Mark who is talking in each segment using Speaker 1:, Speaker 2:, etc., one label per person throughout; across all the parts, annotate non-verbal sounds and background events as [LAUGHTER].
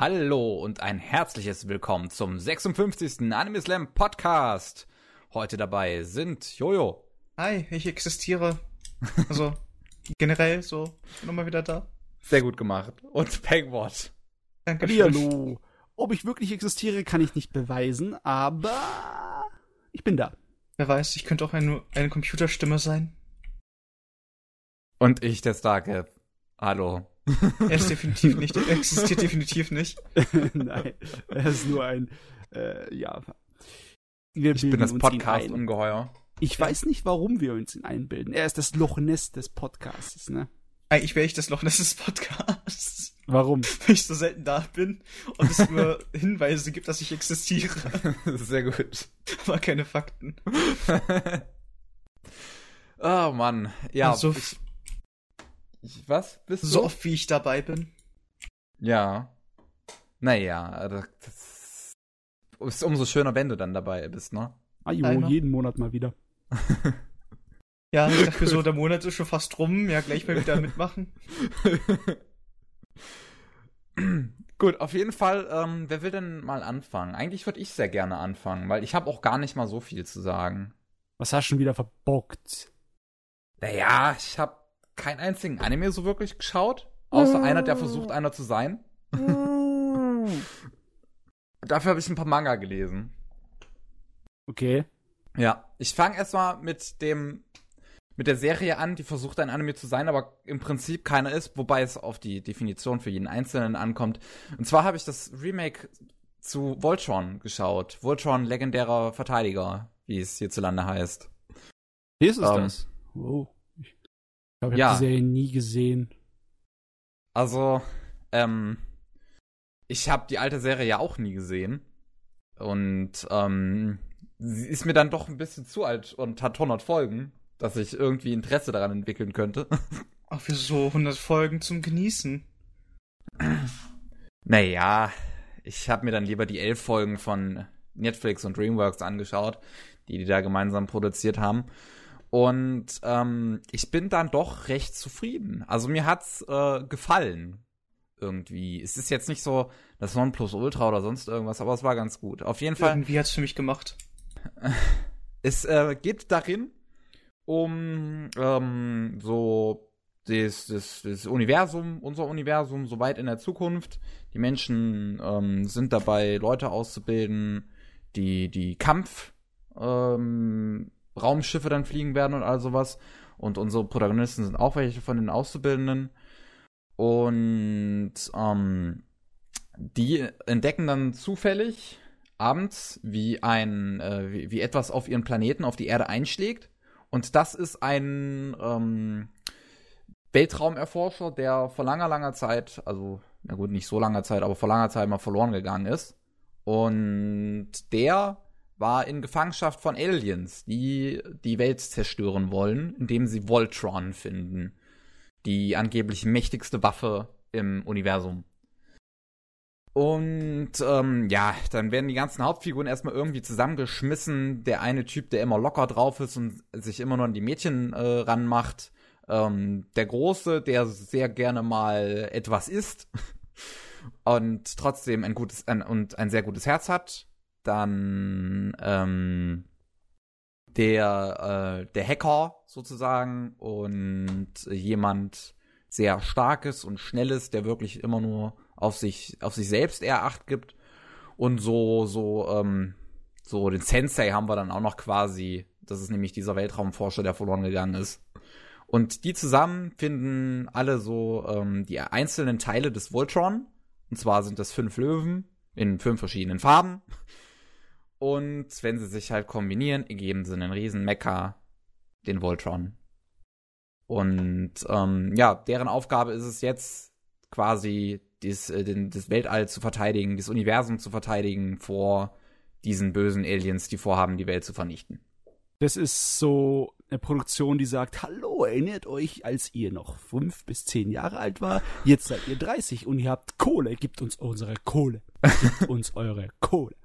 Speaker 1: Hallo und ein herzliches Willkommen zum 56. Anime Slam Podcast. Heute dabei sind Jojo.
Speaker 2: Hi, ich existiere. Also [LAUGHS] generell so, ich bin nochmal wieder da.
Speaker 1: Sehr gut gemacht. Und Pegwort.
Speaker 2: Danke
Speaker 3: Hallo. Ob ich wirklich existiere, kann ich nicht beweisen, aber ich bin da.
Speaker 2: Wer weiß, ich könnte auch eine, eine Computerstimme sein.
Speaker 1: Und ich, der Starcap. Hallo.
Speaker 2: Er ist definitiv nicht, er existiert definitiv nicht. [LAUGHS]
Speaker 3: Nein, er ist nur ein, äh, ja. Wir
Speaker 1: Ich bin das. Podcast-Ungeheuer.
Speaker 3: Ich weiß nicht, warum wir uns ihn einbilden. Er ist das Loch Ness des Podcasts, ne?
Speaker 2: Eigentlich wäre ich das Loch Ness des Podcasts,
Speaker 3: Warum? [LAUGHS]
Speaker 2: weil ich so selten da bin und es nur Hinweise gibt, dass ich existiere, [LAUGHS]
Speaker 1: Sehr gut.
Speaker 2: aber keine Fakten.
Speaker 1: oh Mann. Ja.
Speaker 2: Und so,
Speaker 1: ich, ich, was? Bist
Speaker 2: so
Speaker 1: du?
Speaker 2: oft wie ich dabei bin.
Speaker 1: Ja. Naja, das das ist umso schöner, wenn du dann dabei bist, ne?
Speaker 3: Ah, jo,
Speaker 2: Timer.
Speaker 3: jeden Monat mal wieder. [LAUGHS]
Speaker 2: Ja, ich dachte so, [LAUGHS] der Monat ist schon fast rum, ja, gleich mal wieder mitmachen. [LAUGHS]
Speaker 1: Gut, auf jeden Fall, ähm, wer will denn mal anfangen? Eigentlich würde ich sehr gerne anfangen, weil ich habe auch gar nicht mal so viel zu sagen.
Speaker 3: Was hast du schon wieder verbockt?
Speaker 1: Naja, ich habe keinen einzigen Anime so wirklich geschaut, außer einer, der versucht, einer zu sein. [LAUGHS] Dafür habe ich ein paar Manga gelesen.
Speaker 3: Okay.
Speaker 1: Ja, ich fange erstmal mit dem mit der Serie an, die versucht ein Anime zu sein, aber im Prinzip keiner ist, wobei es auf die Definition für jeden Einzelnen ankommt. Und zwar habe ich das Remake zu Voltron geschaut. Voltron legendärer Verteidiger, wie es hierzulande heißt.
Speaker 3: Hier ist es
Speaker 1: Ähm,
Speaker 3: das. Wow. Ich glaube, ich
Speaker 1: ja.
Speaker 3: habe die Serie nie gesehen.
Speaker 1: Also, ähm, ich habe die alte Serie ja auch nie gesehen. Und ähm, sie ist mir dann doch ein bisschen zu alt und hat 100 Folgen, dass ich irgendwie Interesse daran entwickeln könnte.
Speaker 2: Auch für so 100 Folgen zum Genießen.
Speaker 1: Naja, ich habe mir dann lieber die elf Folgen von Netflix und DreamWorks angeschaut, die die da gemeinsam produziert haben. Und ähm, ich bin dann doch recht zufrieden. Also mir hat's äh, gefallen. Irgendwie. Es ist jetzt nicht so das Nonplusultra oder sonst irgendwas, aber es war ganz gut. Auf jeden Fall.
Speaker 2: Irgendwie hat's für mich gemacht. [LAUGHS]
Speaker 1: Es äh, geht darin um ähm, so das, das, das Universum, unser Universum, so weit in der Zukunft. Die Menschen ähm, sind dabei, Leute auszubilden, die die Kampf ähm, Raumschiffe dann fliegen werden und all sowas. Und unsere Protagonisten sind auch welche von den Auszubildenden. Und ähm, die entdecken dann zufällig abends, wie ein, äh, wie, wie etwas auf ihren Planeten, auf die Erde einschlägt. Und das ist ein ähm, Weltraumerforscher, der vor langer, langer Zeit, also, na gut, nicht so langer Zeit, aber vor langer Zeit mal verloren gegangen ist. Und der war in Gefangenschaft von Aliens, die die Welt zerstören wollen, indem sie Voltron finden. Die angeblich mächtigste Waffe im Universum. Und ähm, ja, dann werden die ganzen Hauptfiguren erstmal irgendwie zusammengeschmissen. Der eine Typ, der immer locker drauf ist und sich immer nur an die Mädchen äh, ranmacht. Ähm, der Große, der sehr gerne mal etwas isst [LAUGHS] und trotzdem ein gutes ein, und ein sehr gutes Herz hat. Dann ähm, der, äh, der Hacker sozusagen und jemand sehr starkes und schnelles, der wirklich immer nur auf sich, auf sich selbst eher Acht gibt. Und so, so, ähm, so den Sensei haben wir dann auch noch quasi. Das ist nämlich dieser Weltraumforscher, der verloren gegangen ist. Und die zusammen finden alle so ähm, die einzelnen Teile des Voltron. Und zwar sind das fünf Löwen in fünf verschiedenen Farben. Und wenn sie sich halt kombinieren, ergeben sie einen riesen Mecha, den Voltron. Und ähm, ja, deren Aufgabe ist es jetzt quasi dies, äh, den, das Weltall zu verteidigen, das Universum zu verteidigen vor diesen bösen Aliens, die vorhaben, die Welt zu vernichten.
Speaker 3: Das ist so eine Produktion, die sagt, hallo, erinnert euch, als ihr noch fünf bis zehn Jahre alt war, jetzt seid ihr 30 und ihr habt Kohle, gebt uns unsere Kohle. Gebt uns eure Kohle.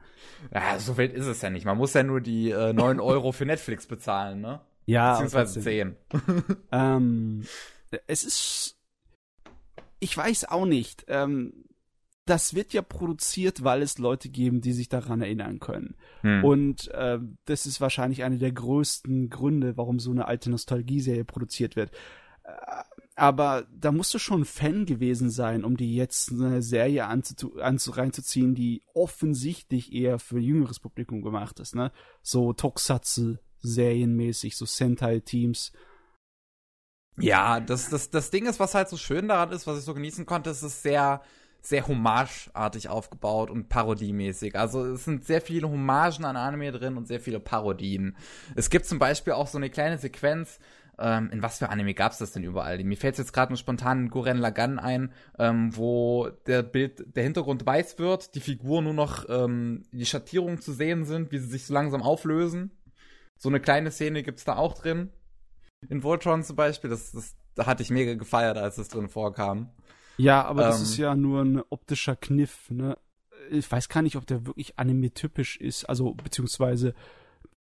Speaker 1: Ja, so wild ist es ja nicht. Man muss ja nur die äh, 9 [LAUGHS] Euro für Netflix bezahlen, ne?
Speaker 3: Ja,
Speaker 1: Beziehungsweise
Speaker 3: trotzdem.
Speaker 1: 10. [LAUGHS]
Speaker 3: Ähm, es ist. Ich weiß auch nicht. Ähm, das wird ja produziert, weil es Leute geben, die sich daran erinnern können.
Speaker 1: Hm.
Speaker 3: Und äh, das ist wahrscheinlich einer der größten Gründe, warum so eine alte Nostalgie-Serie produziert wird. Aber da musst du schon Fan gewesen sein, um die jetzt eine Serie anzu reinzuziehen, die offensichtlich eher für jüngeres Publikum gemacht ist, ne? So Tokusatsu serienmäßig, so Sentai-Teams.
Speaker 1: Ja, das, das, das Ding ist, was halt so schön daran ist, was ich so genießen konnte, ist es sehr, sehr hommageartig aufgebaut und parodiemäßig. Also es sind sehr viele Hommagen an Anime drin und sehr viele Parodien. Es gibt zum Beispiel auch so eine kleine Sequenz, ähm, in was für Anime gab's das denn überall? Mir fällt jetzt gerade nur spontan Guren Lagann ein, ähm, wo der Bild, der Hintergrund weiß wird, die Figuren nur noch ähm, die Schattierungen zu sehen sind, wie sie sich so langsam auflösen. So eine kleine Szene gibt's da auch drin. In Voltron zum Beispiel, das, das da hatte ich mega gefeiert, als das drin vorkam.
Speaker 3: Ja, aber das
Speaker 1: Ähm.
Speaker 3: ist ja nur ein optischer Kniff, ne? Ich weiß gar nicht, ob der wirklich anime-typisch ist, also beziehungsweise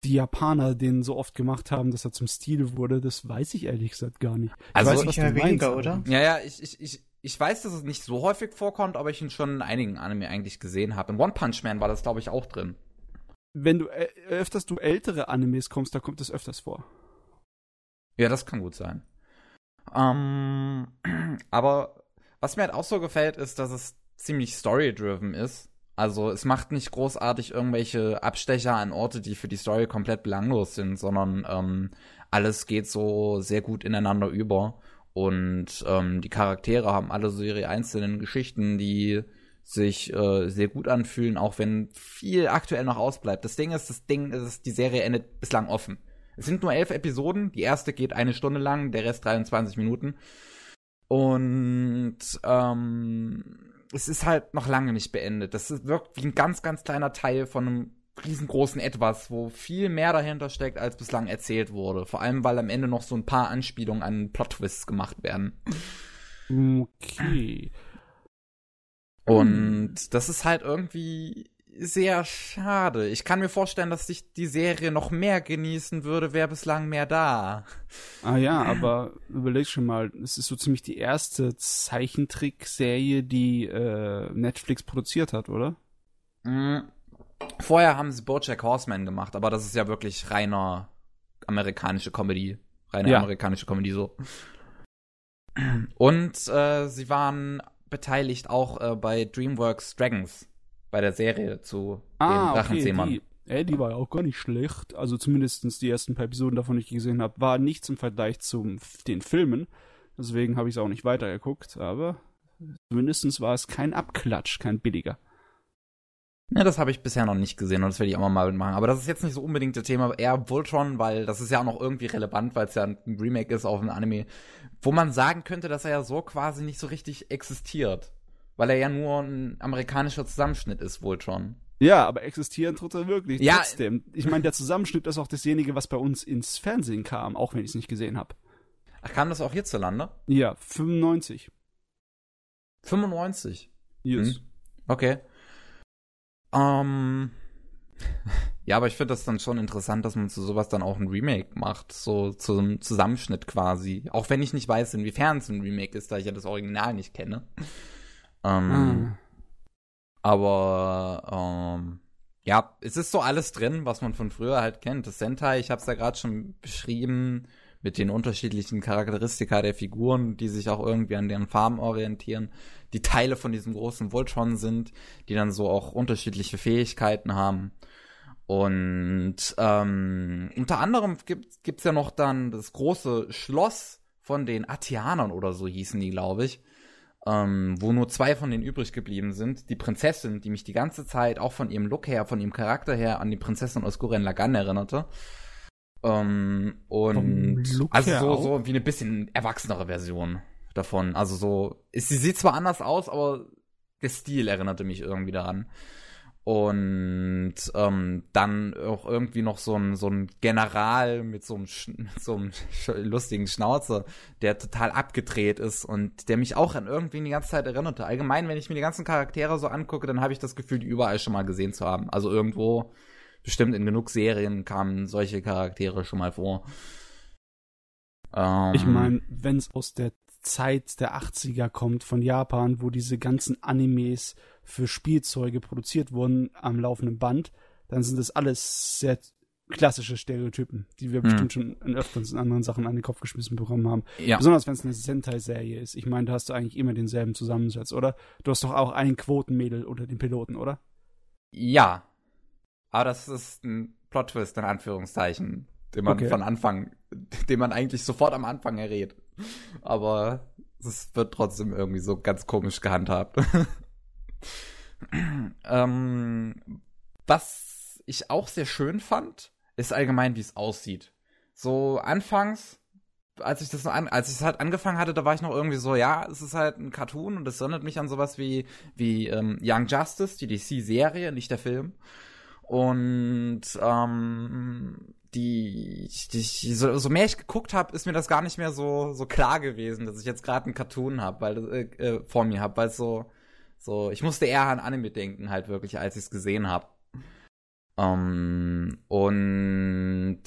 Speaker 3: die Japaner den so oft gemacht haben, dass er zum Stil wurde, das weiß ich ehrlich gesagt gar nicht. Ich
Speaker 1: Also
Speaker 3: weiß,
Speaker 2: nicht mehr weniger,
Speaker 3: aber-
Speaker 2: oder?
Speaker 1: Ja, ja, ich, ich, ich, ich weiß, dass es nicht so häufig vorkommt, aber ich ihn schon in einigen Anime eigentlich gesehen habe. In One Punch Man war das, glaube ich, auch drin.
Speaker 3: Wenn du äh, öfters du ältere Animes kommst, da kommt es öfters vor.
Speaker 1: Ja, das kann gut sein. Ähm, [CLEARS THROAT] aber was mir halt auch so gefällt, ist, dass es ziemlich story-driven ist. Also es macht nicht großartig irgendwelche Abstecher an Orte, die für die Story komplett belanglos sind, sondern ähm, alles geht so sehr gut ineinander über. Und ähm, die Charaktere haben alle so ihre einzelnen Geschichten, die sich äh, sehr gut anfühlen, auch wenn viel aktuell noch ausbleibt. Das Ding ist, das Ding ist, die Serie endet bislang offen. Es sind nur elf Episoden. Die erste geht eine Stunde lang, der Rest 23 Minuten. Und ähm, es ist halt noch lange nicht beendet. Das ist, wirkt wie ein ganz, ganz kleiner Teil von einem riesengroßen Etwas, wo viel mehr dahinter steckt, als bislang erzählt wurde. Vor allem, weil am Ende noch so ein paar Anspielungen an Plot-Twists gemacht werden.
Speaker 3: Okay.
Speaker 1: Und das ist halt irgendwie sehr schade. Ich kann mir vorstellen, dass sich die Serie noch mehr genießen würde, wäre bislang mehr da.
Speaker 3: Ah ja, aber überleg schon mal, es ist so ziemlich die erste Zeichentrickserie, die äh, Netflix produziert hat, oder?
Speaker 1: Mhm. Vorher haben sie Bojack Horseman gemacht, aber das ist ja wirklich reiner amerikanische Comedy. Reine
Speaker 3: Ja.
Speaker 1: amerikanische Comedy so. Und äh, sie waren beteiligt auch äh, bei DreamWorks Dragons, bei der Serie zu
Speaker 3: Ah,
Speaker 1: dem
Speaker 3: okay,
Speaker 1: Drachenseemann.
Speaker 3: die, ey, die war ja auch gar nicht schlecht. Also zumindestens die ersten paar Episoden davon, die ich gesehen habe, war nichts im Vergleich zu den Filmen. Deswegen habe ich es auch nicht weitergeguckt, aber zumindestens war es kein Abklatsch, kein billiger.
Speaker 1: Ja, das habe ich bisher noch nicht gesehen und das werde ich auch mal machen. Aber das ist jetzt nicht so unbedingt das Thema, eher Voltron, weil das ist ja auch noch irgendwie relevant, weil es ja ein Remake ist auf ein Anime, wo man sagen könnte, dass er ja so quasi nicht so richtig existiert. Weil er ja nur ein amerikanischer Zusammenschnitt ist, Voltron.
Speaker 3: Ja, aber existieren tut er wirklich
Speaker 1: Ja.
Speaker 3: trotzdem. Ich meine, der Zusammenschnitt ist auch dasjenige, was bei uns ins Fernsehen kam, auch wenn ich es nicht gesehen habe.
Speaker 1: Ach, kam das auch hierzulande?
Speaker 3: Ja, 95.
Speaker 1: 95.
Speaker 3: Yes.
Speaker 1: Hm. Okay. Ähm. [LAUGHS] Ja, aber ich finde das dann schon interessant, dass man zu sowas dann auch ein Remake macht, so zum Zusammenschnitt quasi. Auch wenn ich nicht weiß, inwiefern es ein Remake ist, da ich ja das Original nicht kenne. Ähm,
Speaker 3: Ah.
Speaker 1: Aber ähm, ja, es ist so alles drin, was man von früher halt kennt. Das Sentai, ich habe es ja gerade schon beschrieben, mit den unterschiedlichen Charakteristika der Figuren, die sich auch irgendwie an deren Farben orientieren, die Teile von diesem großen Voltron sind, die dann so auch unterschiedliche Fähigkeiten haben. Und ähm, unter anderem gibt gibt's ja noch dann das große Schloss von den Atianern oder so hießen die, glaube ich ähm, wo nur zwei von denen übrig geblieben sind. Die Prinzessin, die mich die ganze Zeit auch von ihrem Look her, von ihrem Charakter her an die Prinzessin aus Gurren Lagann erinnerte. Ähm, und also so, so wie eine bisschen erwachsenere Version davon. Also so, sie sieht zwar anders aus, aber der Stil erinnerte mich irgendwie daran. Und ähm, dann auch irgendwie noch so ein, so ein General mit so einem, mit so einem lustigen Schnauzer, der total abgedreht ist und der mich auch an irgendwie die ganze Zeit erinnerte. Allgemein, wenn ich mir die ganzen Charaktere so angucke, dann habe ich das Gefühl, die überall schon mal gesehen zu haben. Also irgendwo, bestimmt in genug Serien kamen solche Charaktere schon mal vor. Ähm,
Speaker 3: Ich meine, wenn es aus der Zeit der 80er kommt von Japan, wo diese ganzen Animes für Spielzeuge produziert wurden am laufenden Band, dann sind das alles sehr klassische Stereotypen, die wir
Speaker 1: Hm.
Speaker 3: bestimmt schon in öfteren in anderen Sachen an den Kopf geschmissen bekommen haben.
Speaker 1: Ja.
Speaker 3: Besonders wenn es eine Sentai-Serie ist. Ich meine, da hast du eigentlich immer denselben Zusammensatz, oder? Du hast doch auch ein Quotenmädel unter den Piloten, oder?
Speaker 1: Ja. Aber das ist ein Plot-Twist in Anführungszeichen, den man
Speaker 3: Okay.
Speaker 1: von Anfang, den man eigentlich sofort am Anfang errät. Aber es wird trotzdem irgendwie so ganz komisch gehandhabt. [LAUGHS] ähm, was ich auch sehr schön fand, ist allgemein, wie es aussieht. So anfangs, als ich das an, als ich es halt angefangen hatte, da war ich noch irgendwie so, ja, es ist halt ein Cartoon und es erinnert mich an sowas wie wie ähm, Young Justice, die DC-Serie, nicht der Film. Und ähm, die, die so, so mehr ich geguckt habe, ist mir das gar nicht mehr so so klar gewesen, dass ich jetzt gerade einen Cartoon habe, weil äh, äh, vor mir habe, weil so so ich musste eher an Anime denken halt wirklich, als ich es gesehen habe. Ähm, und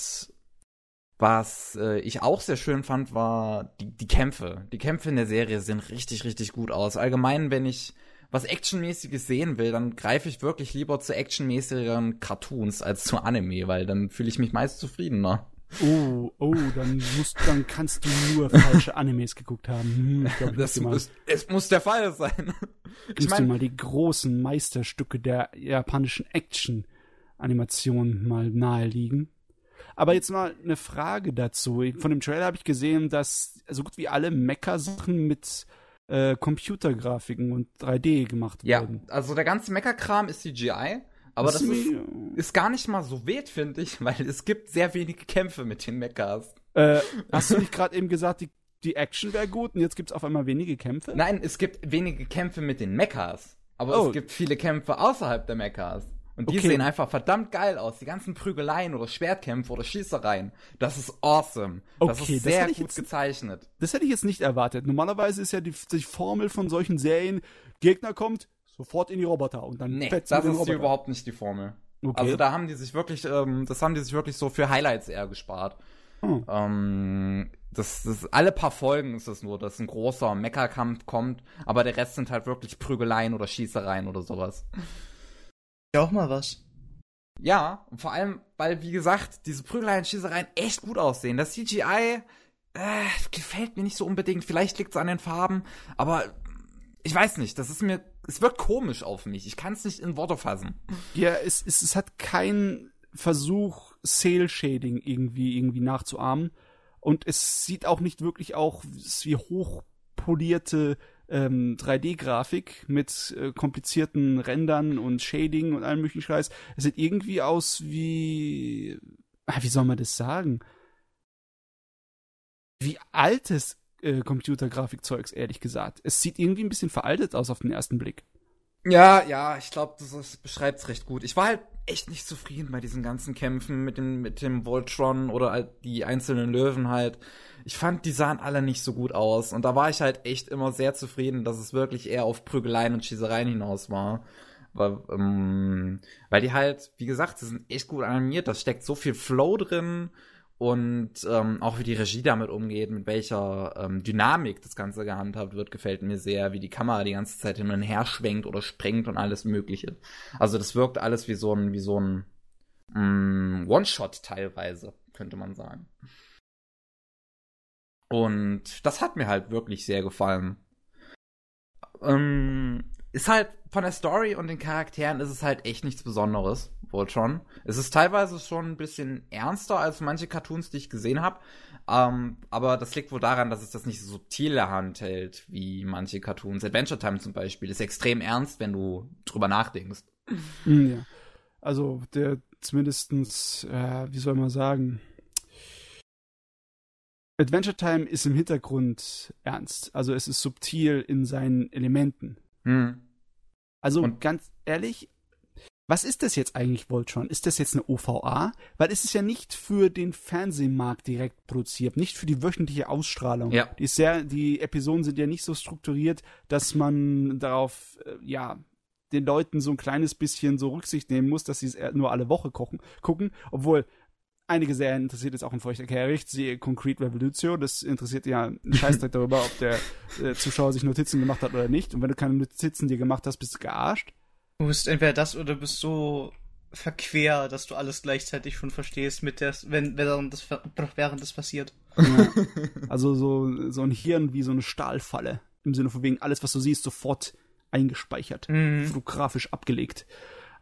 Speaker 1: was äh, ich auch sehr schön fand, war die, die Kämpfe. Die Kämpfe in der Serie sehen richtig, richtig gut aus. Allgemein, wenn ich was Actionmäßiges sehen will, dann greife ich wirklich lieber zu actionmäßigeren Cartoons als zu Anime, weil dann fühle ich mich meist zufriedener.
Speaker 3: Oh, oh, dann musst, dann kannst du nur falsche Animes geguckt haben. Hm, ich glaub, ich
Speaker 1: Das muss, es muss der Fall sein. Ich
Speaker 3: dir
Speaker 1: meine,
Speaker 3: mal die großen Meisterstücke der japanischen Action-Animation mal naheliegen. Aber jetzt mal eine Frage dazu. Von dem Trailer habe ich gesehen, dass so gut wie alle Mecha-Sachen mit äh, Computergrafiken und 3D gemacht
Speaker 1: ja,
Speaker 3: wurden.
Speaker 1: also der ganze Meckerkram ist CGI, aber das ist,
Speaker 3: mir-
Speaker 1: ist gar nicht mal so wild, finde ich, [LAUGHS] weil es gibt sehr wenige Kämpfe mit den Mechas.
Speaker 3: Äh, hast du [LAUGHS] nicht gerade eben gesagt, die, die Action wäre gut und jetzt gibt's auf einmal wenige Kämpfe?
Speaker 1: Nein, es gibt wenige Kämpfe mit den Mechas. Aber
Speaker 3: Oh.
Speaker 1: es gibt viele Kämpfe außerhalb der Mechas. Und die
Speaker 3: Okay.
Speaker 1: sehen einfach verdammt geil aus. Die ganzen Prügeleien oder Schwertkämpfe oder Schießereien. Das ist awesome. das
Speaker 3: Okay,
Speaker 1: ist
Speaker 3: das
Speaker 1: sehr
Speaker 3: hätte ich
Speaker 1: gut
Speaker 3: jetzt-
Speaker 1: gezeichnet.
Speaker 3: Das hätte ich jetzt nicht erwartet. Normalerweise ist ja die, die Formel von solchen Serien, Gegner kommt, sofort in die Roboter und dann
Speaker 1: Nee, das ist überhaupt nicht die Formel.
Speaker 3: Okay.
Speaker 1: Also da haben die sich wirklich, ähm, das haben die sich wirklich so für Highlights eher gespart.
Speaker 3: Hm.
Speaker 1: Ähm, das, das, alle paar Folgen ist es nur, dass ein großer Mecha-Kampf kommt, aber der Rest sind halt wirklich Prügeleien oder Schießereien oder sowas.
Speaker 2: Ja, auch mal was.
Speaker 1: Ja, und vor allem, weil, wie gesagt, diese Prügeleien, Schießereien echt gut aussehen. Das CGI äh, gefällt mir nicht so unbedingt. Vielleicht liegt es an den Farben, aber ich weiß nicht. Das ist mir, es wirkt komisch auf mich. Ich kann es nicht in Worte fassen.
Speaker 3: Ja, es, es, es hat keinen Versuch, Cell-Shading irgendwie, irgendwie nachzuahmen. Und es sieht auch nicht wirklich auch wie hochpolierte ähm, 3D-Grafik mit äh, komplizierten Rändern und Shading und allem möglichen Scheiß. Es sieht irgendwie aus wie. Ah, wie soll man das sagen? Wie altes äh, Computergrafikzeugs, ehrlich gesagt. Es sieht irgendwie ein bisschen veraltet aus auf den ersten Blick.
Speaker 1: Ja, ja, ich glaube, das, das beschreibt es recht gut. Ich war halt echt nicht zufrieden bei diesen ganzen Kämpfen mit dem, mit dem Voltron oder halt die einzelnen Löwen halt. Ich fand, die sahen alle nicht so gut aus. Und da war ich halt echt immer sehr zufrieden, dass es wirklich eher auf Prügeleien und Schießereien hinaus war. Weil, ähm, weil die halt, wie gesagt, sie sind echt gut animiert. Da steckt so viel Flow drin. Und ähm, auch wie die Regie damit umgeht, mit welcher ähm, Dynamik das Ganze gehandhabt wird, gefällt mir sehr, wie die Kamera die ganze Zeit hin und her schwenkt oder sprengt und alles Mögliche. Also das wirkt alles wie so ein, so ein mm, One-Shot teilweise, könnte man sagen. Und das hat mir halt wirklich sehr gefallen. Ähm, ist halt von der Story und den Charakteren ist es halt echt nichts Besonderes, wohl schon. Es ist teilweise schon ein bisschen ernster als manche Cartoons, die ich gesehen habe. Ähm, aber das liegt wohl daran, dass es das nicht so subtil in der Hand hält wie manche Cartoons. Adventure Time zum Beispiel ist extrem ernst, wenn du drüber nachdenkst.
Speaker 3: Mm, Ja. Also der zumindestens, äh, wie soll man sagen, Adventure Time ist im Hintergrund ernst. Also es ist subtil in seinen Elementen.
Speaker 1: Hm.
Speaker 3: Also
Speaker 1: Und-
Speaker 3: ganz ehrlich, was ist das jetzt eigentlich, Voltron? Ist das jetzt eine OVA? Weil es ist ja nicht für den Fernsehmarkt direkt produziert, nicht für die wöchentliche Ausstrahlung.
Speaker 1: Ja.
Speaker 3: Die, ist sehr, die Episoden sind ja nicht so strukturiert, dass man darauf, äh, ja, den Leuten so ein kleines bisschen so Rücksicht nehmen muss, dass sie es nur alle Woche kochen, gucken. Obwohl, einige Serien interessiert jetzt auch ein feuchter Kehricht, siehe Concrete Revolution, das interessiert ja einen Scheißdreck darüber, ob der äh, Zuschauer sich Notizen gemacht hat oder nicht. Und wenn du keine Notizen dir gemacht hast, bist du gearscht.
Speaker 2: Du bist entweder das oder bist so verquer, dass du alles gleichzeitig schon verstehst, mit der, wenn, während das, während das passiert.
Speaker 3: Ja. Also so, so ein Hirn wie so eine Stahlfalle. Im Sinne von wegen, alles, was du siehst, sofort eingespeichert,
Speaker 2: Mhm.
Speaker 3: fotografisch abgelegt.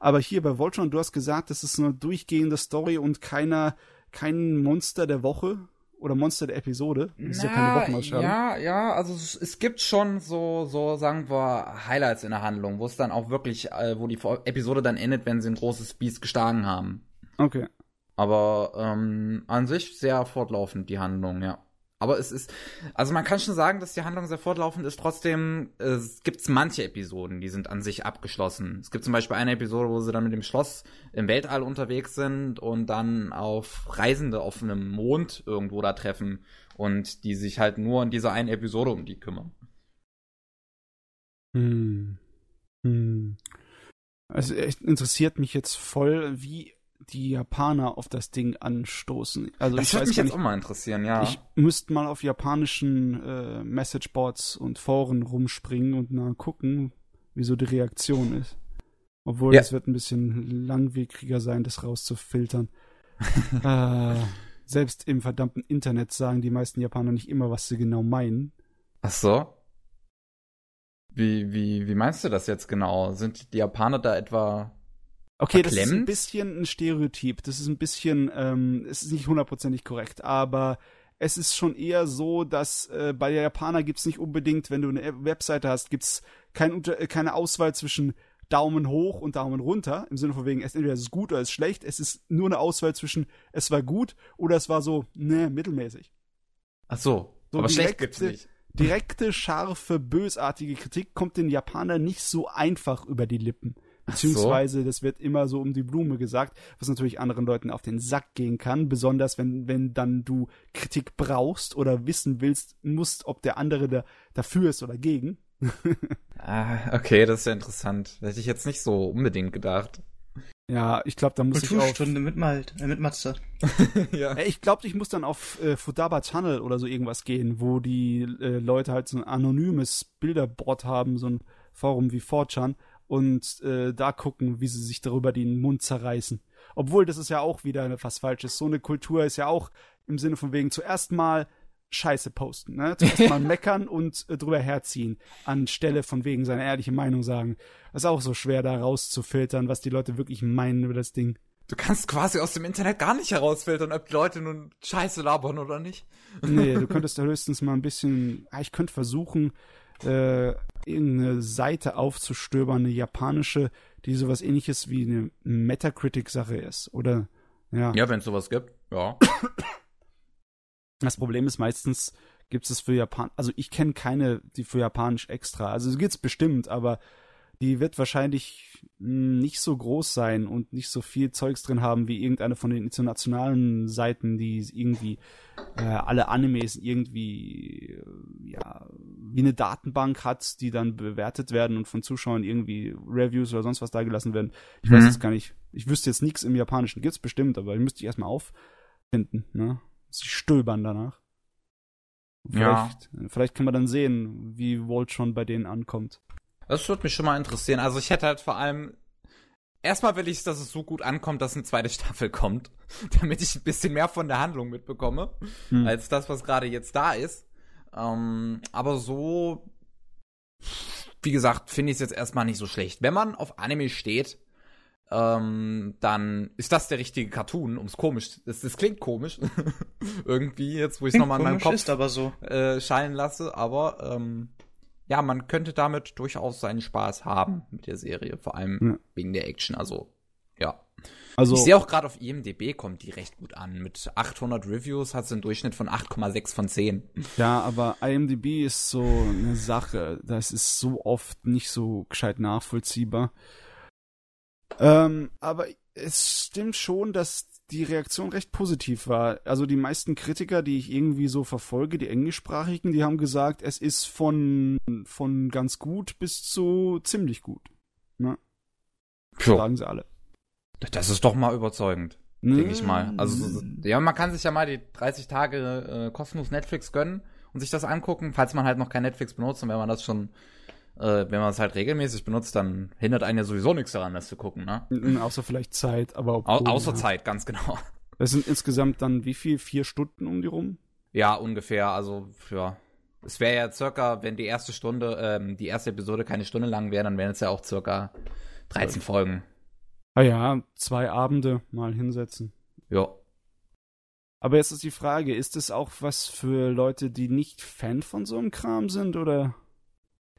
Speaker 3: Aber hier bei Voltron, du hast gesagt, das ist eine durchgehende Story und keiner, kein Monster der Woche oder Monster der Episode. Das ist ja keine
Speaker 1: ja, ja, also es, es gibt schon so, so, sagen wir, Highlights in der Handlung, wo es dann auch wirklich, äh, wo die Episode dann endet, wenn sie ein großes Biest geschlagen haben.
Speaker 3: Okay.
Speaker 1: Aber ähm, an sich sehr fortlaufend, die Handlung, ja. Aber es ist, also man kann schon sagen, dass die Handlung sehr fortlaufend ist. Trotzdem es gibt manche Episoden, die sind an sich abgeschlossen. Es gibt zum Beispiel eine Episode, wo sie dann mit dem Schloss im Weltall unterwegs sind und dann auf Reisende auf einem Mond irgendwo da treffen und die sich halt nur in dieser einen Episode um die kümmern.
Speaker 3: Hm. Hm. Also echt interessiert mich jetzt voll, wie die Japaner auf das Ding anstoßen. Also
Speaker 1: Das
Speaker 3: ich
Speaker 1: würde
Speaker 3: weiß
Speaker 1: mich jetzt
Speaker 3: nicht,
Speaker 1: auch mal interessieren, ja.
Speaker 3: Ich müsste mal auf japanischen äh, Messageboards und Foren rumspringen und mal gucken, wieso die Reaktion ist. Obwohl
Speaker 1: Ja.
Speaker 3: es wird ein bisschen langwieriger sein, das rauszufiltern. [LAUGHS] äh, selbst im verdammten Internet sagen die meisten Japaner nicht immer, was sie genau meinen.
Speaker 1: Ach so. Wie, wie, wie meinst du das jetzt genau? Sind die Japaner da etwa
Speaker 3: Okay, das ist ein bisschen ein Stereotyp. Das ist ein bisschen, ähm, es ist nicht hundertprozentig korrekt, aber es ist schon eher so, dass äh, bei der Japaner gibt's nicht unbedingt, wenn du eine Webseite hast, gibt's kein, äh, keine Auswahl zwischen Daumen hoch und Daumen runter, im Sinne von wegen, es entweder ist es gut oder es ist schlecht. Es ist nur eine Auswahl zwischen es war gut oder es war so, ne, mittelmäßig.
Speaker 1: Ach so,
Speaker 3: So
Speaker 1: aber schlecht
Speaker 3: direkte-
Speaker 1: gibt's nicht.
Speaker 3: Direkte, scharfe, bösartige Kritik kommt den Japanern nicht so einfach über die Lippen.
Speaker 1: Ach so.
Speaker 3: Beziehungsweise, das wird immer so um die Blume gesagt, was natürlich anderen Leuten auf den Sack gehen kann, besonders wenn, wenn dann du Kritik brauchst oder wissen willst, musst, ob der andere da, dafür ist oder gegen. [LAUGHS]
Speaker 1: Ah, okay, das ist ja interessant. Hätte ich jetzt nicht so unbedingt gedacht.
Speaker 3: Ja, ich glaube, da muss ich auf.
Speaker 2: Kulturstunde mit Malt, äh, mit Matze. [LAUGHS] [LAUGHS]
Speaker 1: ja.
Speaker 3: Äh, Ich glaube, ich muss dann auf äh, Fudaba Channel oder so irgendwas gehen, wo die äh, Leute halt so ein anonymes Bilderboard haben, so ein Forum wie 4chan und äh, da gucken, wie sie sich darüber den Mund zerreißen. Obwohl, das ist ja auch wieder was Falsches. So eine Kultur ist ja auch im Sinne von wegen zuerst mal Scheiße posten, ne? Zuerst mal [LAUGHS] meckern und äh, drüber herziehen, anstelle von wegen seine ehrliche Meinung sagen. Das ist auch so schwer, da rauszufiltern, was die Leute wirklich meinen über das Ding.
Speaker 1: Du kannst quasi aus dem Internet gar nicht herausfiltern, ob die Leute nun Scheiße labern oder nicht.
Speaker 3: Nee, du [LAUGHS] könntest da höchstens mal ein bisschen, ich könnte versuchen, äh, irgendeine Seite aufzustöbern, eine japanische, die sowas ähnliches wie eine Metacritic-Sache ist. Oder, ja.
Speaker 1: Ja, wenn es sowas gibt. Ja.
Speaker 3: Das Problem ist meistens, gibt es für Japan, also ich kenne keine, die für Japanisch extra. Also es gibt's bestimmt, aber die wird wahrscheinlich mh, nicht so groß sein und nicht so viel Zeugs drin haben wie irgendeine von den internationalen Seiten, die irgendwie äh, alle Animes irgendwie äh, ja wie eine Datenbank hat, die dann bewertet werden und von Zuschauern irgendwie Reviews oder sonst was da gelassen werden. Ich weiß
Speaker 1: Mhm.
Speaker 3: jetzt gar nicht. Ich wüsste jetzt nichts im Japanischen. Gibt's bestimmt, aber ich müsste ich erstmal auffinden, ne? Sie stöbern danach.
Speaker 1: Ja.
Speaker 3: Vielleicht, vielleicht kann man dann sehen, wie Volt schon bei denen ankommt.
Speaker 1: Das würde mich schon mal interessieren. Also ich hätte halt vor allem. Erstmal will ich, dass es so gut ankommt, dass eine zweite [LAUGHS] Staffel kommt, damit ich ein bisschen mehr von der Handlung mitbekomme,
Speaker 3: Hm.
Speaker 1: als das, was gerade jetzt da ist. Ähm, aber so, wie gesagt, finde ich es jetzt erstmal nicht so schlecht. Wenn man auf Anime steht, ähm, dann ist das der richtige Cartoon, ums komisch. Das, das klingt komisch. [LAUGHS] Irgendwie, jetzt wo ich es nochmal in meinem Kopf
Speaker 2: so.
Speaker 1: äh, schallen lasse, aber ähm, ja, man könnte damit durchaus seinen Spaß haben mit der Serie, vor allem
Speaker 3: Ja.
Speaker 1: wegen der Action. Also, ja.
Speaker 3: Also,
Speaker 1: Ich sehe auch gerade auf IMDb kommt die recht gut an. Mit 800 Reviews hat sie einen Durchschnitt von 8,6 von 10.
Speaker 3: ja, aber IMDb ist so eine Sache. Das ist so oft nicht so gescheit nachvollziehbar. Ähm, aber es stimmt schon, dass die Reaktion recht positiv war. Also die meisten Kritiker, die ich irgendwie so verfolge, die englischsprachigen, die haben gesagt, es ist von, von ganz gut bis zu ziemlich gut. Ne?
Speaker 1: Puh,
Speaker 3: Sagen sie alle.
Speaker 1: das ist doch mal überzeugend. denke ich mal. Also, so- ja, man kann sich ja mal die 30 Tage äh, kostenlos Netflix gönnen und sich das angucken, falls man halt noch kein Netflix benutzt und wenn man das schon, äh, wenn man es halt regelmäßig benutzt, dann hindert einen ja sowieso nichts daran, das zu gucken, ne?
Speaker 3: Außer vielleicht Zeit, aber
Speaker 1: Au
Speaker 3: obwohl,
Speaker 1: außer
Speaker 3: ja.
Speaker 1: Zeit, ganz genau.
Speaker 3: Das sind insgesamt dann wie viel? Vier Stunden um die rum?
Speaker 1: Ja, ungefähr, also, ja. Es wäre ja circa, wenn die erste Stunde, ähm, die erste Episode keine Stunde lang wäre, dann wären es ja auch circa 13 Folgen.
Speaker 3: Ah ja, zwei Abende mal hinsetzen.
Speaker 1: Ja.
Speaker 3: Aber jetzt ist die Frage, ist es auch was für Leute, die nicht Fan von so einem Kram sind, oder?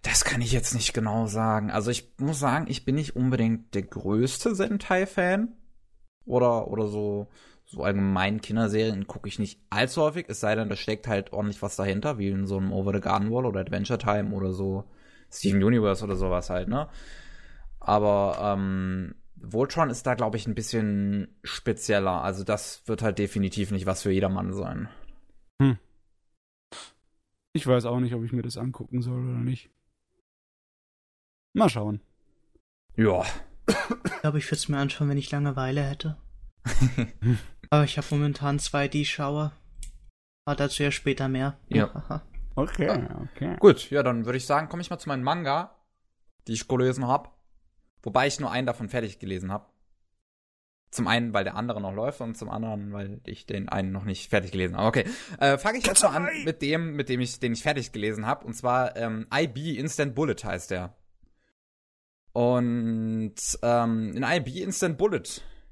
Speaker 1: Das kann ich jetzt nicht genau sagen. Also ich muss sagen, ich bin nicht unbedingt der größte Sentai-Fan. Oder, oder so, so allgemein Kinderserien gucke ich nicht allzu häufig, es sei denn, da steckt halt ordentlich was dahinter, wie in so einem Over the Garden Wall oder Adventure Time oder so Steven Universe oder sowas halt, ne? Aber ähm, Voltron ist da, glaube ich, ein bisschen spezieller. Also das wird halt definitiv nicht was für jedermann sein.
Speaker 3: Ich weiß auch nicht, ob ich mir das angucken soll oder nicht. Mal schauen.
Speaker 1: Ja.
Speaker 2: Ich glaube, ich würde es mir anschauen, wenn ich Langeweile hätte. [LAUGHS] Aber ich habe momentan zwei D-Schauer. Aber dazu ja später mehr.
Speaker 1: Ja. [LAUGHS]
Speaker 3: Okay, okay.
Speaker 1: Gut, ja, dann würde ich sagen, komme ich mal zu meinen Manga, die ich gelesen habe. Wobei ich nur einen davon fertig gelesen habe. Zum einen, weil der andere noch läuft und zum anderen, weil ich den einen noch nicht fertig gelesen habe. Okay, äh, fange ich erstmal an mit dem, mit dem ich, den ich fertig gelesen habe. Und zwar ähm, IB Instant Bullet heißt der. Und ähm, in IB Instant Bullet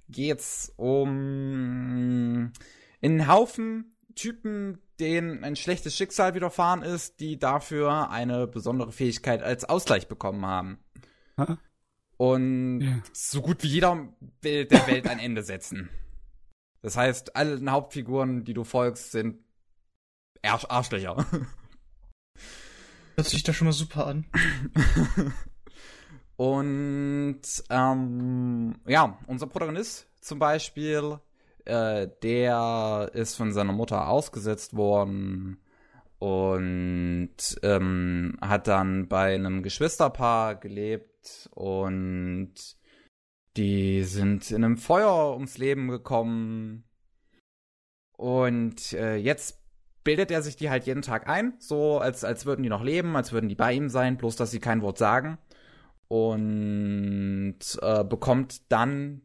Speaker 1: geht's um einen Haufen Typen, denen ein schlechtes Schicksal widerfahren ist, die dafür eine besondere Fähigkeit als Ausgleich bekommen haben.
Speaker 3: Ha?
Speaker 1: Und
Speaker 3: Ja.
Speaker 1: so gut wie jeder will der Welt ein Ende setzen. Das heißt, alle Hauptfiguren, die du folgst, sind Arsch Arschlöcher.
Speaker 2: Hört sich doch schon mal super an. [LAUGHS]
Speaker 1: Und ähm, ja, unser Protagonist zum Beispiel, äh, der ist von seiner Mutter ausgesetzt worden und ähm, hat dann bei einem Geschwisterpaar gelebt und die sind in einem Feuer ums Leben gekommen. Und äh, jetzt bildet er sich die halt jeden Tag ein, so als, als würden die noch leben, als würden die bei ihm sein, bloß dass sie kein Wort sagen und äh, bekommt dann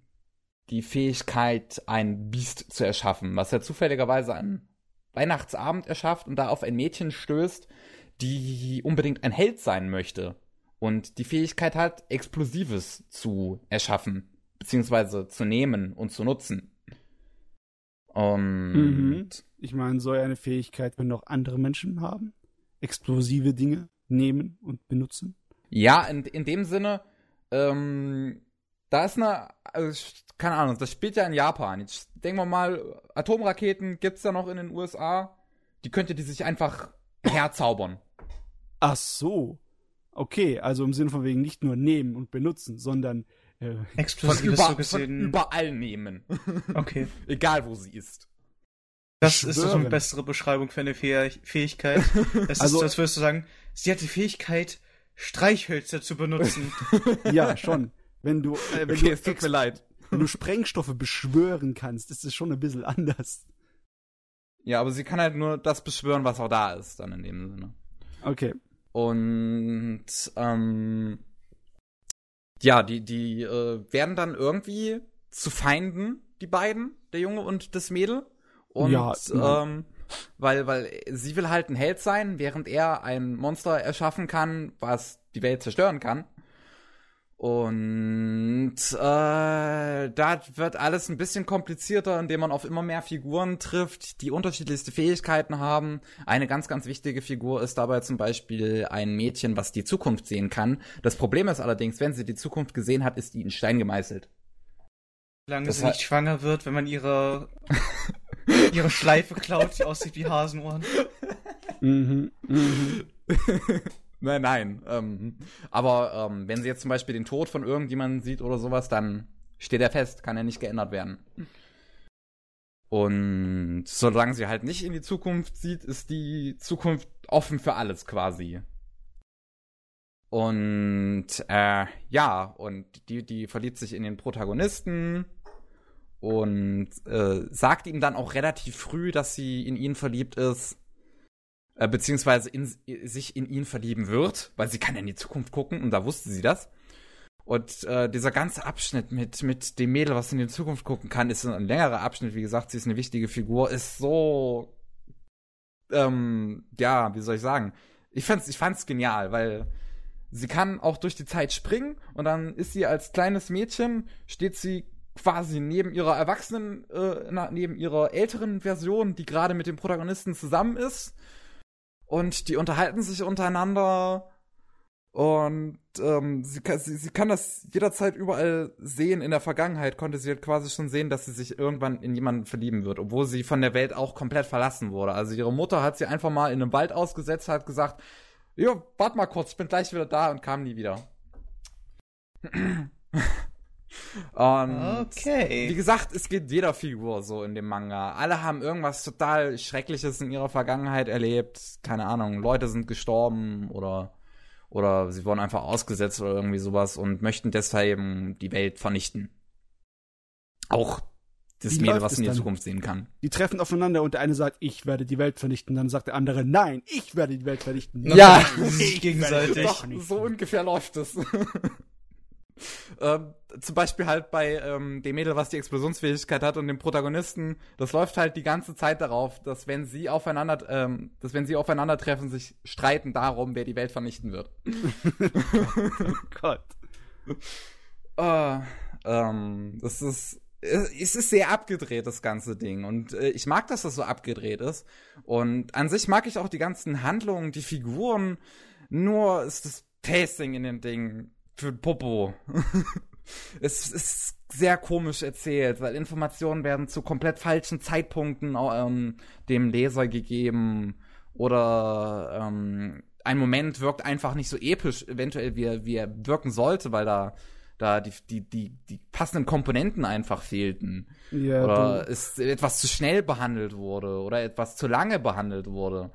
Speaker 1: die Fähigkeit, ein Biest zu erschaffen, was er zufälligerweise an Weihnachtsabend erschafft und da auf ein Mädchen stößt, die unbedingt ein Held sein möchte und die Fähigkeit hat, Explosives zu erschaffen, beziehungsweise zu nehmen und zu nutzen. Und
Speaker 3: Mhm. Ich meine, soll eine Fähigkeit können auch andere Menschen haben? Explosive Dinge nehmen und benutzen?
Speaker 1: Ja, in, in dem Sinne, ähm, da ist eine, also, keine Ahnung, das spielt ja in Japan. Jetzt denken wir mal, Atomraketen gibt's da noch in den USA. Die könnte die sich einfach herzaubern.
Speaker 3: Ach so. Okay, also im Sinne von wegen nicht nur nehmen und benutzen, sondern äh,
Speaker 1: Von, über,
Speaker 2: so
Speaker 1: von überall nehmen. [LAUGHS]
Speaker 2: Okay.
Speaker 1: Egal, wo sie ist.
Speaker 2: Das ist doch
Speaker 3: schwören.
Speaker 2: eine bessere Beschreibung für eine Fäh- Fähigkeit. [LAUGHS] Es
Speaker 3: Also-
Speaker 2: ist, als würdest du sagen, sie hat die Fähigkeit, Streichhölzer zu benutzen. [LAUGHS]
Speaker 3: ja, schon. Wenn du, äh, wenn,
Speaker 1: Okay,
Speaker 3: du
Speaker 1: es tut mir leid.
Speaker 3: wenn du Sprengstoffe beschwören kannst, ist es schon ein bisschen anders.
Speaker 1: Ja, aber sie kann halt nur das beschwören, was auch da ist, dann in dem Sinne.
Speaker 3: Okay.
Speaker 1: Und ähm, ja, die, die äh, werden dann irgendwie zu Feinden, die beiden, der Junge und das Mädel. Und
Speaker 3: Ja, ja.
Speaker 1: ähm, weil, weil sie will halt ein Held sein, während er ein Monster erschaffen kann, was die Welt zerstören kann. Und äh, da wird alles ein bisschen komplizierter, indem man auf immer mehr Figuren trifft, die unterschiedlichste Fähigkeiten haben. Eine ganz, ganz wichtige Figur ist dabei zum Beispiel ein Mädchen, was die Zukunft sehen kann. Das Problem ist allerdings, wenn sie die Zukunft gesehen hat, ist die in Stein gemeißelt.
Speaker 2: Solange
Speaker 1: Das
Speaker 2: sie nicht schwanger wird, wenn man ihre, [LAUGHS] ihre Schleife klaut, die aussieht wie Hasenohren.
Speaker 3: Mhm. Mhm. [LAUGHS]
Speaker 1: Nein, nein. Ähm, aber ähm, wenn sie jetzt zum Beispiel den Tod von irgendjemandem sieht oder sowas, dann steht er fest, kann er nicht geändert werden. Und solange sie halt nicht in die Zukunft sieht, ist die Zukunft offen für alles quasi. Und äh, ja, und die, die verliebt sich in den Protagonisten und äh, sagt ihm dann auch relativ früh, dass sie in ihn verliebt ist, äh, beziehungsweise in, sich in ihn verlieben wird, weil sie kann in die Zukunft gucken und da wusste sie das. Und äh, dieser ganze Abschnitt mit, mit dem Mädel, was in die Zukunft gucken kann, ist ein längerer Abschnitt. Wie gesagt, sie ist eine wichtige Figur, ist so, ähm, ja, wie soll ich sagen? Ich fand's, ich fand's genial, weil sie kann auch durch die Zeit springen und dann ist sie als kleines Mädchen, steht sie quasi neben ihrer Erwachsenen, äh, neben ihrer älteren Version, die gerade mit dem Protagonisten zusammen ist. Und die unterhalten sich untereinander und ähm, sie, kann, sie, sie kann das jederzeit überall sehen. In der Vergangenheit konnte sie halt quasi schon sehen, dass sie sich irgendwann in jemanden verlieben wird, obwohl sie von der Welt auch komplett verlassen wurde. Also ihre Mutter hat sie einfach mal in einem Wald ausgesetzt, hat gesagt, jo, warte mal kurz, ich bin gleich wieder da und kam nie wieder. [CLEARS THROAT] Und okay. wie gesagt, es geht jeder Figur so in dem Manga. Alle haben irgendwas total Schreckliches in ihrer Vergangenheit erlebt. Keine Ahnung, Leute sind gestorben oder oder sie wurden einfach ausgesetzt oder irgendwie sowas und möchten deshalb die Welt vernichten. Auch das Wie Mädel, was in die Zukunft sehen kann.
Speaker 3: Die treffen aufeinander und der eine sagt, ich werde die Welt vernichten. Dann sagt der andere, nein, ich werde die Welt vernichten.
Speaker 1: ja, [LAUGHS] gegenseitig. Doch, so ungefähr läuft es. [LAUGHS] [LAUGHS] ähm, zum Beispiel halt bei ähm, dem Mädel, was die Explosionsfähigkeit hat und dem Protagonisten, das läuft halt die ganze Zeit darauf, dass wenn sie aufeinander, ähm, dass wenn sie aufeinandertreffen, sich streiten darum, wer die Welt vernichten wird. [LAUGHS] oh Gott. äh, [LAUGHS] ähm, das ist es ist sehr abgedreht, das ganze Ding. Und äh, ich mag, dass das so abgedreht ist. Und an sich mag ich auch die ganzen Handlungen, die Figuren. Nur ist das Pacing in den Dingen für Popo. [LAUGHS] es ist sehr komisch erzählt, weil Informationen werden zu komplett falschen Zeitpunkten ähm, dem Leser gegeben oder ähm, ein Moment wirkt einfach nicht so episch, eventuell wie er, wie er wirken sollte, weil da da die, die, die, die passenden Komponenten einfach fehlten. Ja, oder es etwas zu schnell behandelt wurde oder etwas zu lange behandelt wurde.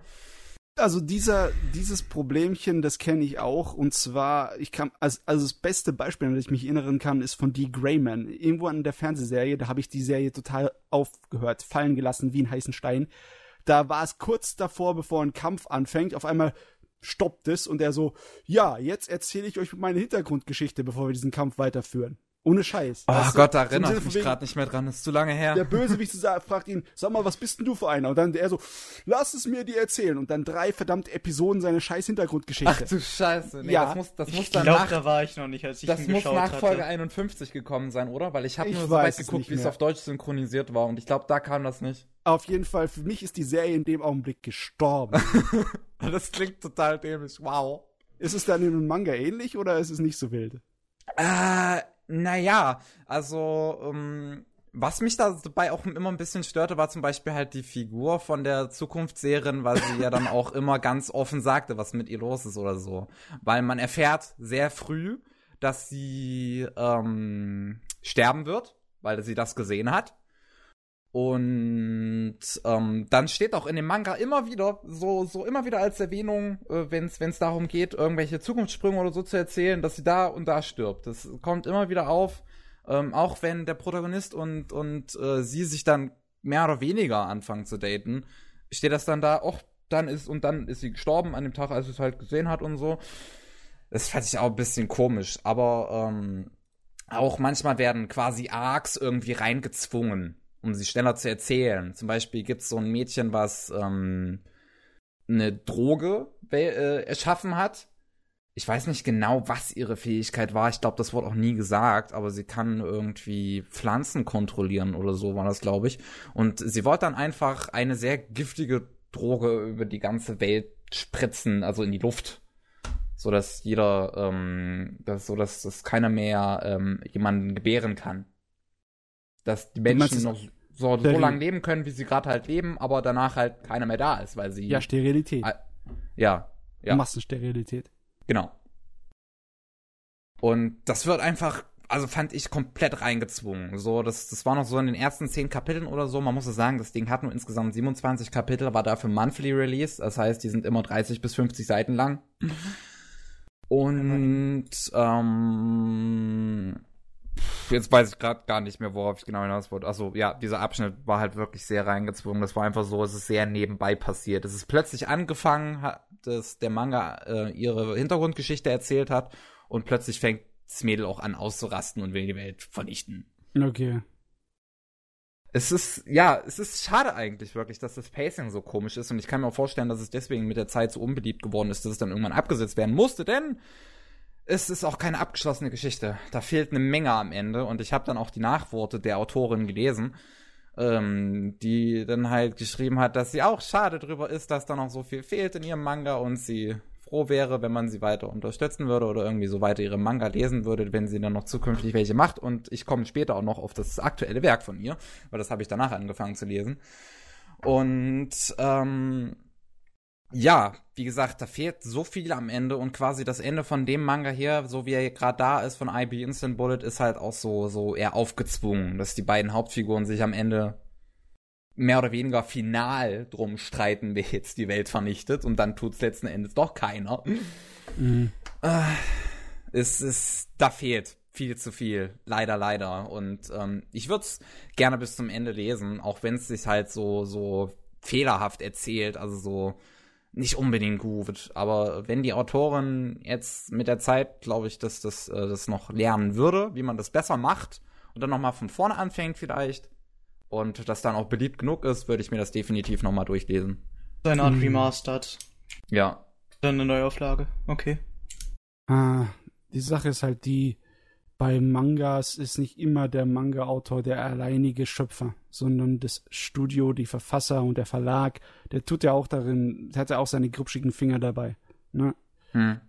Speaker 3: Also dieser, dieses Problemchen, das kenne ich auch. Und zwar, ich kann, also, also das beste Beispiel, an das ich mich erinnern kann, ist von D. Grayman. Irgendwo an der Fernsehserie, da habe ich die Serie total aufgehört, fallen gelassen wie ein heißen Stein. Da war es kurz davor, bevor ein Kampf anfängt. Auf einmal stoppt es und er so, ja, jetzt erzähle ich euch meine Hintergrundgeschichte, bevor wir diesen Kampf weiterführen. Ohne Scheiß.
Speaker 1: Oh weißt Gott, da erinnere ich mich gerade nicht mehr dran. Das ist zu lange her.
Speaker 3: Der Bösewicht fragt ihn, sag mal, was bist denn du für einer? Und dann er so, lass es mir dir erzählen. Und dann drei verdammt Episoden seine scheiß Hintergrundgeschichte.
Speaker 1: Ach du Scheiße. Nee,
Speaker 2: ja. das muss, das muss ich glaube, da war ich noch nicht, als ich
Speaker 1: Das muss nach hatte. Folge 51 gekommen sein, oder? Weil ich habe nur so weit geguckt, wie es auf Deutsch synchronisiert war. Und ich glaube, da kam das nicht.
Speaker 3: Auf jeden Fall, für mich ist die Serie in dem Augenblick gestorben. [LAUGHS]
Speaker 1: das klingt total dämlich. Wow.
Speaker 3: Ist es dann in einem Manga ähnlich oder ist es nicht so wild?
Speaker 1: Äh, naja, also, ähm, was mich dabei auch immer ein bisschen störte, war zum Beispiel halt die Figur von der Zukunftsseherin, weil sie ja dann auch immer ganz offen sagte, was mit ihr los ist oder so. Weil man erfährt sehr früh, dass sie ähm, sterben wird, weil sie das gesehen hat. Und ähm, dann steht auch in dem Manga immer wieder, so, so immer wieder als Erwähnung, äh, wenn es darum geht, irgendwelche Zukunftssprünge oder so zu erzählen, dass sie da und da stirbt. Das kommt immer wieder auf, ähm, auch wenn der Protagonist und, und äh, sie sich dann mehr oder weniger anfangen zu daten, steht das dann da, och, dann ist, und dann ist sie gestorben an dem Tag, als sie es halt gesehen hat und so. Das fand ich auch ein bisschen komisch, aber ähm, auch manchmal werden quasi Arcs irgendwie reingezwungen um sie schneller zu erzählen. Zum Beispiel gibt es so ein Mädchen, was ähm, eine Droge äh, erschaffen hat. Ich weiß nicht genau, was ihre Fähigkeit war. Ich glaube, das wurde auch nie gesagt, aber sie kann irgendwie Pflanzen kontrollieren oder so war das, glaube ich. Und sie wollte dann einfach eine sehr giftige Droge über die ganze Welt spritzen, also in die Luft so dass jeder, ähm, das, so dass, dass keiner mehr ähm, jemanden gebären kann dass die Menschen noch so, so lange leben können, wie sie gerade halt leben, aber danach halt keiner mehr da ist, weil sie.
Speaker 3: Ja, Sterilität.
Speaker 1: Ja, ja.
Speaker 3: Massensterilität.
Speaker 1: Genau. Und das wird einfach, also fand ich komplett reingezwungen. So, das, das war noch so in den ersten zehn Kapiteln oder so. Man muss es sagen, das Ding hat nur insgesamt 27 Kapitel, war dafür Monthly Release. Das heißt, die sind immer 30 bis 50 Seiten lang. [LAUGHS] Und ähm, jetzt weiß ich gerade gar nicht mehr, worauf ich genau hinaus wollte. Also ja, dieser Abschnitt war halt wirklich sehr reingezwungen. Das war einfach so, es ist sehr nebenbei passiert. Es ist plötzlich angefangen, dass der Manga äh, ihre Hintergrundgeschichte erzählt hat und plötzlich fängt das Mädel auch an auszurasten und will die Welt vernichten.
Speaker 3: Okay.
Speaker 1: Es ist, ja, es ist schade eigentlich wirklich, dass das Pacing so komisch ist und ich kann mir auch vorstellen, dass es deswegen mit der Zeit so unbeliebt geworden ist, dass es dann irgendwann abgesetzt werden musste, denn es ist auch keine abgeschlossene Geschichte. Da fehlt eine Menge am Ende und ich habe dann auch die Nachworte der Autorin gelesen, ähm, die dann halt geschrieben hat, dass sie auch schade drüber ist, dass da noch so viel fehlt in ihrem Manga und sie froh wäre, wenn man sie weiter unterstützen würde oder irgendwie so weiter ihre Manga lesen würde, wenn sie dann noch zukünftig welche macht. Und ich komme später auch noch auf das aktuelle Werk von ihr, weil das habe ich danach angefangen zu lesen. Und ähm, ja, wie gesagt, da fehlt so viel am Ende und quasi das Ende von dem Manga hier, so wie er gerade da ist von IB Instant Bullet, ist halt auch so so eher aufgezwungen, dass die beiden Hauptfiguren sich am Ende mehr oder weniger final drum streiten, wer jetzt die Welt vernichtet und dann tut's letzten Endes doch keiner. Mhm. Äh, es ist, da fehlt viel zu viel, leider, leider. Und ähm, ich würde es gerne bis zum Ende lesen, auch wenn es sich halt so so fehlerhaft erzählt, also so nicht unbedingt gut. Aber wenn die Autorin jetzt mit der Zeit, glaube ich, dass das äh, das noch lernen würde, wie man das besser macht und dann noch mal von vorne anfängt vielleicht, und das dann auch beliebt genug ist, würde ich mir das definitiv nochmal durchlesen.
Speaker 2: So eine Art mhm. Remastered.
Speaker 1: Ja.
Speaker 2: Dann eine Neuauflage. Okay.
Speaker 3: Ah, die Sache ist halt die, bei Mangas ist nicht immer der Manga-Autor der alleinige Schöpfer, sondern das Studio, die Verfasser und der Verlag, der tut ja auch darin, hat ja auch seine grubschigen Finger dabei. Ne? Hm.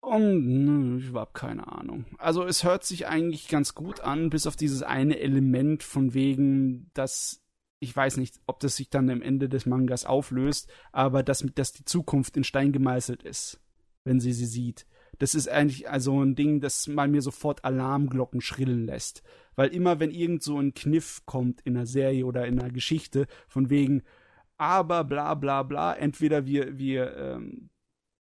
Speaker 3: Und nö, ich hab keine Ahnung. Also es hört sich eigentlich ganz gut an, bis auf dieses eine Element von wegen, dass ich weiß nicht, ob das sich dann am Ende des Mangas auflöst, aber dass, dass die Zukunft in Stein gemeißelt ist, wenn sie sie sieht. Das ist eigentlich also ein Ding, das mal mir sofort Alarmglocken schrillen lässt. Weil immer, wenn irgend so ein Kniff kommt in einer Serie oder in einer Geschichte, von wegen, aber bla bla bla, entweder wir, wir ähm,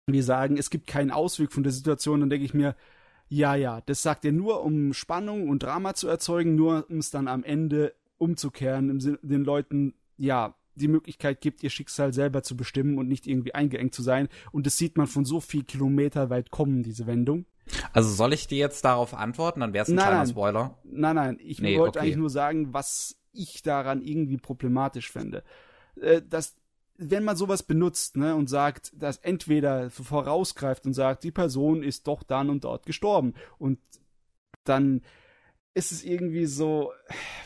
Speaker 3: wir sagen, es gibt keinen Ausweg von der Situation, dann denke ich mir, ja, ja, das sagt er nur, um Spannung und Drama zu erzeugen, nur um es dann am Ende umzukehren, Sinne, den Leuten, ja, die Möglichkeit gibt, ihr Schicksal selber zu bestimmen und nicht irgendwie eingeengt zu sein. Und das sieht man von so viel Kilometer weit kommen, diese Wendung.
Speaker 1: Also soll ich dir jetzt darauf antworten? Dann wäre es ein nein, kleiner Spoiler.
Speaker 3: Nein, nein, ich nee, wollte okay. eigentlich nur sagen, was ich daran irgendwie problematisch fände. Äh, dass wenn man sowas benutzt, ne, und sagt, dass entweder vorausgreift und sagt, die Person ist doch dann und dort gestorben und dann ist es irgendwie so,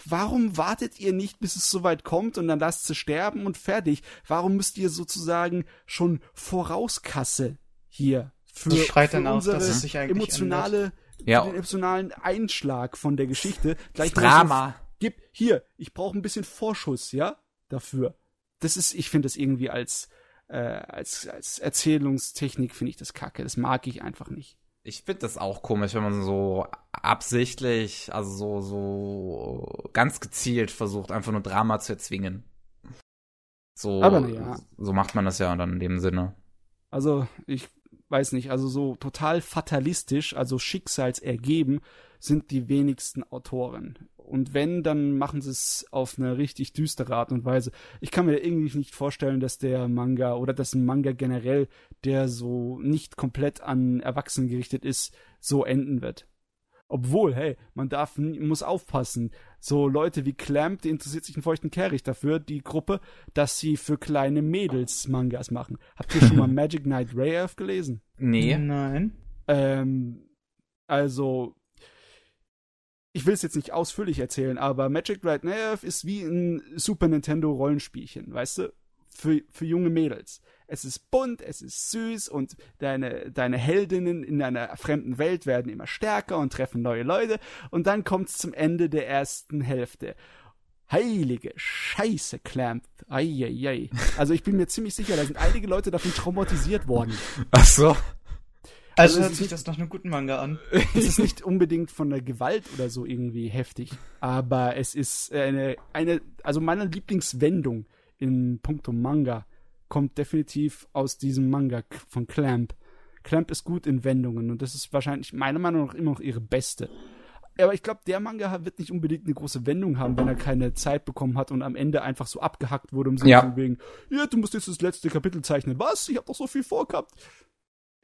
Speaker 3: warum wartet ihr nicht, bis es soweit kommt und dann lasst sie sterben und fertig? Warum müsst ihr sozusagen schon Vorauskasse hier für,
Speaker 2: für dann unsere aus,
Speaker 3: emotionale,
Speaker 1: ja.
Speaker 3: den emotionalen Einschlag von der Geschichte
Speaker 1: gleich Drama.
Speaker 3: Gib hier, ich brauche ein bisschen Vorschuss, ja, dafür das ist, ich finde das irgendwie als, äh, als, als Erzählungstechnik finde ich das kacke. Das mag ich einfach nicht.
Speaker 1: Ich finde das auch komisch, wenn man so absichtlich, also so, so ganz gezielt versucht, einfach nur Drama zu erzwingen. So,
Speaker 3: Aber ja.
Speaker 1: so macht man das ja dann in dem Sinne.
Speaker 3: Also, ich weiß nicht, also so total fatalistisch, also schicksalsergeben, sind die wenigsten Autoren. Und wenn, dann machen sie es auf eine richtig düstere Art und Weise. Ich kann mir irgendwie nicht vorstellen, dass der Manga oder dass ein Manga generell, der so nicht komplett an Erwachsenen gerichtet ist, so enden wird. Obwohl, hey, man darf, muss aufpassen. So Leute wie Clamp, die interessiert sich einen feuchten Kehricht dafür, die Gruppe, dass sie für kleine Mädels Mangas machen. Habt ihr schon mal [LAUGHS] Magic Knight Ray gelesen?
Speaker 1: Nee.
Speaker 2: Nein.
Speaker 3: Ähm, also, ich will es jetzt nicht ausführlich erzählen, aber Magic Right Nerve ist wie ein Super Nintendo Rollenspielchen, weißt du? Für, für junge Mädels. Es ist bunt, es ist süß und deine, deine Heldinnen in einer fremden Welt werden immer stärker und treffen neue Leute und dann kommt es zum Ende der ersten Hälfte. Heilige Scheiße, Clamp. Eieiei. Also ich bin mir ziemlich sicher, da sind einige Leute davon traumatisiert worden.
Speaker 1: Ach so.
Speaker 2: Also, also hört sich das nach einem guten Manga an. [LAUGHS]
Speaker 3: es ist nicht unbedingt von der Gewalt oder so irgendwie heftig, aber es ist eine, eine also meine Lieblingswendung in puncto Manga kommt definitiv aus diesem Manga von Clamp. Clamp ist gut in Wendungen und das ist wahrscheinlich meiner Meinung nach immer noch ihre beste. aber ich glaube, der Manga wird nicht unbedingt eine große Wendung haben, wenn er keine Zeit bekommen hat und am Ende einfach so abgehackt wurde, um sich
Speaker 1: Ja.
Speaker 3: von wegen, ja, du musst jetzt das letzte Kapitel zeichnen. Was? Ich habe doch so viel vorgehabt.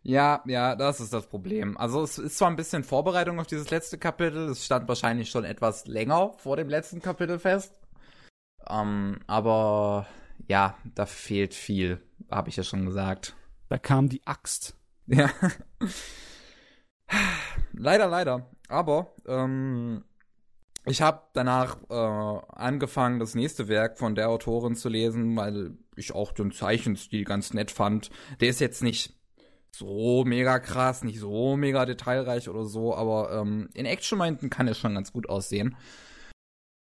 Speaker 1: Ja, ja, das ist das Problem. Also es ist zwar ein bisschen Vorbereitung auf dieses letzte Kapitel, es stand wahrscheinlich schon etwas länger vor dem letzten Kapitel fest. Ähm, aber ja, da fehlt viel, habe ich ja schon gesagt.
Speaker 3: Da kam die Axt.
Speaker 1: Ja. leider, leider. Aber ähm, ich habe danach äh, angefangen, das nächste Werk von der Autorin zu lesen, weil ich auch den Zeichenstil ganz nett fand. Der ist jetzt nicht so mega krass, nicht so mega detailreich oder so, aber ähm, in Action-Momenten kann er schon ganz gut aussehen.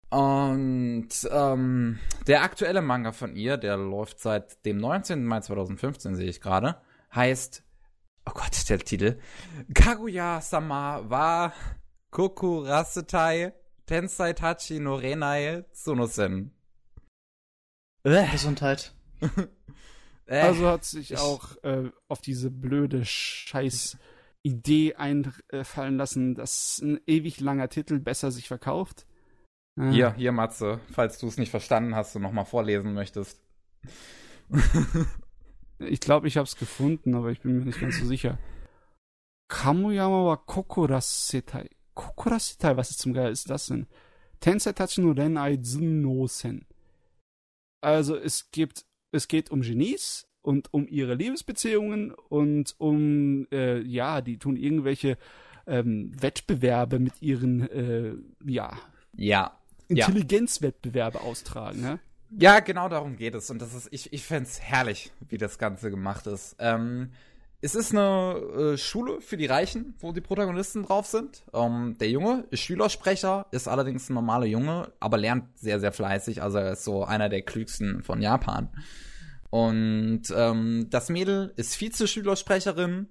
Speaker 1: Und ähm, der aktuelle Manga von ihr, der läuft seit dem 19. Mai 2015, sehe ich gerade, heißt, oh Gott, der Titel, Kaguya-sama wa Kokurasetai Tensai Tachi no Renai Tsunosen.
Speaker 2: Gesundheit. [LAUGHS]
Speaker 1: äh,
Speaker 3: Also hat sich
Speaker 1: ich-
Speaker 3: auch äh, auf diese blöde Scheiß Idee einfallen lassen, dass ein ewig langer Titel besser sich verkauft. Äh,
Speaker 1: Hier, hier, Matze, falls du es nicht verstanden hast und nochmal vorlesen möchtest. [LAUGHS]
Speaker 3: Ich glaube, ich habe es gefunden, aber ich bin mir nicht ganz so sicher. Kamuyama wa Kokurasetai. Kokurasetai, was ist zum Geier ist das denn? Tensei Tachi no Renai Zunosen. Also es gibt, es geht um Genies und um ihre Liebesbeziehungen und um, äh, ja, die tun irgendwelche ähm, Wettbewerbe mit ihren, äh, ja,
Speaker 1: ja. Ja.
Speaker 3: Intelligenzwettbewerbe austragen, ne?
Speaker 1: Ja, genau darum geht es. Und das ist, ich, ich fänd's herrlich, wie das Ganze gemacht ist. Ähm, es ist eine äh, Schule für die Reichen, wo die Protagonisten drauf sind. Ähm, der Junge ist Schülersprecher, ist allerdings ein normaler Junge, aber lernt sehr, sehr fleißig. Also er ist so einer der klügsten von Japan. Und ähm, das Mädel ist Vize-Schülersprecherin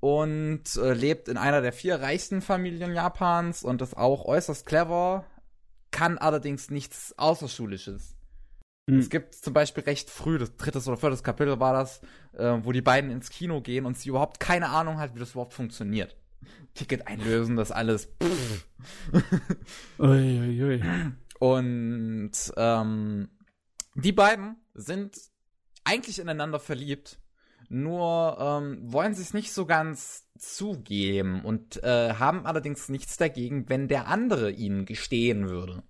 Speaker 1: und äh, lebt in einer der vier reichsten Familien Japans und ist auch äußerst clever, kann allerdings nichts Außerschulisches.
Speaker 3: Hm.
Speaker 1: Es gibt zum Beispiel recht früh, das drittes oder viertes Kapitel war das, äh, wo die beiden ins Kino gehen und sie überhaupt keine Ahnung hat, wie das überhaupt funktioniert. Ticket einlösen, das alles.
Speaker 3: Ui, ui, ui.
Speaker 1: Und ähm, die beiden sind eigentlich ineinander verliebt, nur ähm, wollen sie es nicht so ganz zugeben und äh, haben allerdings nichts dagegen, wenn der andere ihnen gestehen würde.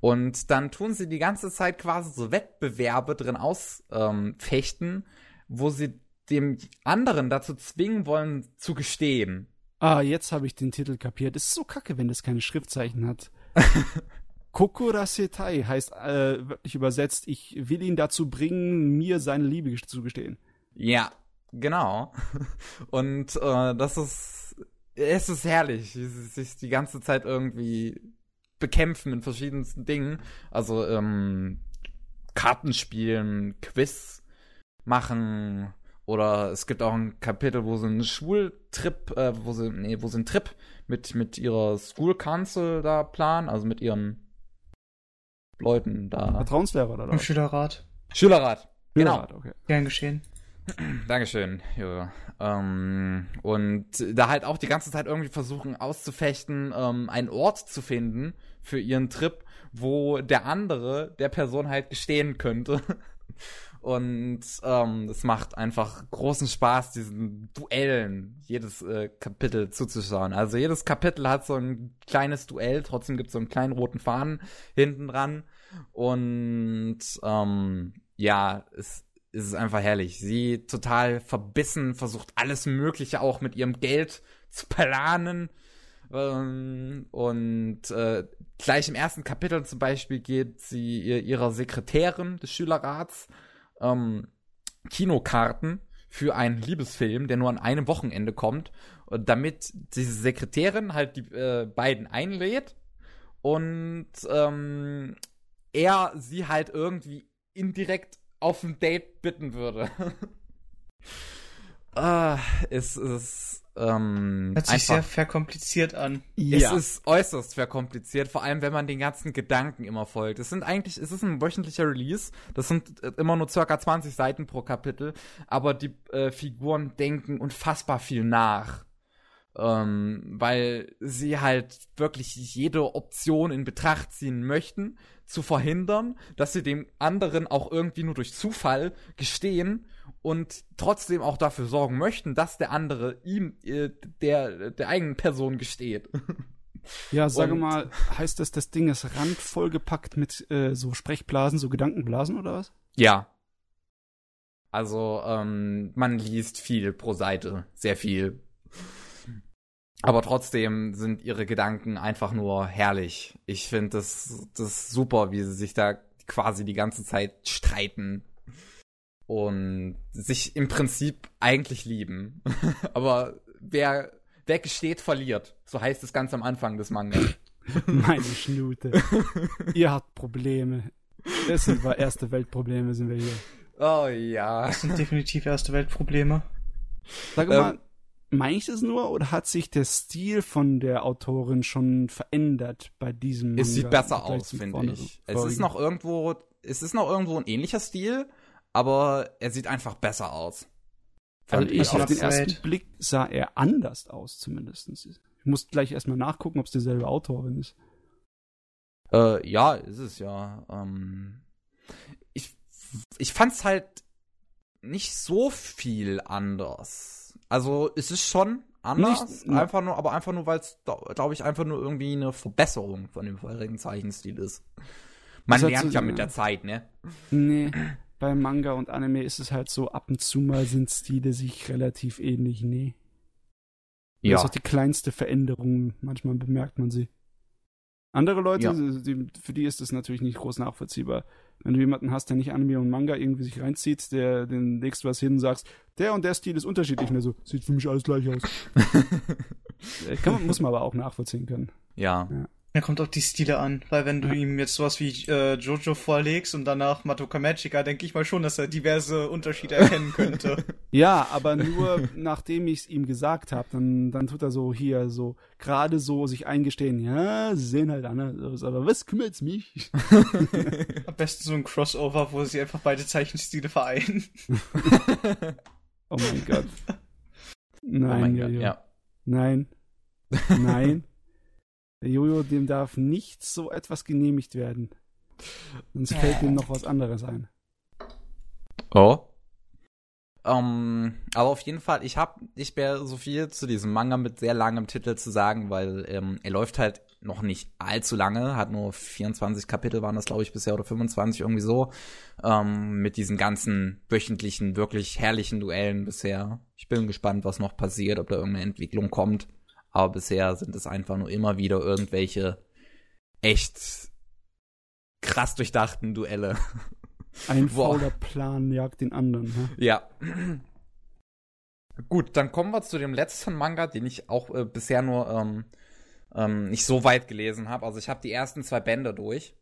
Speaker 1: Und dann tun sie die ganze Zeit quasi so Wettbewerbe drin ausfechten, ähm, wo sie dem anderen dazu zwingen wollen, zu gestehen.
Speaker 3: Ah, jetzt habe ich den Titel kapiert. Es ist so kacke, wenn das keine Schriftzeichen hat. [LAUGHS] Kokurasetai heißt äh, wörtlich übersetzt, ich will ihn dazu bringen, mir seine Liebe zu gestehen.
Speaker 1: Ja, genau. [LAUGHS] Und äh, das ist, es ist herrlich, wie sie sich die ganze Zeit irgendwie bekämpfen in verschiedensten Dingen. Also ähm, Kartenspielen, Quiz machen oder es gibt auch ein Kapitel, wo sie einen Schultrip, äh, wo sie, nee, wo sie einen Trip mit, mit ihrer School Council da planen, also mit ihren Leuten da.
Speaker 3: Vertrauenslehrer oder
Speaker 2: Im
Speaker 3: was?
Speaker 2: Schülerrat.
Speaker 1: Schülerrat. Genau.
Speaker 3: Schülerrat, Okay.
Speaker 2: Gern geschehen.
Speaker 1: Dankeschön, Jure. Ähm, und da halt auch die ganze Zeit irgendwie versuchen auszufechten, ähm, einen Ort zu finden für ihren Trip, wo der andere der Person halt gestehen könnte. [LAUGHS] Und ähm, es macht einfach großen Spaß, diesen Duellen jedes äh, Kapitel zuzuschauen. Also jedes Kapitel hat so ein kleines Duell, trotzdem gibt es so einen kleinen roten Faden hinten dran. Und ähm, ja, es, es ist einfach herrlich. Sie total verbissen, versucht alles Mögliche auch mit ihrem Geld zu planen. Ähm, und äh, gleich im ersten Kapitel zum Beispiel geht sie ihr, ihrer Sekretärin des Schülerrats ähm, Kinokarten für einen Liebesfilm, der nur an einem Wochenende kommt, damit diese Sekretärin halt die äh, beiden einlädt und ähm, er sie halt irgendwie indirekt auf ein Date bitten würde. [LAUGHS] ah, es ist ähm,
Speaker 2: Hört sich
Speaker 1: einfach
Speaker 2: sehr verkompliziert an.
Speaker 1: es ist äußerst verkompliziert, vor allem wenn man den ganzen Gedanken immer folgt. Es sind eigentlich, es ist ein wöchentlicher Release, das sind äh, immer nur circa 20 Seiten pro Kapitel, aber die äh, Figuren denken unfassbar viel nach. Ähm, weil sie halt wirklich jede Option in Betracht ziehen möchten, zu verhindern, dass sie dem anderen auch irgendwie nur durch Zufall gestehen und trotzdem auch dafür sorgen möchten, dass der andere ihm, äh, der, der eigenen Person gesteht. [LAUGHS]
Speaker 3: Ja, sage
Speaker 1: Und-
Speaker 3: mal, heißt das, das Ding ist randvoll gepackt mit äh, so Sprechblasen, so Gedankenblasen oder was?
Speaker 1: Ja. Also, ähm, man liest viel pro Seite, sehr viel. Aber trotzdem sind ihre Gedanken einfach nur herrlich. Ich finde das, das super, wie sie sich da quasi die ganze Zeit streiten und sich im Prinzip eigentlich lieben. [LAUGHS] Aber wer, wer gesteht, verliert. So heißt es ganz am Anfang des Manga. [LAUGHS]
Speaker 3: Meine Schnute. Ihr habt Probleme. Das sind wir erste Weltprobleme, sind wir hier.
Speaker 1: Oh ja.
Speaker 2: Das sind definitiv erste Weltprobleme.
Speaker 3: Sag
Speaker 1: Ähm,
Speaker 3: mal, meine ich das nur oder hat sich der Stil von der Autorin schon verändert bei diesem Manga?
Speaker 1: Es sieht besser aus, finde ich. Es ist noch irgendwo, es ist noch irgendwo ein ähnlicher Stil, aber er sieht einfach besser aus.
Speaker 3: Also
Speaker 1: Fand
Speaker 3: ich,
Speaker 2: Also
Speaker 3: auf den ersten Blick sah er anders aus, zumindest. Ich muss gleich erstmal nachgucken, ob es dieselbe Autorin ist.
Speaker 1: Äh, ja, ist es ja. Ähm, ich, ich fand's halt nicht so viel anders. Also, es ist schon anders,
Speaker 3: Nicht-
Speaker 1: einfach nur, aber einfach nur, weil es, glaube ich, einfach nur irgendwie eine Verbesserung von dem vorherigen Zeichenstil ist. Man lernt
Speaker 3: so-
Speaker 1: ja mit der Zeit, ne?
Speaker 3: Nee, bei Manga und Anime ist es halt so, ab und zu mal sind Stile sich relativ ähnlich. Nee. Das ist auch die kleinste Veränderung. Manchmal bemerkt man sie. Andere Leute,
Speaker 1: Ja.
Speaker 3: die, für die ist das natürlich nicht groß nachvollziehbar. Wenn du jemanden hast, der nicht Anime und Manga irgendwie sich reinzieht, der den legst du was hin und sagst, der und der Stil ist unterschiedlich. Der so, sieht für mich alles gleich aus. [LAUGHS] Äh, Kann muss man aber auch nachvollziehen können.
Speaker 1: ja.
Speaker 2: Ja, kommt auf die Stile an, weil wenn du
Speaker 3: Ja.
Speaker 2: ihm jetzt sowas wie äh, Jojo vorlegst und danach Madoka Magica, denke ich mal schon, dass er diverse Unterschiede erkennen könnte. [LAUGHS]
Speaker 3: Ja, aber nur [LAUGHS] nachdem ich es ihm gesagt habe, dann, dann tut er so hier so gerade so sich eingestehen, ja, sie sehen halt anders aus, aber was kümmert's mich? [LAUGHS]
Speaker 2: Am besten so ein Crossover, wo sie einfach beide Zeichenstile vereinen.
Speaker 3: Oh mein Gott.
Speaker 1: Oh
Speaker 3: Nein,
Speaker 1: mein Gott, ja.
Speaker 3: Nein. Nein. Der Jojo, dem darf nicht so etwas genehmigt werden. Sonst fällt ihm noch was anderes ein.
Speaker 1: Oh. Ähm, aber auf jeden Fall, ich habe nicht mehr so viel zu diesem Manga mit sehr langem Titel zu sagen, weil ähm, er läuft halt noch nicht allzu lange, hat nur 24 Kapitel waren das, glaube ich, bisher oder 25 irgendwie so. Ähm, mit diesen ganzen wöchentlichen, wirklich herrlichen Duellen bisher. Ich bin gespannt, was noch passiert, ob da irgendeine Entwicklung kommt. Aber bisher sind es einfach nur immer wieder irgendwelche echt krass durchdachten Duelle. [LAUGHS]
Speaker 3: Ein fauler Plan jagt den anderen. Ne?
Speaker 1: Ja. Gut, dann kommen wir zu dem letzten Manga, den ich auch äh, bisher nur ähm, ähm, nicht so weit gelesen habe. Also ich habe die ersten zwei Bände durch.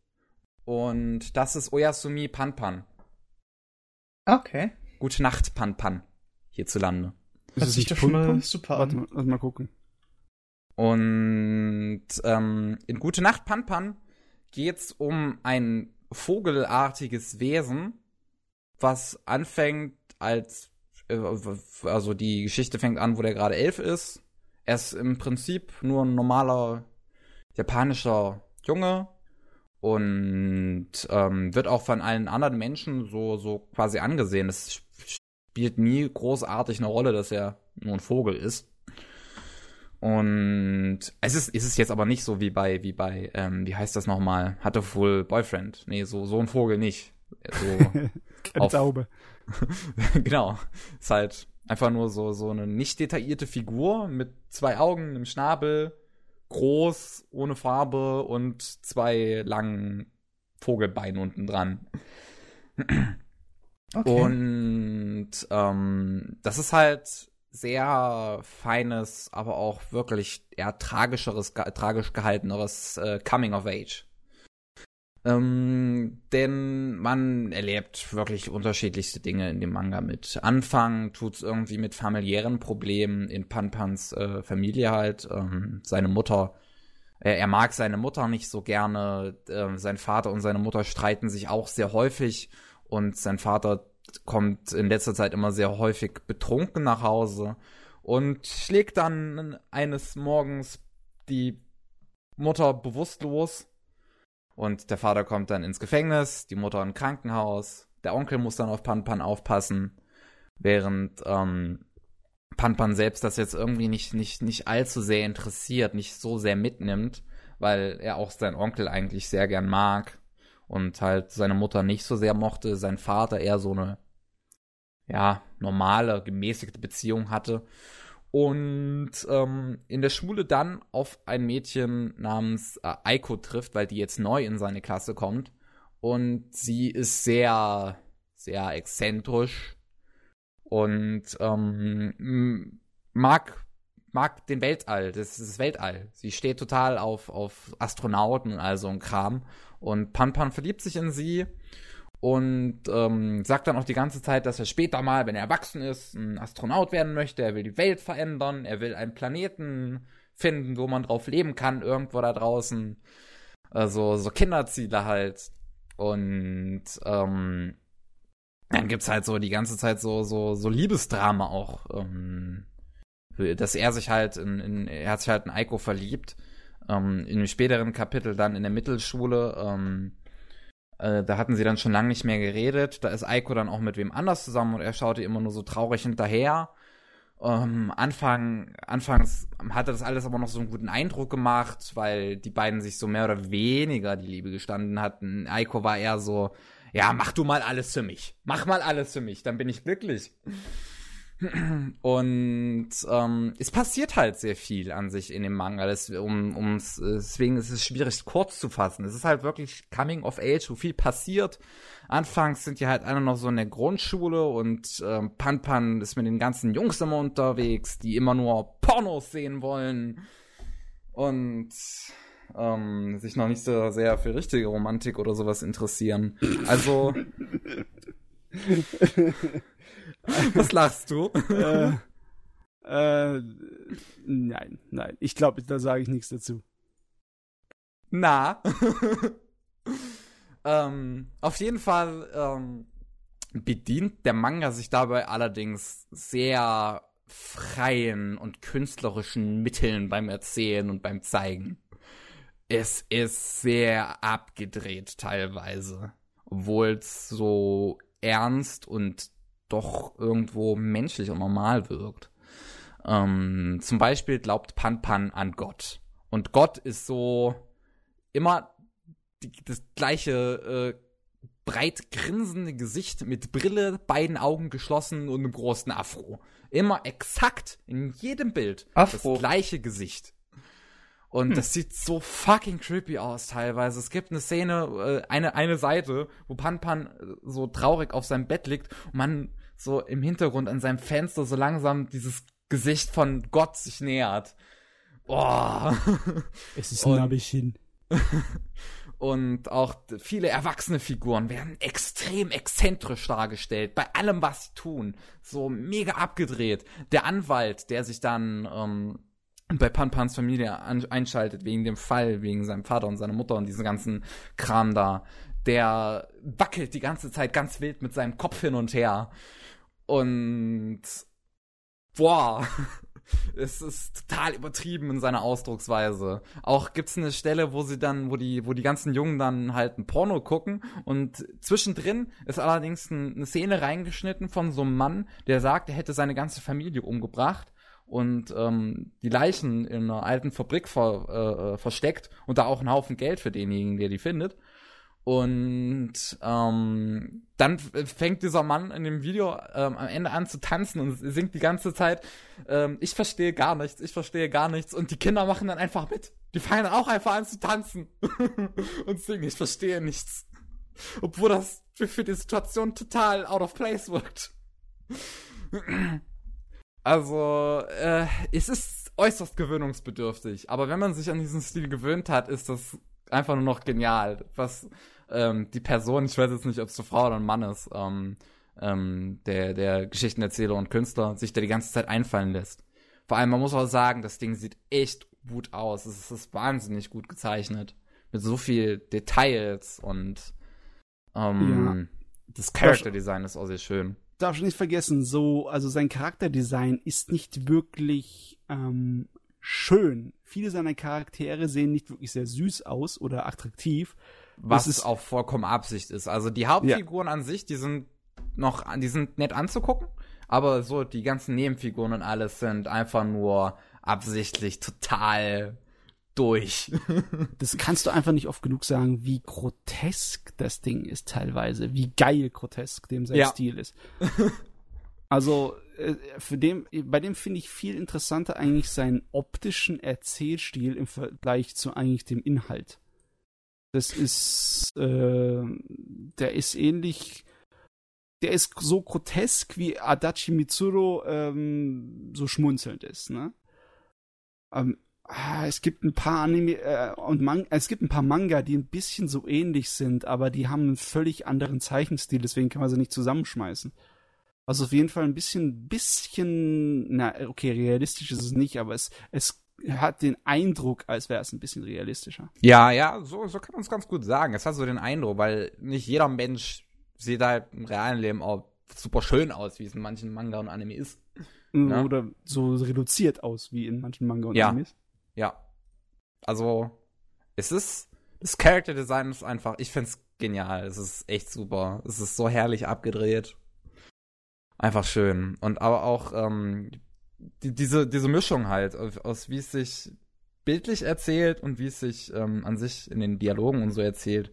Speaker 1: Und das ist Oyasumi Panpan.
Speaker 2: Okay.
Speaker 1: Gute Nacht, Panpan. Hierzulande.
Speaker 3: Ist
Speaker 2: Hört
Speaker 3: es nicht
Speaker 2: doch schon mal
Speaker 3: Pun-Pun?
Speaker 2: super
Speaker 3: Warte mal, lass mal gucken.
Speaker 1: Und ähm, in Gute Nacht, Panpan geht's um ein vogelartiges Wesen, was anfängt als, äh, also die Geschichte fängt an, wo der gerade elf ist. Er ist im Prinzip nur ein normaler japanischer Junge und ähm, wird auch von allen anderen Menschen so, so quasi angesehen. Es spielt nie großartig eine Rolle, dass er nur ein Vogel ist. Und es ist, ist es jetzt aber nicht so wie bei, wie bei, ähm, wie heißt das nochmal? Hatte wohl Boyfriend. Nee, so, so ein Vogel nicht. So, [LAUGHS] Auf-
Speaker 3: Taube. [LAUGHS]
Speaker 1: genau. Ist halt einfach nur so, so eine nicht detaillierte Figur mit zwei Augen, einem Schnabel, groß, ohne Farbe und zwei langen Vogelbeinen unten dran.
Speaker 2: Okay.
Speaker 1: Und ähm, das ist halt sehr feines, aber auch wirklich eher tragischeres, tragisch gehalteneres äh, Coming of Age. Ähm, denn man erlebt wirklich unterschiedlichste Dinge in dem Manga mit. Anfang tut's irgendwie mit familiären Problemen in Panpans äh, Familie halt. Ähm, seine Mutter, äh, er mag seine Mutter nicht so gerne. Äh, sein Vater und seine Mutter streiten sich auch sehr häufig und sein Vater kommt in letzter Zeit immer sehr häufig betrunken nach Hause und schlägt dann eines Morgens die Mutter bewusstlos. Und der Vater kommt dann ins Gefängnis, die Mutter im Krankenhaus, der Onkel muss dann auf Pan Pan aufpassen, während ähm, Pan selbst das jetzt irgendwie nicht, nicht, nicht allzu sehr interessiert, nicht so sehr mitnimmt, weil er auch seinen Onkel eigentlich sehr gern mag und halt seine Mutter nicht so sehr mochte, sein Vater eher so eine, ja, normale, gemäßigte Beziehung hatte und ähm, in der Schule dann auf ein Mädchen namens äh, Aiko trifft, weil die jetzt neu in seine Klasse kommt. Und sie ist sehr, sehr exzentrisch und ähm, mag, mag den Weltall, das ist das Weltall. Sie steht total auf, auf Astronauten und all so ein Kram. Und Pan Pan verliebt sich in sie und ähm, sagt dann auch die ganze Zeit, dass er später mal, wenn er erwachsen ist, ein Astronaut werden möchte. Er will die Welt verändern, er will einen Planeten finden, wo man drauf leben kann, irgendwo da draußen. Also so Kinderziele halt. Und ähm, dann gibt's halt so die ganze Zeit so so so Liebesdrama auch, ähm, dass er sich halt in, in er hat sich halt in Eiko verliebt. Ähm, in einem späteren Kapitel dann in der Mittelschule. Ähm, äh, da hatten sie dann schon lange nicht mehr geredet. Da ist Eiko dann auch mit wem anders zusammen und er schaute immer nur so traurig hinterher. Ähm, Anfang, anfangs hatte das alles aber noch so einen guten Eindruck gemacht, weil die beiden sich so mehr oder weniger die Liebe gestanden hatten. Eiko war eher so, ja, mach du mal alles für mich. Mach mal alles für mich, dann bin ich glücklich. Und ähm, es passiert halt sehr viel an sich in dem Manga. Das, um, ums, deswegen ist es schwierig, kurz zu fassen. Es ist halt wirklich Coming of Age, wo viel passiert. Anfangs sind die halt alle noch so in der Grundschule und ähm, Pan Pan ist mit den ganzen Jungs immer unterwegs, die immer nur Pornos sehen wollen und ähm, sich noch nicht so sehr für richtige Romantik oder sowas interessieren. Also [LAUGHS] [LAUGHS] Was lachst du?
Speaker 3: äh, äh, nein, nein. Ich glaube, da sage ich nichts dazu.
Speaker 1: Na. [LAUGHS] ähm, auf jeden Fall ähm, bedient der Manga sich dabei allerdings sehr freien und künstlerischen Mitteln beim Erzählen und beim Zeigen. Es ist sehr abgedreht teilweise, obwohl es so ernst und doch irgendwo menschlich und normal wirkt. Ähm, zum Beispiel glaubt Pan Pan an Gott. Und Gott ist so immer die, das gleiche äh, breit grinsende Gesicht mit Brille, beiden Augen geschlossen und einem großen Afro. Immer exakt in jedem Bild
Speaker 2: Afro.
Speaker 1: das gleiche Gesicht. Und
Speaker 2: Hm.
Speaker 1: das sieht so fucking creepy aus teilweise. Es gibt eine Szene, äh, eine, eine Seite, wo Pan Pan äh, so traurig auf seinem Bett liegt und man so im Hintergrund an seinem Fenster so langsam dieses Gesicht von Gott sich nähert. Boah.
Speaker 3: Es ist Nabelchen. [LAUGHS]
Speaker 1: Und auch viele erwachsene Figuren werden extrem exzentrisch dargestellt, bei allem, was sie tun. So mega abgedreht. Der Anwalt, der sich dann ähm, bei Pan Pans Familie an einschaltet, wegen dem Fall, wegen seinem Vater und seiner Mutter und diesem ganzen Kram da, der wackelt die ganze Zeit ganz wild mit seinem Kopf hin und her. Und boah, [LAUGHS] es ist total übertrieben in seiner Ausdrucksweise. Auch gibt's eine Stelle, wo sie dann, wo die, wo die ganzen Jungen dann halt ein Porno gucken und zwischendrin ist allerdings ein, eine Szene reingeschnitten von so einem Mann, der sagt, er hätte seine ganze Familie umgebracht und ähm, die Leichen in einer alten Fabrik ver, äh, äh, versteckt und da auch einen Haufen Geld für denjenigen, der die findet. Und ähm, dann f- fängt dieser Mann in dem Video ähm, am Ende an zu tanzen und singt die ganze Zeit, ähm, ich verstehe gar nichts, ich verstehe gar nichts. Und die Kinder machen dann einfach mit. Die fangen auch einfach an zu tanzen [LAUGHS] und singen, ich verstehe nichts. Obwohl das für, für die Situation total out of place wirkt. Also, äh, es ist äußerst gewöhnungsbedürftig. Aber wenn man sich an diesen Stil gewöhnt hat, ist das einfach nur noch genial. Was ähm, die Person, ich weiß jetzt nicht, ob es eine Frau oder ein Mann ist, ähm, ähm, der, der Geschichtenerzähler und Künstler, sich da die ganze Zeit einfallen lässt. Vor allem, man muss auch sagen, das Ding sieht echt gut aus. Es ist, wahnsinnig gut gezeichnet. Mit so viel Details und ähm, das Character Design ist auch sehr schön.
Speaker 3: Darfst nicht vergessen, so, also sein Charakterdesign ist nicht wirklich ähm, schön. Viele seiner Charaktere sehen nicht wirklich sehr süß aus oder attraktiv.
Speaker 1: Was ist auch vollkommen Absicht ist. Also die Hauptfiguren ja. an sich, die sind noch, die sind nett anzugucken, aber so die ganzen Nebenfiguren und alles sind einfach nur absichtlich total durch. [LAUGHS]
Speaker 3: das kannst du einfach nicht oft genug sagen, wie grotesk das Ding ist teilweise, wie geil grotesk dem sein ja. Stil ist. [LAUGHS] Also äh, für dem, bei dem finde ich viel interessanter eigentlich seinen optischen Erzählstil im Vergleich zu eigentlich dem Inhalt. Das ist, äh, der ist ähnlich, der ist so grotesk wie Adachi Mitsuru ähm, so schmunzelnd ist, ne? Ähm, ah, es gibt ein paar Anime äh, und Man es gibt ein paar Manga, die ein bisschen so ähnlich sind, aber die haben einen völlig anderen Zeichenstil, deswegen kann man sie nicht zusammenschmeißen. Also auf jeden Fall ein bisschen, bisschen, na, okay, realistisch ist es nicht, aber es, es hat den Eindruck, als wäre es ein bisschen realistischer.
Speaker 1: Ja, ja, so, so kann man es ganz gut sagen. Es hat so den Eindruck, weil nicht jeder Mensch sieht halt im realen Leben auch super schön aus, wie es in manchen Manga und Anime ist.
Speaker 3: Ja? Oder so reduziert aus, wie in manchen Manga und
Speaker 1: ja.
Speaker 3: Animes.
Speaker 1: Ja. Also, es ist, das Character Design ist einfach, ich find's genial. Es ist echt super. Es ist so herrlich abgedreht. Einfach schön. Und aber auch, ähm, die, diese, diese Mischung halt, aus wie es sich bildlich erzählt und wie es sich ähm, an sich in den Dialogen und so erzählt,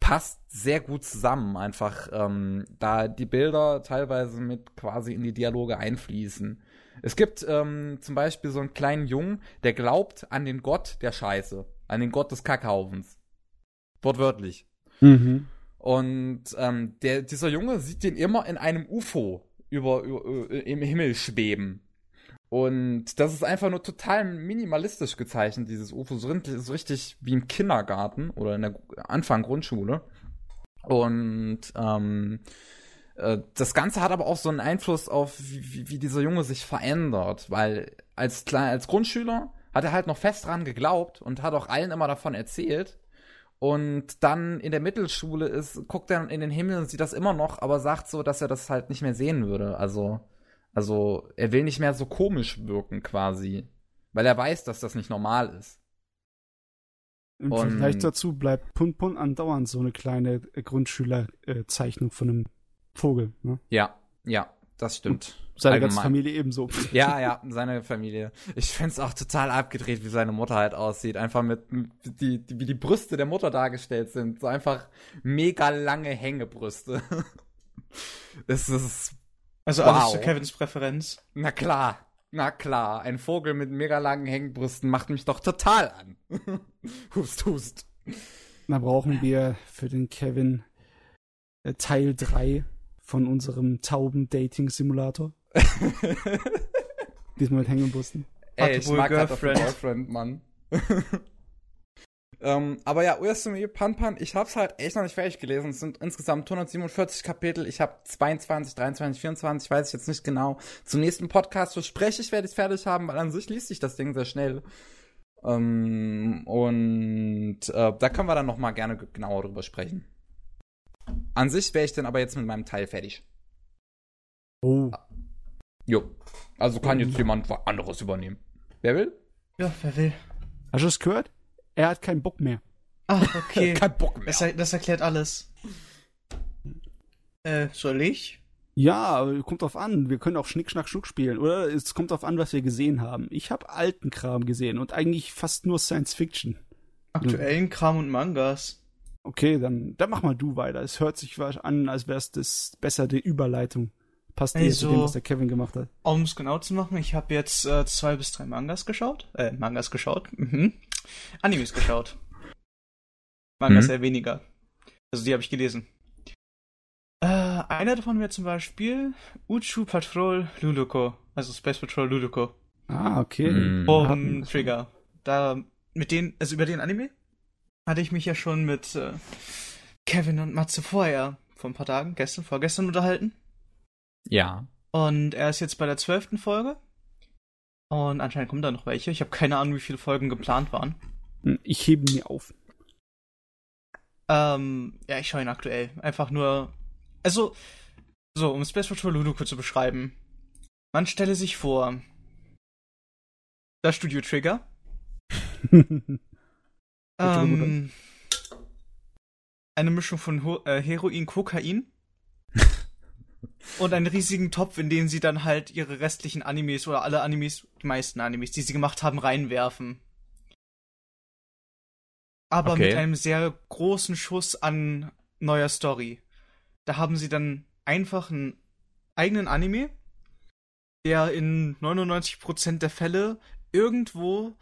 Speaker 1: passt sehr gut zusammen. Einfach, ähm, da die Bilder teilweise mit quasi in die Dialoge einfließen. Es gibt ähm, zum Beispiel so einen kleinen Jungen, der glaubt an den Gott der Scheiße, an den Gott des Kackhaufens. Wortwörtlich.
Speaker 3: Mhm.
Speaker 1: Und ähm, der, dieser Junge sieht den immer in einem UFO über, über, im Himmel schweben. Und das ist einfach nur total minimalistisch gezeichnet, dieses UFO. So, so richtig wie im Kindergarten oder in der Anfang Grundschule. Und ähm, äh, das Ganze hat aber auch so einen Einfluss auf, wie, wie dieser Junge sich verändert, weil als, als Grundschüler hat er halt noch fest dran geglaubt und hat auch allen immer davon erzählt. Und dann in der Mittelschule ist, guckt er in den Himmel und sieht das immer noch, aber sagt so, dass er das halt nicht mehr sehen würde. Also, also er will nicht mehr so komisch wirken quasi, weil er weiß, dass das nicht normal ist.
Speaker 3: Im und Vergleich dazu bleibt Pun Pun andauernd so eine kleine Grundschülerzeichnung von einem Vogel. Ne?
Speaker 1: Ja, ja, das stimmt.
Speaker 3: Und seine Allgemein. ganze Familie ebenso. [LAUGHS]
Speaker 1: Ja, ja, seine Familie. Ich find's auch total abgedreht, wie seine Mutter halt aussieht. Einfach mit, die, die, wie die Brüste der Mutter dargestellt sind. So einfach mega lange Hängebrüste. [LAUGHS] es ist.
Speaker 2: Also wow. alles zu Kevins Präferenz.
Speaker 1: Na klar. Na klar, ein Vogel mit mega langen Hängebrüsten macht mich doch total an. [LAUGHS] hust, hust.
Speaker 3: Da brauchen wir für den Kevin äh, Teil 3 von unserem Tauben-Dating-Simulator. [LAUGHS] Diesmal mit Hängebussen.
Speaker 1: Ey, ich mag Girlfriend. Girlfriend, Mann. [LAUGHS] ähm, aber ja, Uyasumi Pan Pan, ich hab's halt echt noch nicht fertig gelesen. Es sind insgesamt 147 Kapitel. Ich habe 22, 23, 24, weiß ich jetzt nicht genau. Zum nächsten Podcast verspreche ich, werde ich fertig haben, weil an sich liest sich das Ding sehr schnell. Ähm, und äh, da können wir dann noch mal gerne genauer drüber sprechen. An sich wäre ich dann aber jetzt mit meinem Teil fertig.
Speaker 3: Oh.
Speaker 1: Jo. Also kann jetzt jemand was anderes übernehmen. Wer will?
Speaker 2: Ja, wer will.
Speaker 3: Hast du es gehört? Er hat keinen Bock mehr.
Speaker 2: Ah, okay. [LAUGHS]
Speaker 1: Kein Bock mehr.
Speaker 2: Das, das erklärt alles. Äh, soll ich?
Speaker 3: Ja, kommt drauf an. Wir können auch Schnick, Schnack, Schnuck spielen. Oder es kommt drauf an, was wir gesehen haben. Ich habe alten Kram gesehen und eigentlich fast nur Science Fiction.
Speaker 2: Aktuellen Kram und Mangas.
Speaker 3: Okay, dann, dann mach mal du weiter. Es hört sich an, als wäre es das besser die Überleitung. Passt also, zu dem, was der Kevin gemacht hat.
Speaker 2: Um es genau zu machen, ich habe jetzt äh, zwei bis drei Mangas geschaut. Äh, Mangas geschaut. Mhm. Animes geschaut. Mangas mhm. sehr weniger. Also die habe ich gelesen. Äh, einer davon wäre zum Beispiel Uchu Patrol Luluko. Also Space Patrol Luluko.
Speaker 3: Ah, okay.
Speaker 2: Mhm. Vom Trigger. Da, mit denen, also über den Anime hatte ich mich ja schon mit äh, Kevin und Matze vorher, vor ein paar Tagen, gestern, vorgestern unterhalten.
Speaker 1: Ja.
Speaker 2: Und er ist jetzt bei der zwölften Folge. Und anscheinend kommen da noch welche. Ich habe keine Ahnung, wie viele Folgen geplant waren.
Speaker 3: Hm, ich hebe mir auf.
Speaker 2: Ähm, ja, ich schaue ihn aktuell. Einfach nur. Also, So, um Space Patrol Ludoku zu beschreiben. Man stelle sich vor, das Studio Trigger. [LAUGHS] ähm, eine Mischung von Ho äh, Heroin, Kokain [LAUGHS] und einen riesigen Topf, in den sie dann halt ihre restlichen Animes oder alle Animes, die meisten Animes, die sie gemacht haben, reinwerfen. Aber
Speaker 1: Okay.
Speaker 2: mit einem sehr großen Schuss an neuer Story. Da haben sie dann einfach einen eigenen Anime, der in 99% der Fälle irgendwo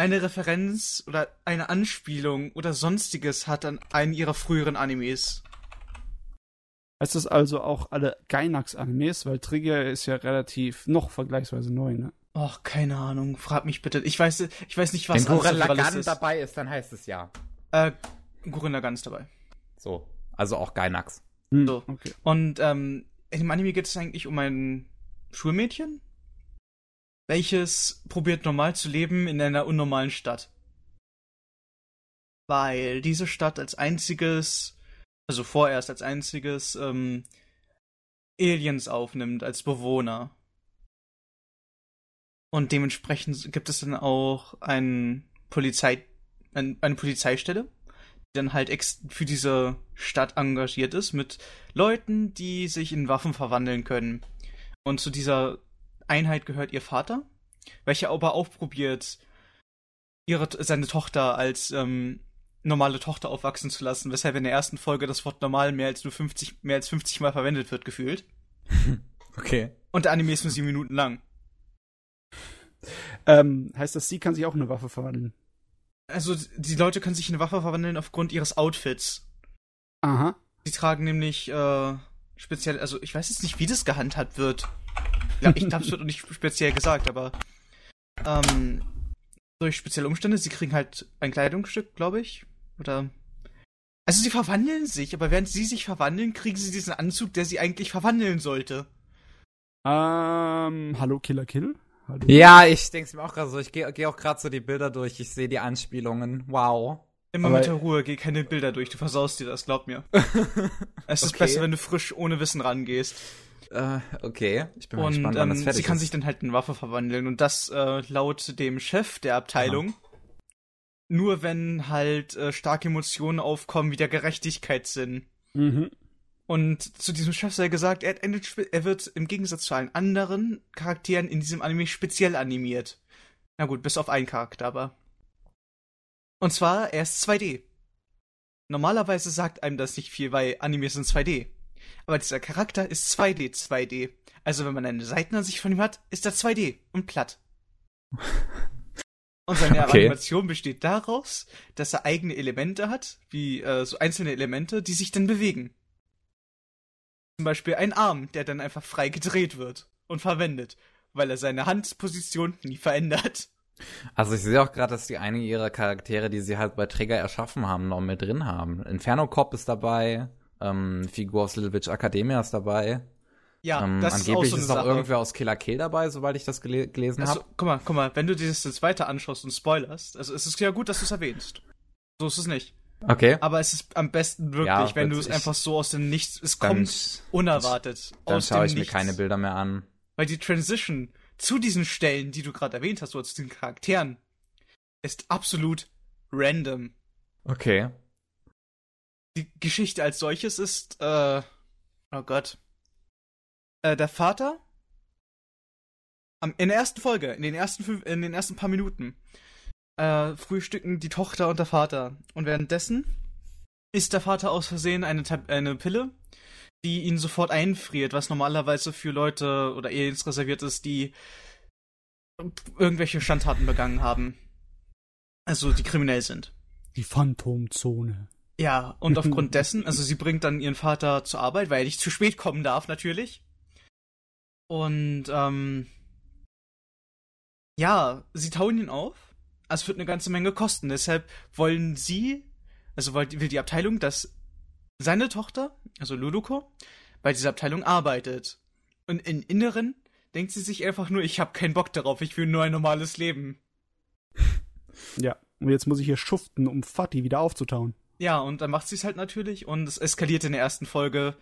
Speaker 2: eine Referenz oder eine Anspielung oder sonstiges hat an einen ihrer früheren Animes.
Speaker 3: Heißt das also auch alle Gainax-Animes? Weil Trigger ist ja relativ noch vergleichsweise neu, ne?
Speaker 2: Och, keine Ahnung, frag mich bitte. Ich weiß, ich weiß nicht, was
Speaker 1: Wenn Gurren Lagann dabei ist, dann heißt es ja.
Speaker 2: Äh, Gurren Lagann ist dabei.
Speaker 1: So. Also auch Gainax.
Speaker 3: Hm,
Speaker 2: So.
Speaker 3: Okay.
Speaker 2: Und ähm, in dem Anime geht es eigentlich um ein Schulmädchen, welches probiert normal zu leben in einer unnormalen Stadt. Weil diese Stadt als einziges, also vorerst als einziges, ähm, Aliens aufnimmt als Bewohner. Und dementsprechend gibt es dann auch ein Polizei, ein, eine Polizeistelle, die dann halt für diese Stadt engagiert ist mit Leuten, die sich in Waffen verwandeln können. Und zu dieser Einheit gehört ihr Vater, welcher aber auch probiert, ihre, seine Tochter als ähm, normale Tochter aufwachsen zu lassen, weshalb in der ersten Folge das Wort normal mehr als nur 50, mehr als 50 Mal verwendet wird, gefühlt. [LAUGHS]
Speaker 1: Okay.
Speaker 2: Und der Anime ist nur sieben Minuten lang.
Speaker 3: Ähm, heißt das, sie kann sich auch in eine Waffe verwandeln?
Speaker 2: Also, die Leute können sich in eine Waffe verwandeln aufgrund ihres Outfits.
Speaker 3: Aha.
Speaker 2: Sie tragen nämlich äh, speziell, also ich weiß jetzt nicht, wie das gehandhabt wird. Ja, ich glaube, es wird nicht speziell gesagt, aber ähm, durch spezielle Umstände, sie kriegen halt ein Kleidungsstück, glaube ich. Oder. Also sie verwandeln sich, aber während sie sich verwandeln, kriegen sie diesen Anzug, der sie eigentlich verwandeln sollte.
Speaker 3: Ähm, hallo Killer Kill? Hallo.
Speaker 1: Ja, ich denke mir auch gerade so. Ich gehe geh auch gerade so die Bilder durch. Ich sehe die Anspielungen. Wow.
Speaker 2: Immer
Speaker 3: Aber-
Speaker 2: mit der Ruhe, geh keine Bilder durch, du versaust dir das, glaub mir. [LAUGHS] es ist
Speaker 1: Okay.
Speaker 2: besser, wenn du frisch ohne Wissen rangehst.
Speaker 1: Äh, okay. Ich bin mal
Speaker 2: Und
Speaker 1: gespannt, wann das
Speaker 2: ähm,
Speaker 1: fertig
Speaker 2: sie kann
Speaker 1: ist.
Speaker 2: sich dann halt in Waffe verwandeln. Und das äh, laut dem Chef der Abteilung. Nur wenn halt äh, starke Emotionen aufkommen, wie der Gerechtigkeitssinn.
Speaker 3: Mhm.
Speaker 2: Und zu diesem Chef sei gesagt, er, er wird im Gegensatz zu allen anderen Charakteren in diesem Anime speziell animiert. Na gut, bis auf einen Charakter, aber. Und zwar, er ist 2D. Normalerweise sagt einem das nicht viel, weil Animes sind 2D. Aber dieser Charakter ist 2D, 2D. Also wenn man eine Seitenansicht von ihm hat, ist er 2D und platt. Und seine [LAUGHS]
Speaker 1: Okay.
Speaker 2: Animation besteht daraus, dass er eigene Elemente hat, wie äh, so einzelne Elemente, die sich dann bewegen. Zum Beispiel ein Arm, der dann einfach frei gedreht wird und verwendet, weil er seine Handposition nie verändert.
Speaker 1: Also ich sehe auch gerade, dass die einige ihrer Charaktere, die sie halt bei Trigger erschaffen haben, noch mit drin haben. Inferno Cop ist dabei, ähm, Figur aus Little Witch Academia ist dabei.
Speaker 2: Ja,
Speaker 1: ähm,
Speaker 2: das ist auch
Speaker 1: angeblich
Speaker 2: so eine
Speaker 1: ist auch
Speaker 2: Sache.
Speaker 1: irgendwer aus Killer Kill dabei, soweit ich das gele gelesen
Speaker 2: Also,
Speaker 1: habe.
Speaker 2: guck mal, guck mal, wenn du dir das jetzt weiter anschaust und spoilerst, also es ist ja gut, dass du es erwähnst. So ist es nicht.
Speaker 1: Okay.
Speaker 2: Aber es ist am besten wirklich,
Speaker 1: Ja,
Speaker 2: wenn du es einfach so aus dem Nichts, es
Speaker 1: Dann,
Speaker 2: kommt unerwartet
Speaker 1: dann
Speaker 2: aus
Speaker 1: schaue ich mir
Speaker 2: Nichts.
Speaker 1: keine Bilder mehr an.
Speaker 2: Weil die Transition zu diesen Stellen, die du gerade erwähnt hast, oder zu den Charakteren, ist absolut random.
Speaker 1: Okay.
Speaker 2: Die Geschichte als solches ist, äh, oh Gott. Äh, der Vater, am, in der ersten Folge, in den ersten fünf, in den ersten paar Minuten, äh, frühstücken die Tochter und der Vater. Und währenddessen isst der Vater aus Versehen eine, eine Pille, die ihn sofort einfriert, was normalerweise für Leute oder Aliens reserviert ist, die irgendwelche Schandtaten begangen haben. Also, die kriminell sind.
Speaker 3: Die Phantomzone.
Speaker 2: Ja, und aufgrund [LAUGHS] dessen, also sie bringt dann ihren Vater zur Arbeit, weil er nicht zu spät kommen darf, natürlich. Und, ähm, ja, sie tauen ihn auf. Also es wird eine ganze Menge kosten. Deshalb wollen sie, also will die Abteilung, dass seine Tochter, also Ludoko, bei dieser Abteilung arbeitet. Und im Inneren denkt sie sich einfach nur, ich habe keinen Bock darauf, ich will nur ein normales Leben. [LAUGHS]
Speaker 3: Ja. Und jetzt muss ich hier schuften, um Fatih wieder aufzutauen.
Speaker 2: Ja, und dann macht sie es halt natürlich und es eskaliert in der ersten Folge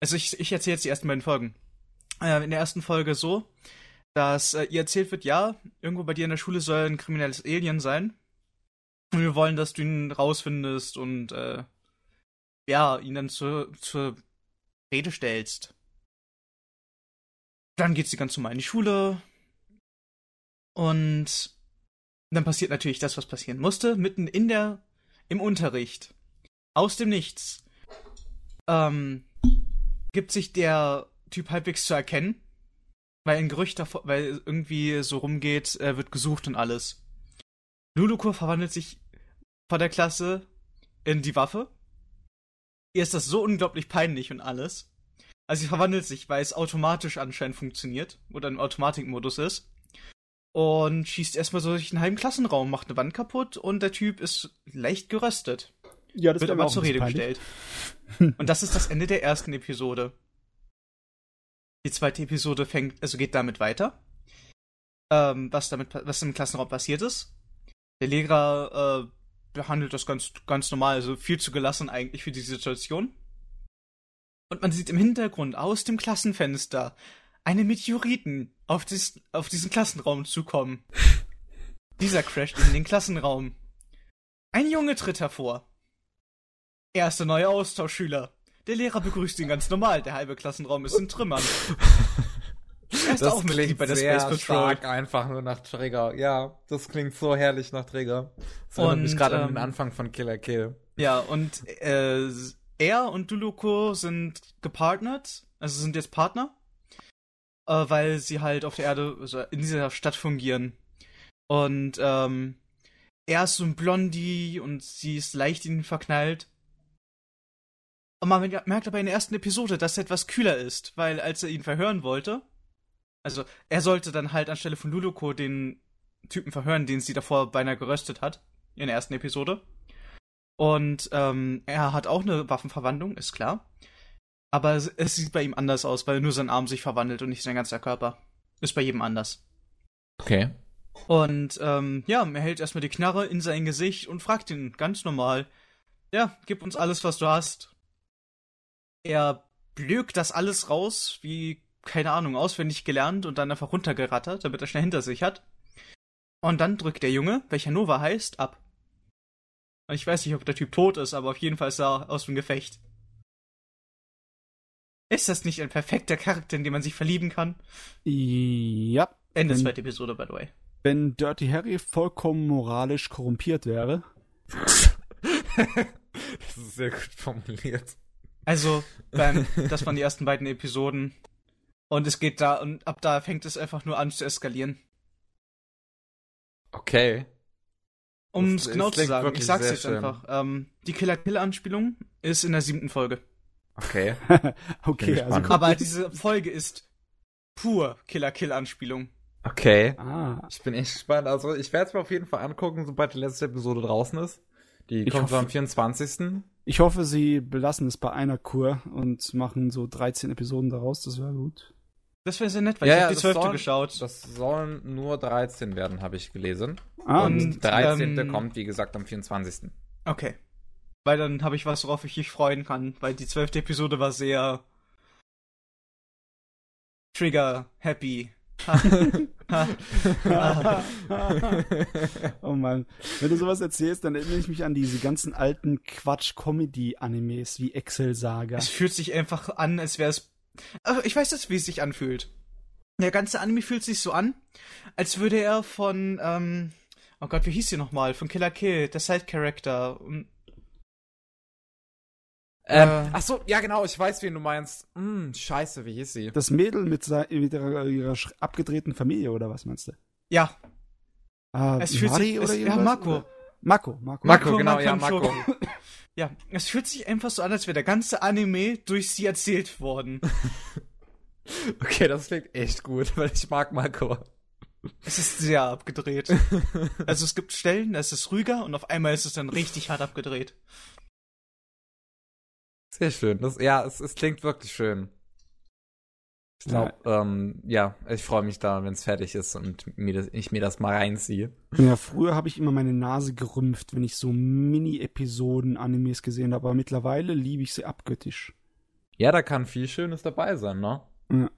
Speaker 2: Also ich, ich erzähle jetzt die ersten beiden Folgen. Äh, in der ersten Folge so, dass äh, ihr erzählt wird, ja, irgendwo bei dir in der Schule soll ein kriminelles Alien sein. Und wir wollen, dass du ihn rausfindest und äh, ja, ihn dann zur, zur Rede stellst. Dann geht sie ganz normal in die Schule. Und dann passiert natürlich das, was passieren musste, mitten in der, im Unterricht. Aus dem Nichts. Ähm, gibt sich der Typ halbwegs zu erkennen. Weil ein Gerücht davor, weil irgendwie so rumgeht, äh, wird gesucht und alles. Luluko verwandelt sich vor der Klasse in die Waffe. Ihr ist das so unglaublich peinlich und alles. Also sie verwandelt sich, weil es automatisch anscheinend funktioniert oder im Automatikmodus ist. Und schießt erstmal so durch einen halben Klassenraum, macht eine Wand kaputt und der Typ ist leicht geröstet.
Speaker 3: Ja, das
Speaker 2: wird aber zur Rede gestellt. [LAUGHS] und das ist das Ende der ersten Episode. Die zweite Episode fängt, also geht damit weiter. Ähm, was damit, was im Klassenraum passiert ist. Der Lehrer äh, behandelt das ganz, ganz normal, also viel zu gelassen eigentlich für die Situation. Und man sieht im Hintergrund aus dem Klassenfenster eine Meteoriten auf, dis, auf diesen Klassenraum zukommen. [LAUGHS] Dieser crasht in den Klassenraum. Ein Junge tritt hervor. Er ist der neue Austauschschüler. Der Lehrer begrüßt ihn ganz normal. Der halbe Klassenraum ist in Trümmern. [LAUGHS]
Speaker 1: Er ist das auch klingt bei der sehr Space stark einfach nur nach Trigger. Ja, das klingt so herrlich nach Trigger. Das erinnert mich gerade ähm, an den ähm, Anfang von Killer Kill.
Speaker 2: Ja, und äh, er und Duluko sind gepartnert, also sind jetzt Partner, äh, weil sie halt auf der Erde, also in dieser Stadt fungieren. Und ähm, er ist so ein Blondie und sie ist leicht in ihn verknallt. Und man merkt aber in der ersten Episode, dass er etwas kühler ist, weil als er ihn verhören wollte, also er sollte dann halt anstelle von Luluko den Typen verhören, den sie davor beinahe geröstet hat, in der ersten Episode. Und ähm, er hat auch eine Waffenverwandlung, ist klar. Aber es, es sieht bei ihm anders aus, weil nur sein Arm sich verwandelt und nicht sein ganzer Körper. Ist bei jedem anders.
Speaker 1: Okay.
Speaker 2: Und ähm, ja, er hält erstmal die Knarre in sein Gesicht und fragt ihn ganz normal: Ja, gib uns alles, was du hast. Er blökt das alles raus, wie, keine Ahnung, auswendig gelernt und dann einfach runtergerattert, damit er schnell hinter sich hat. Und dann drückt der Junge, welcher Nova heißt, ab. Ich weiß nicht, ob der Typ tot ist, aber auf jeden Fall ist er aus dem Gefecht. Ist das nicht ein perfekter Charakter, in den man sich verlieben kann?
Speaker 3: Ja.
Speaker 2: Ende zweite Episode, by the way.
Speaker 3: Wenn Dirty Harry vollkommen moralisch korrumpiert wäre. [LAUGHS]
Speaker 1: das ist sehr gut formuliert.
Speaker 2: Also, beim, [LAUGHS] das waren die ersten beiden Episoden. Und es geht da, und ab da fängt es einfach nur an zu eskalieren.
Speaker 1: Okay.
Speaker 2: Um es genau zu sagen, ich sag's jetzt schön. einfach. Ähm, die Killer-Kill-Anspielung ist in der siebten Folge.
Speaker 1: Okay. [LAUGHS]
Speaker 3: okay,
Speaker 2: also Aber diese Folge ist pur Killer-Kill-Anspielung.
Speaker 1: Okay. Ah. Ich bin echt gespannt. Also, ich werde es mir auf jeden Fall angucken, sobald die letzte Episode draußen ist. Die ich kommt hoffe, am 24.
Speaker 3: Ich hoffe, sie belassen es bei einer Kur und machen so 13 Episoden daraus. Das wäre gut.
Speaker 2: Das wäre sehr nett, weil ja, ich ja, habe die zwölfte geschaut.
Speaker 1: Das sollen nur 13 werden, habe ich gelesen. Ah, und 13. Ähm, kommt, wie gesagt, am 24.
Speaker 2: Okay. Weil dann habe ich was, worauf ich mich freuen kann, weil die zwölfte Episode war sehr Trigger happy. [LAUGHS]
Speaker 3: oh Mann. Wenn du sowas erzählst, dann erinnere ich mich an diese ganzen alten Quatsch-Comedy-Animes wie Excel Saga.
Speaker 2: Es fühlt sich einfach an, als wäre es ich weiß jetzt, wie es sich anfühlt. Der ganze Anime fühlt sich so an, als würde er von, ähm, oh Gott, wie hieß sie nochmal? Von Killer Kill, der Side-Character.
Speaker 1: Ähm, äh, ach so, ja genau, ich weiß, wen du meinst. Hm, scheiße, wie hieß sie?
Speaker 3: Das Mädel mit, mit ihrer, ihrer abgedrehten Familie, oder was meinst du?
Speaker 2: Ja.
Speaker 3: Äh, es fühlt Mari sich, oder es,
Speaker 2: Ja, Marco.
Speaker 3: Marco,
Speaker 1: Marco. Marco, genau, ja, Marco. [LAUGHS]
Speaker 2: Ja, es fühlt sich einfach so an, als wäre der ganze Anime durch sie erzählt worden. [LAUGHS]
Speaker 1: okay, das klingt echt gut, weil ich mag Marco.
Speaker 2: Es ist sehr abgedreht. [LAUGHS] also es gibt Stellen, da ist es ruhiger und auf einmal ist es dann richtig hart abgedreht.
Speaker 1: Sehr schön. Das, ja, es, es klingt wirklich schön. Ich glaube, ja. Ähm, ja, ich freue mich da, wenn es fertig ist und mir das, ich mir das mal reinziehe.
Speaker 3: Ja, früher habe ich immer meine Nase gerümpft, wenn ich so Mini-Episoden Animes gesehen habe, aber mittlerweile liebe ich sie abgöttisch.
Speaker 1: Ja, da kann viel Schönes dabei sein, ne?
Speaker 3: Ja.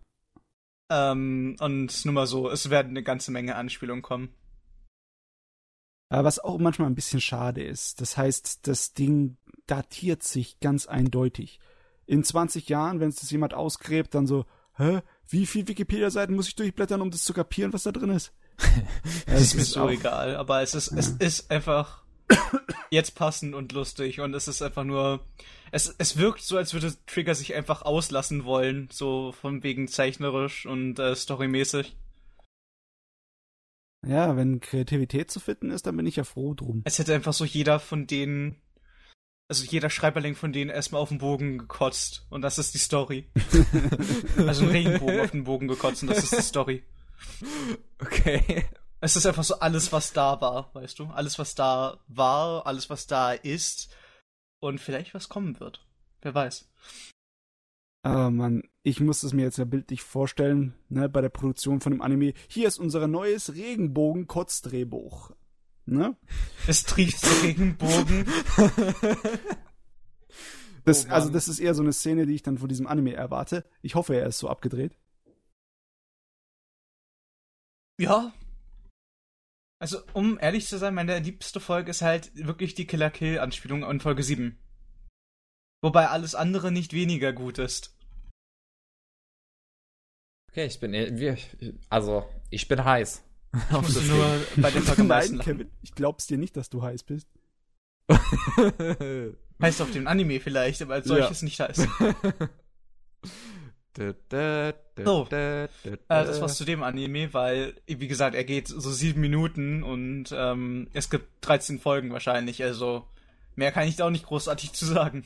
Speaker 2: Ähm, und nur mal so, es werden eine ganze Menge Anspielungen kommen.
Speaker 3: Was auch manchmal ein bisschen schade ist, das heißt, das Ding datiert sich ganz eindeutig. In 20 Jahren, wenn es das jemand ausgräbt, dann so, hä, wie viel Wikipedia-Seiten muss ich durchblättern, um das zu kapieren, was da drin ist? [LAUGHS]
Speaker 2: Es ist mir so
Speaker 3: auch-
Speaker 2: egal, aber es ist, es ist einfach jetzt passend und lustig und es ist einfach nur, es, es wirkt so, als würde Trigger sich einfach auslassen wollen, so von wegen zeichnerisch und äh, storymäßig.
Speaker 3: Ja, wenn Kreativität zu finden ist, dann bin ich ja froh drum.
Speaker 2: Es hätte einfach so jeder von denen, also jeder Schreiberling von denen erstmal auf den Bogen gekotzt und das ist die Story. [LAUGHS] Also ein Regenbogen auf den Bogen gekotzt und das ist die Story.
Speaker 1: Okay.
Speaker 2: Es ist einfach so alles, was da war, weißt du? Alles, was da war, alles, was da ist und vielleicht was kommen wird. Wer weiß.
Speaker 3: Aber Mann, ich muss es mir jetzt ja bildlich vorstellen, ne, bei der Produktion von dem Anime. Hier ist unser neues Regenbogen-Kotzdrehbuch. Ne?
Speaker 2: Es trifft so Regenbogen.
Speaker 3: Das,
Speaker 2: Oh
Speaker 3: also das ist eher so eine Szene, die ich dann von diesem Anime erwarte. Ich hoffe, er ist so abgedreht.
Speaker 2: Ja. Also, um ehrlich zu sein, meine liebste Folge ist halt wirklich die Killer Kill-Anspielung in Folge 7. Wobei alles andere nicht weniger gut ist.
Speaker 1: Okay, ich bin, wir, also, ich bin heiß. [LAUGHS]
Speaker 2: Ich musste nur bei der
Speaker 3: Nein. Kevin, ich glaub's dir nicht, dass du heiß bist. [LAUGHS]
Speaker 2: Heißt auf dem Anime vielleicht, aber als solches nicht heiß. [LAUGHS] So. Äh, das war's zu dem Anime, weil, wie gesagt, er geht so sieben Minuten und ähm, es gibt 13 Folgen wahrscheinlich, also mehr kann ich da auch nicht großartig zu sagen.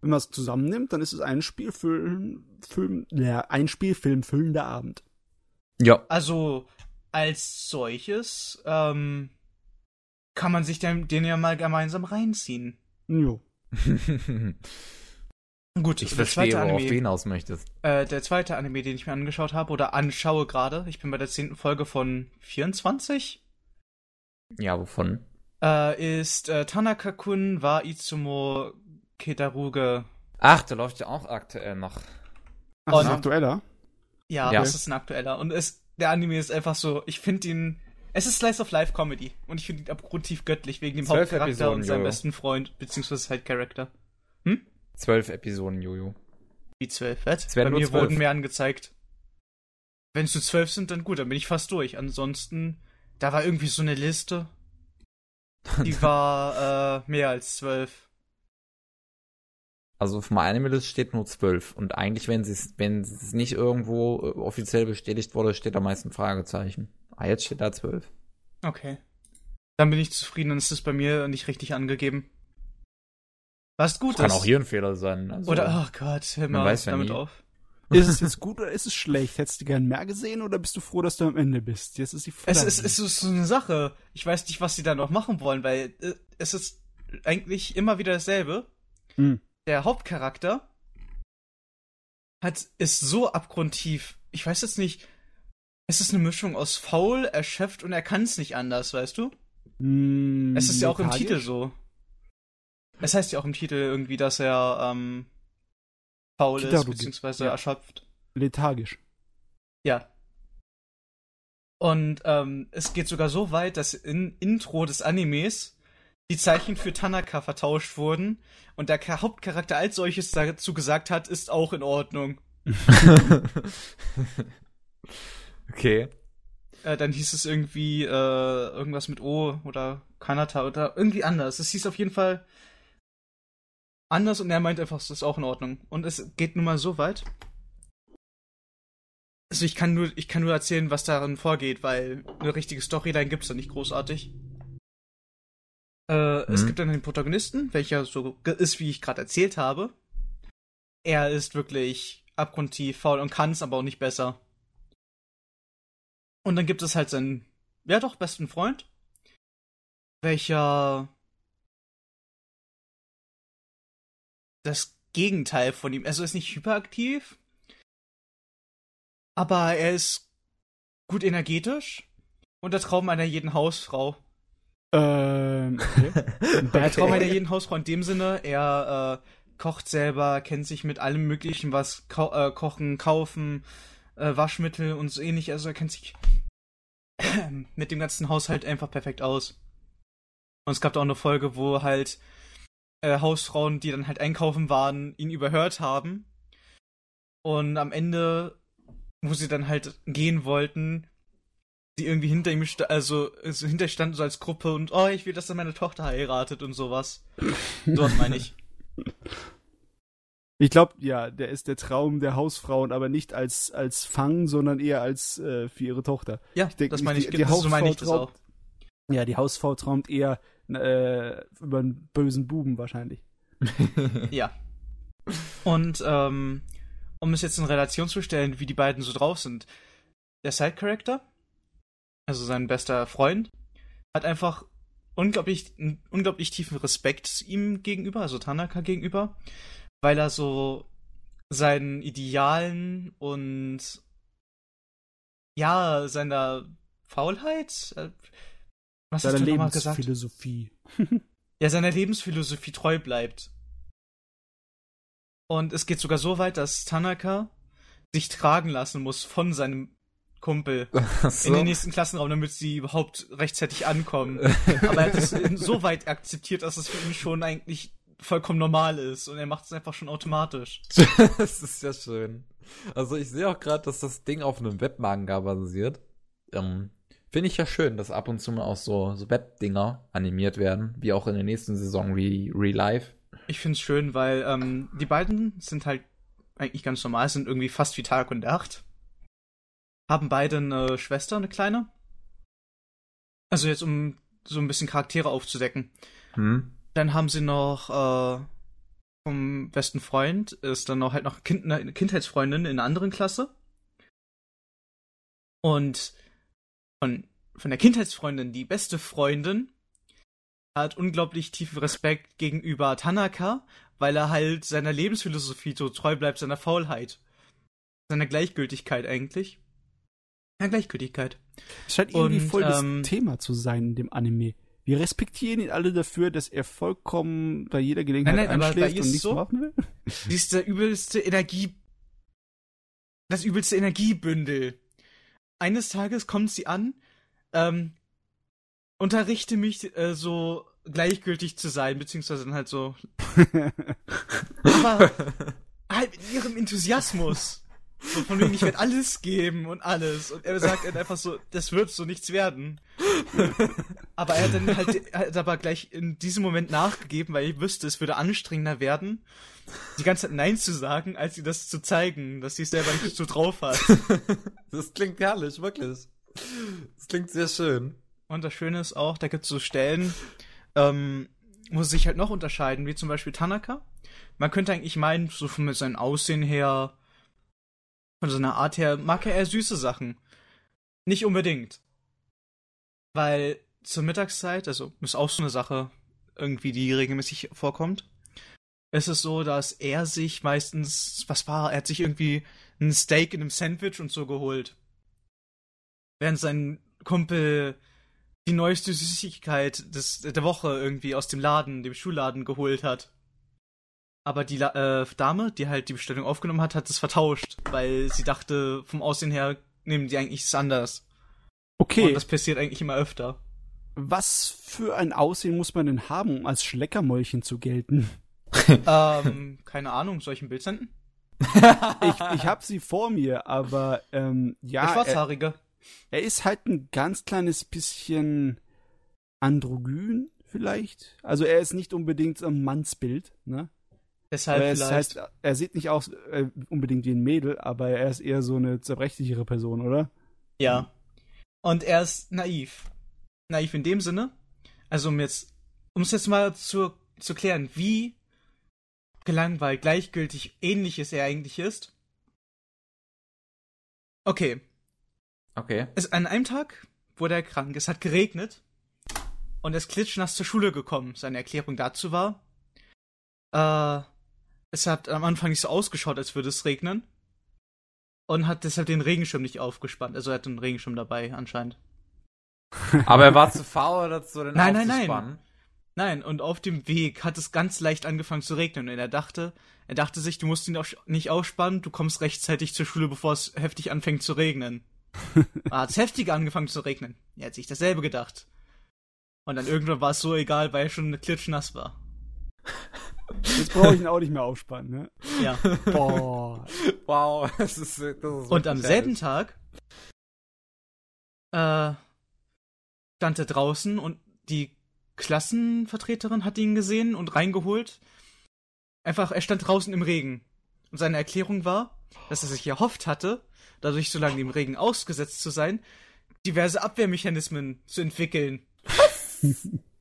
Speaker 3: Wenn man es zusammennimmt, dann ist es ein Spielfilm, Film, ja, ein Spielfilm füllender Abend.
Speaker 1: Ja.
Speaker 2: Also, als solches, ähm, kann man sich den, den ja mal gemeinsam reinziehen.
Speaker 3: Jo. [LAUGHS]
Speaker 2: Gut,
Speaker 1: ich verstehe,
Speaker 2: zweite
Speaker 1: worauf du
Speaker 2: Anime,
Speaker 1: hinaus möchtest.
Speaker 2: äh, der zweite Anime, den ich mir angeschaut habe oder anschaue gerade, ich bin bei der zehnten Folge von 24,
Speaker 1: Ja, wovon?
Speaker 2: äh, ist äh, Tanaka-kun wa Itsumo Kedaruge.
Speaker 1: Ach, der läuft ja auch aktuell noch.
Speaker 3: Ach, das ist
Speaker 2: Und-
Speaker 3: aktueller?
Speaker 2: Ja,
Speaker 1: Ja.
Speaker 2: das ist ein aktueller. Und es, der Anime ist einfach so, ich finde ihn, es ist Slice of Life Comedy. Und ich finde ihn abgrundtief göttlich wegen dem Hauptcharakter
Speaker 1: Episoden,
Speaker 2: und seinem
Speaker 1: Jojo.
Speaker 2: besten Freund, beziehungsweise Side-Charakter.
Speaker 1: Zwölf Episoden, Jojo.
Speaker 2: Wie zwölf, was? Bei mir
Speaker 1: zwölf.
Speaker 2: wurden mehr angezeigt. Wenn es nur zwölf sind, dann gut, dann bin ich fast durch. Ansonsten, da war irgendwie so eine Liste, die [LAUGHS] war äh, mehr als zwölf.
Speaker 1: Also auf meiner Anime-List steht nur zwölf. Und eigentlich, wenn es wenn es nicht irgendwo äh, offiziell bestätigt wurde, steht da meist ein Fragezeichen. Ah, jetzt steht da zwölf.
Speaker 2: Okay. Dann bin ich zufrieden, dann ist es bei mir nicht richtig angegeben. Was gut
Speaker 1: Kann
Speaker 2: ist.
Speaker 1: auch hier ein Fehler sein. Also,
Speaker 2: Oder, oh Gott, hör
Speaker 1: Man
Speaker 2: mal
Speaker 1: weiß ja
Speaker 2: damit
Speaker 1: nie.
Speaker 2: auf. [LAUGHS]
Speaker 3: Ist es jetzt gut oder ist es schlecht? Hättest du gern mehr gesehen oder bist du froh, dass du am Ende bist? Jetzt ist die Frage.
Speaker 2: Es ist, es ist so eine Sache. Ich weiß nicht, was sie da noch machen wollen, weil äh, es ist eigentlich immer wieder dasselbe.
Speaker 3: Hm.
Speaker 2: Der Hauptcharakter hat ist so abgrundtief. Ich weiß jetzt nicht. Es ist eine Mischung aus faul, erschöpft und er kann es nicht anders, weißt du?
Speaker 3: Hm,
Speaker 2: Es ist ja auch im? Titel so. Es heißt ja auch im Titel irgendwie, dass er ähm, faul ist,
Speaker 3: Kitarugi.
Speaker 2: beziehungsweise
Speaker 3: Ja.
Speaker 2: erschöpft.
Speaker 3: Lethargisch.
Speaker 2: Ja. Und ähm, es geht sogar so weit, dass im Intro des Animes die Zeichen für Tanaka vertauscht wurden und der Hauptcharakter als solches dazu gesagt hat, ist auch in Ordnung. [LAUGHS]
Speaker 1: okay.
Speaker 2: Äh, dann hieß es irgendwie äh, irgendwas mit O oder Kanata oder irgendwie anders. Es hieß auf jeden Fall anders und er meint einfach, es ist auch in Ordnung. Und es geht nun mal so weit. Also ich kann nur, ich kann nur erzählen, was darin vorgeht, weil eine richtige Storyline gibt's da nicht großartig. Äh, Es
Speaker 1: Mhm.
Speaker 2: gibt dann den Protagonisten, welcher so ist, wie ich gerade erzählt habe. Er ist wirklich abgrundtief faul und kann's aber auch nicht besser. Und dann gibt es halt seinen, ja doch, besten Freund, welcher das Gegenteil von ihm, also er ist nicht hyperaktiv, aber er ist gut energetisch und der Traum einer jeden Hausfrau.
Speaker 3: Ähm, okay.
Speaker 2: Der Traum einer jeden Hausfrau in dem Sinne, er äh, kocht selber, kennt sich mit allem Möglichen, was kau äh, kochen, kaufen, äh, Waschmittel und so ähnlich. Also er kennt sich [CLEARS THROAT] mit dem ganzen Haushalt einfach perfekt aus. Und es gab da auch eine Folge, wo halt äh, Hausfrauen, die dann halt einkaufen waren, ihn überhört haben. Und am Ende, wo sie dann halt gehen wollten, die irgendwie hinter ihm, also, also hinter standen so als Gruppe und oh, ich will, dass er meine Tochter heiratet und sowas. Dort meine ich.
Speaker 3: Ich glaube, ja, der ist der Traum der Hausfrauen, aber nicht als, als Fang, sondern eher als äh, für ihre Tochter.
Speaker 2: Ja,
Speaker 3: ich denk,
Speaker 2: das meine ich,
Speaker 3: die, die
Speaker 2: das so meine ich das
Speaker 3: traumt,
Speaker 2: auch.
Speaker 3: Ja, die Hausfrau träumt eher äh, über einen bösen Buben wahrscheinlich. [LAUGHS] [LAUGHS]
Speaker 2: Ja. Und ähm, um es jetzt in Relation zu stellen, wie die beiden so drauf sind, der Side-Character, also sein bester Freund, hat einfach unglaublich, unglaublich tiefen Respekt ihm gegenüber, also Tanaka gegenüber, weil er so seinen Idealen und ja, seiner Faulheit, äh, was hast
Speaker 3: Seine
Speaker 2: du nochmal gesagt?
Speaker 3: Lebensphilosophie. [LAUGHS]
Speaker 2: ja, seiner Lebensphilosophie treu bleibt. Und es geht sogar so weit, dass Tanaka sich tragen lassen muss von seinem Kumpel [LAUGHS]
Speaker 1: so.
Speaker 2: in den nächsten Klassenraum, damit sie überhaupt rechtzeitig ankommen. [LAUGHS] Aber er hat es so weit akzeptiert, dass es für ihn schon eigentlich vollkommen normal ist und er macht es einfach schon automatisch. [LAUGHS]
Speaker 1: das ist ja schön. Also ich sehe auch gerade, dass das Ding auf einem Webmanga basiert. Ähm, Finde ich ja schön, dass ab und zu mal auch so, so Webdinger animiert werden, wie auch in der nächsten Saison wie Real Life.
Speaker 2: Ich finde es schön, weil ähm, die beiden sind halt eigentlich ganz normal, sind irgendwie fast wie Tag und Nacht. Haben beide eine Schwester, eine kleine. Also jetzt, um so ein bisschen Charaktere aufzudecken.
Speaker 1: Hm?
Speaker 2: Dann haben sie noch äh, vom besten Freund, ist dann noch halt noch kind, eine Kindheitsfreundin in einer anderen Klasse. Und von, von der Kindheitsfreundin, die beste Freundin, hat unglaublich tiefen Respekt gegenüber Tanaka, weil er halt seiner Lebensphilosophie so treu bleibt, seiner Faulheit. Seiner Gleichgültigkeit eigentlich. Ja, Gleichgültigkeit.
Speaker 3: Es scheint irgendwie
Speaker 2: Und,
Speaker 3: voll das
Speaker 2: ähm,
Speaker 3: Thema zu sein in dem Anime. Wir respektieren ihn alle dafür, dass er vollkommen bei jeder Gelegenheit
Speaker 2: Nein, nein,
Speaker 3: einschläft und
Speaker 2: ist
Speaker 3: nichts
Speaker 2: so-
Speaker 3: machen will.
Speaker 2: Sie ist der übelste Energie. Das übelste Energiebündel. Eines Tages kommt sie an, ähm, unterrichte mich, äh, so gleichgültig zu sein, beziehungsweise dann halt so. [LAUGHS] aber halt mit ihrem Enthusiasmus. Von wegen, ich werde alles geben und alles. Und er sagt dann einfach so, das wird so nichts werden. Aber er hat dann halt, hat aber gleich in diesem Moment nachgegeben, weil ich wüsste, es würde anstrengender werden, die ganze Zeit Nein zu sagen, als sie das zu zeigen, dass sie es selber nicht so drauf hat.
Speaker 1: Das klingt herrlich, wirklich. Das klingt sehr schön.
Speaker 2: Und das Schöne ist auch, da gibt es so Stellen, ähm, wo sie sich halt noch unterscheiden, wie zum Beispiel Tanaka. Man könnte eigentlich meinen, so von seinem Aussehen her, von seiner Art her, mag er eher süße Sachen. Nicht unbedingt. Weil zur Mittagszeit, also ist auch so eine Sache, irgendwie, die regelmäßig vorkommt, ist es so, dass er sich meistens, was war, er hat sich irgendwie ein Steak in einem Sandwich und so geholt. Während sein Kumpel die neueste Süßigkeit des, der Woche irgendwie aus dem Laden, dem Schulladen geholt hat. Aber die äh, Dame, die halt die Bestellung aufgenommen hat, hat es vertauscht, weil sie dachte, vom Aussehen her nehmen die eigentlich es anders.
Speaker 3: Okay,
Speaker 2: Und das passiert eigentlich immer öfter.
Speaker 3: was für ein Aussehen muss man denn haben, um als Schleckermäulchen zu gelten? [LAUGHS] [LAUGHS]
Speaker 2: ähm, keine Ahnung, soll ich ein Bild senden?
Speaker 3: Ich, ich habe sie vor mir, aber ähm,
Speaker 2: Der
Speaker 3: ja, er,
Speaker 2: Schwarzhaarige.
Speaker 3: er ist halt ein ganz kleines bisschen androgyn vielleicht. Also er ist nicht unbedingt ein Mannsbild, ne?
Speaker 2: Deshalb
Speaker 3: Aber
Speaker 2: vielleicht.
Speaker 3: heißt, er sieht nicht aus äh, unbedingt wie ein Mädel, aber er ist eher so eine zerbrechlichere Person, oder?
Speaker 2: Ja. Und er ist naiv. Naiv in dem Sinne, also um jetzt, um es jetzt mal zu, zu klären, wie gelangweilt, gleichgültig, ähnliches er eigentlich ist. Okay,
Speaker 1: Okay.
Speaker 2: es, an einem Tag wurde er krank, es hat geregnet und er ist klitschnass zur Schule gekommen. Seine Erklärung dazu war, äh, es hat am Anfang nicht so ausgeschaut, als würde es regnen und hat deshalb den Regenschirm nicht aufgespannt. Also er hat einen Regenschirm dabei anscheinend. [LAUGHS]
Speaker 1: Aber er war zu faul dazu, den
Speaker 2: Nein, nein, nein.
Speaker 1: aufzuspannen.
Speaker 2: Nein, und auf dem Weg hat es ganz leicht angefangen zu regnen und er dachte, er dachte sich, du musst ihn auch nicht ausspannen, du kommst rechtzeitig zur Schule, bevor es heftig anfängt zu regnen. [LAUGHS] hat es heftiger angefangen zu regnen. Er hat sich dasselbe gedacht. Und dann irgendwann war es so egal, weil er schon klitschnass war.
Speaker 3: Jetzt brauche ich ihn auch nicht mehr aufspannen, ne?
Speaker 2: Ja.
Speaker 3: Boah.
Speaker 1: Wow, das ist, das ist
Speaker 2: Und am selben. Tag äh, stand er draußen und die Klassenvertreterin hat ihn gesehen und reingeholt. Einfach, er stand draußen im Regen. Und seine Erklärung war, dass er sich erhofft hatte, dadurch so lange im Regen ausgesetzt zu sein, diverse Abwehrmechanismen zu entwickeln. [LAUGHS] [LAUGHS]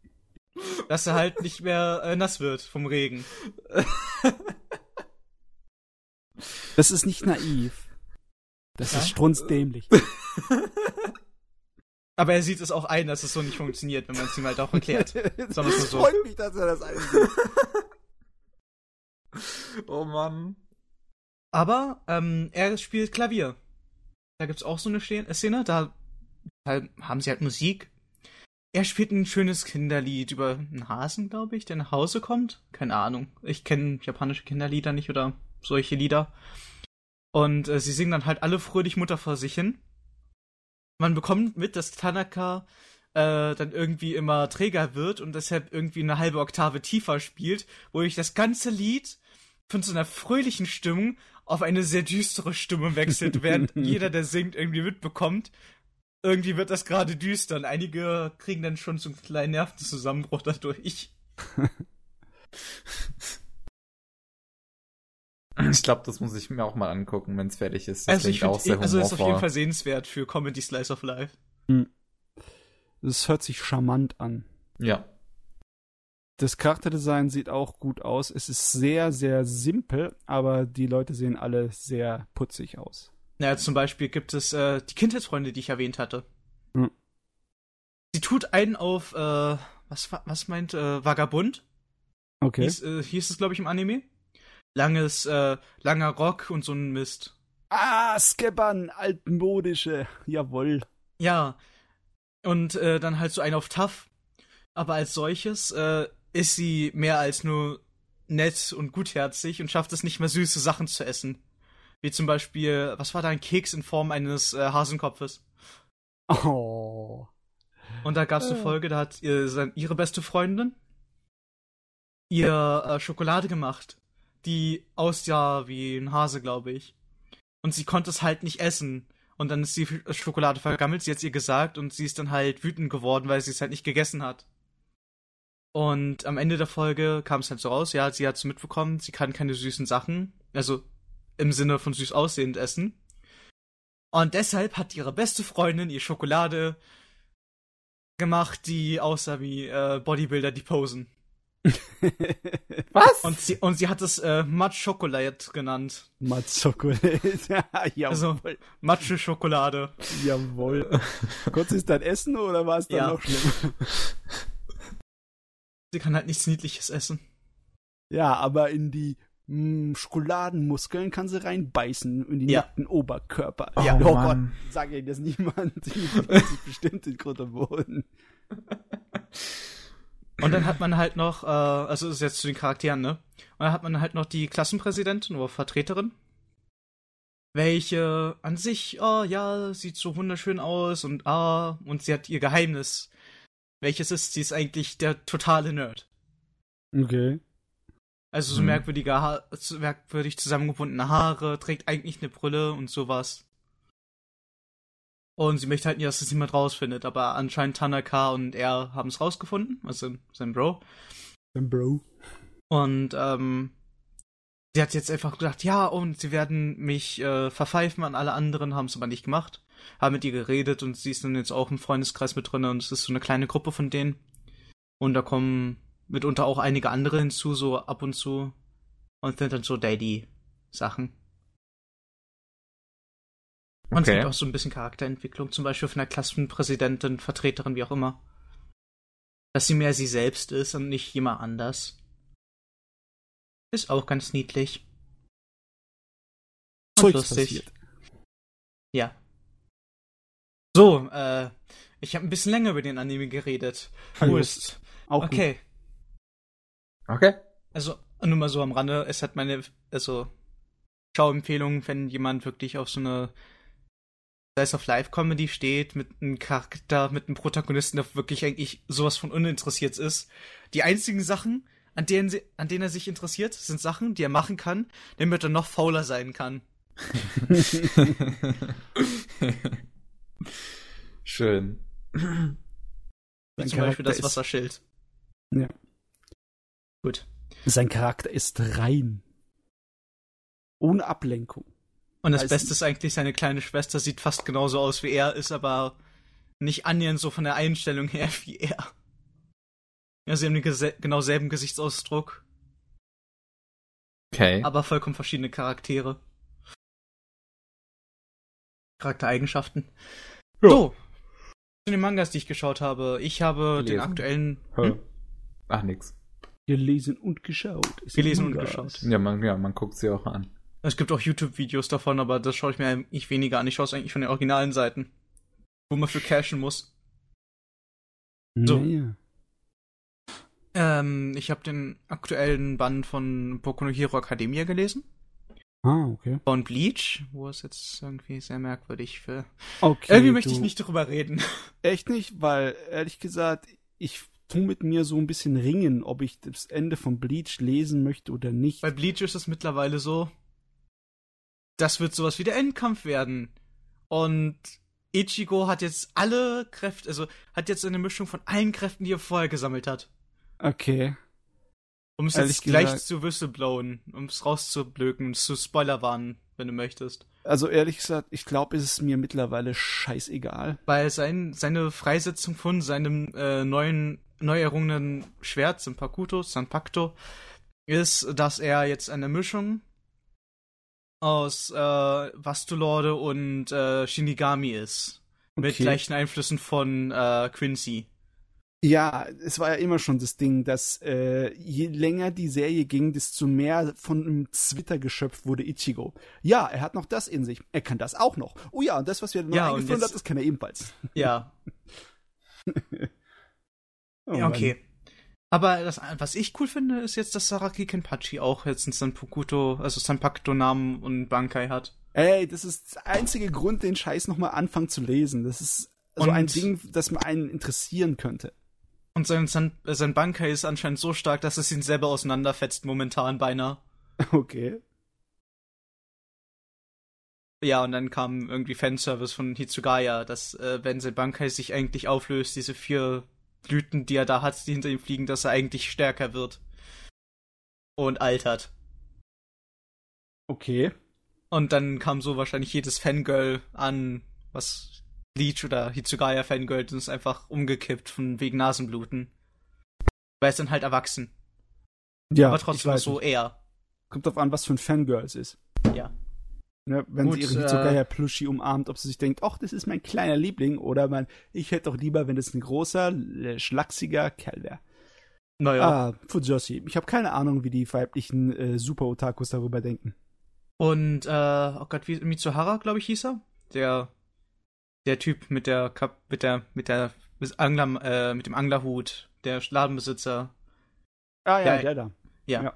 Speaker 2: [LAUGHS] dass er halt nicht mehr äh, nass wird vom Regen. [LAUGHS]
Speaker 3: Das ist nicht naiv. Das
Speaker 2: Ja?
Speaker 3: ist strunzdämlich. [LAUGHS]
Speaker 2: Aber er sieht es auch ein, dass es so nicht funktioniert, wenn man es ihm halt auch erklärt. Wir's mal so.
Speaker 3: freut mich, dass er das einsieht.
Speaker 1: Oh Mann.
Speaker 2: Aber ähm, er spielt Klavier. Da gibt's auch so eine Szene, da halt, haben sie halt Musik. Er spielt ein schönes Kinderlied über einen Hasen, glaube ich, der nach Hause kommt. Keine Ahnung. Ich kenne japanische Kinderlieder nicht oder solche Lieder. Und äh, sie singen dann halt alle fröhlich Mutter vor sich hin. Man bekommt mit, dass Tanaka äh, dann irgendwie immer träger wird und deshalb irgendwie eine halbe Oktave tiefer spielt, wodurch das ganze Lied von so einer fröhlichen Stimmung auf eine sehr düstere Stimme wechselt, während [LAUGHS] jeder, der singt, irgendwie mitbekommt. Irgendwie wird das gerade düster und einige kriegen dann schon so einen kleinen Nervenzusammenbruch dadurch. [LAUGHS]
Speaker 1: Ich glaube, das muss ich mir auch mal angucken, wenn es fertig ist. Das
Speaker 2: Also, ich
Speaker 1: auch sehr
Speaker 2: also ist auf jeden. Fall sehenswert für Comedy Slice of Life.
Speaker 3: Das hört sich charmant an.
Speaker 1: Ja.
Speaker 3: Das Charakterdesign sieht auch gut aus. Es ist sehr, sehr simpel, aber die Leute sehen alle sehr putzig aus.
Speaker 2: Naja, zum Beispiel gibt es äh, die Kindheitsfreunde, die ich erwähnt hatte.
Speaker 3: Hm.
Speaker 2: Sie tut einen auf, äh, was, wa- was meint, äh, Vagabund?
Speaker 3: Okay.
Speaker 2: Hieß, äh, hieß es, glaube ich, im Anime. Langes, äh, langer Rock und so ein Mist.
Speaker 3: Ah, Skeppern, altmodische. Jawohl.
Speaker 2: Ja. Und äh, dann halt so ein auf Tough. Aber als solches äh, ist sie mehr als nur nett und gutherzig und schafft es nicht mehr süße Sachen zu essen. Wie zum Beispiel, was war da ein Keks in Form eines äh, Hasenkopfes?
Speaker 3: Oh.
Speaker 2: Und da gab es eine
Speaker 3: Äh.
Speaker 2: Folge, da hat ihr, ihre beste Freundin ihr äh, Schokolade gemacht, die aussah wie ein Hase, glaube ich. Und sie konnte es halt nicht essen. Und dann ist die Sch- Schokolade vergammelt, sie hat ihr gesagt und sie ist dann halt wütend geworden, weil sie es halt nicht gegessen hat. Und am Ende der Folge kam es halt so raus, ja, sie hat es mitbekommen, sie kann keine süßen Sachen, also im Sinne von süß aussehend essen. Und deshalb hat ihre beste Freundin ihr Schokolade gemacht, die aussah wie äh, Bodybuilder, die posen. [LAUGHS]
Speaker 1: Was?
Speaker 2: Und sie, und sie hat es äh, Matsch Schokolade genannt.
Speaker 3: Matzokolade. [LAUGHS] jawohl.
Speaker 2: Also- Matsche Schokolade.
Speaker 3: jawohl. Kurz ist das Essen oder war es dann
Speaker 2: Ja.
Speaker 3: noch schlimm?
Speaker 2: Sie kann halt nichts Niedliches essen.
Speaker 3: Ja, aber in die mh, Schokoladenmuskeln kann sie reinbeißen in die
Speaker 2: Ja.
Speaker 3: nackten Oberkörper.
Speaker 1: Oh,
Speaker 3: ja, oh
Speaker 1: Mann.
Speaker 3: Gott, sag ihr das niemand. [LAUGHS] Die sich bestimmt in Grund und Boden.
Speaker 2: Und dann hat man halt noch, äh, also das ist jetzt zu den Charakteren, ne? Und dann hat man halt noch die Klassenpräsidentin oder Vertreterin, welche an sich, oh ja, sieht so wunderschön aus und ah, und sie hat ihr Geheimnis. Welches ist, sie ist eigentlich der totale Nerd.
Speaker 3: Okay.
Speaker 2: Also so
Speaker 1: Hm.
Speaker 2: merkwürdige ha merkwürdig zusammengebundene Haare, trägt eigentlich eine Brille und sowas. Und sie möchte halt nicht, dass es niemand rausfindet, aber anscheinend Tanaka und er haben es rausgefunden, also sein Bro.
Speaker 3: Dann Bro.
Speaker 2: Und ähm, sie hat jetzt einfach gedacht, ja, und sie werden mich äh, verpfeifen an alle anderen, haben es aber nicht gemacht. Haben mit ihr geredet und sie ist dann jetzt auch im Freundeskreis mit drin und es ist so eine kleine Gruppe von denen. Und da kommen mitunter auch einige andere hinzu, so ab und zu. Und sind dann so Daddy-Sachen. Und es
Speaker 1: Okay.
Speaker 2: gibt auch so ein bisschen Charakterentwicklung, zum Beispiel von der Klassenpräsidentin, Vertreterin, wie auch immer. Dass sie mehr sie selbst ist und nicht jemand anders. Ist auch ganz niedlich. Und
Speaker 3: Zeugs
Speaker 2: lustig.
Speaker 3: passiert.
Speaker 2: Ja. So, äh, ich habe ein bisschen länger über den Anime geredet. Wurst.
Speaker 3: Auch
Speaker 2: Okay.
Speaker 1: Okay.
Speaker 2: Also, nur mal so am Rande, es hat meine, also, Schauempfehlung, wenn jemand wirklich auf so eine Slice of Life Comedy steht, mit einem Charakter, mit einem Protagonisten, der wirklich eigentlich sowas von uninteressiert ist. Die einzigen Sachen, an denen, sie, an denen er sich interessiert, sind Sachen, die er machen kann, damit er noch fauler sein kann. [LAUGHS]
Speaker 1: Schön.
Speaker 2: Zum Beispiel
Speaker 3: Charakter
Speaker 2: das
Speaker 3: ist-
Speaker 2: Wasserschild.
Speaker 3: Ja.
Speaker 2: Gut.
Speaker 3: Sein Charakter ist rein. Ohne Ablenkung.
Speaker 2: Und das Beste ist eigentlich, seine kleine Schwester sieht fast genauso aus wie er, ist aber nicht annähernd so von der Einstellung her wie er. Ja, sie haben den genau selben Gesichtsausdruck,
Speaker 1: Okay.
Speaker 2: aber vollkommen verschiedene Charaktere. Charaktereigenschaften.
Speaker 3: Ja.
Speaker 2: So. Zu den Mangas, die ich geschaut habe. Ich habe den
Speaker 1: Gelesen?
Speaker 2: aktuellen
Speaker 1: Hm? Ach, nix.
Speaker 3: Gelesen und geschaut. Ist
Speaker 2: gelesen und geschaut.
Speaker 1: Ja, man, ja, man guckt sie auch an.
Speaker 2: Es gibt auch YouTube-Videos davon, aber das schaue ich mir eigentlich weniger an. Ich schaue es eigentlich von den originalen Seiten. Wo man für cashen muss. So.
Speaker 3: Naja.
Speaker 2: Ähm, ich habe den aktuellen Band von Boku no Hero Academia gelesen.
Speaker 3: Ah, okay.
Speaker 2: Von Bleach, wo es jetzt irgendwie sehr merkwürdig für.
Speaker 3: Okay.
Speaker 2: irgendwie möchte ich nicht drüber reden.
Speaker 3: Echt nicht, weil ehrlich gesagt, ich tu mit mir so ein bisschen ringen, ob ich das Ende von Bleach lesen möchte oder nicht.
Speaker 2: Bei Bleach ist es mittlerweile so, das wird sowas wie der Endkampf werden. Und Ichigo hat jetzt alle Kräfte, also hat jetzt eine Mischung von allen Kräften, die er vorher gesammelt hat.
Speaker 3: Okay.
Speaker 2: Um es
Speaker 3: Ehrlich
Speaker 2: jetzt gleich
Speaker 3: gesagt-
Speaker 2: zu whistleblowen, um es rauszublöken, zu Spoiler warnen, wenn du möchtest.
Speaker 3: Also ehrlich gesagt, ich glaube, es ist mir mittlerweile scheißegal.
Speaker 2: Weil sein, seine Freisetzung von seinem äh, neuen, neu errungenen Schwert, Sanpakuto, Sanpakto, ist, dass er jetzt eine Mischung aus äh, Vastulorde und äh, Shinigami ist. Mit
Speaker 3: Okay.
Speaker 2: gleichen Einflüssen von äh, Quincy.
Speaker 3: Ja, es war ja immer schon das Ding, dass äh, je länger die Serie ging, desto mehr von einem Zwittergeschöpf wurde Ichigo. Ja, er hat noch das in sich. Er kann das auch noch. Oh ja, und das, was wir neu
Speaker 2: Ja,
Speaker 3: eingeführt hat, das kann er ebenfalls.
Speaker 2: Ja, [LAUGHS] Ja okay. Aber das, was ich cool finde, ist jetzt, dass Saraki Kenpachi auch jetzt einen Sanpakuto, also Sanpakto-Namen und Bankai hat.
Speaker 3: Ey, das ist der einzige Grund, den Scheiß nochmal anfangen zu lesen. Das ist so ein
Speaker 2: Und-
Speaker 3: Ding, das man einen interessieren könnte.
Speaker 2: Und sein, sein, sein Bankai ist anscheinend so stark, dass es ihn selber auseinanderfetzt momentan beinahe. [LAUGHS]
Speaker 3: Okay.
Speaker 2: Ja, und dann kam irgendwie Fanservice von Hitsugaya, dass äh, wenn sein Bankai sich eigentlich auflöst, diese vier Blüten, die er da hat, die hinter ihm fliegen, dass er eigentlich stärker wird. Und altert.
Speaker 3: Okay.
Speaker 2: Und dann kam so wahrscheinlich jedes Fangirl an, was Bleach oder Hitsugaya Fangirl und ist einfach umgekippt von wegen Nasenbluten. Weil es dann halt erwachsen.
Speaker 3: Ja,
Speaker 2: aber trotzdem so
Speaker 3: nicht.
Speaker 2: eher.
Speaker 3: Kommt drauf an, was für ein Fangirl es ist.
Speaker 2: Ja.
Speaker 3: Ne, wenn
Speaker 2: Gut,
Speaker 3: sie ihre
Speaker 2: äh,
Speaker 3: Hitsugaya Plushie umarmt, ob sie sich denkt, ach, das ist mein kleiner Liebling, oder man, ich hätte doch lieber, wenn das ein großer, schlachsiger Kerl wäre.
Speaker 2: Naja.
Speaker 3: Ah, Fujoshi. Ich habe keine Ahnung, wie die weiblichen äh, Super-Otakus darüber denken.
Speaker 2: Und, äh, oh Gott, wie Mitsuhara, glaube ich, hieß er? Der, der Typ mit der Kap mit der, mit der Angler, äh, mit dem Anglerhut, der Ladenbesitzer.
Speaker 3: Ah ja,
Speaker 2: Ja,
Speaker 3: der da.
Speaker 2: Ja.
Speaker 3: Ja.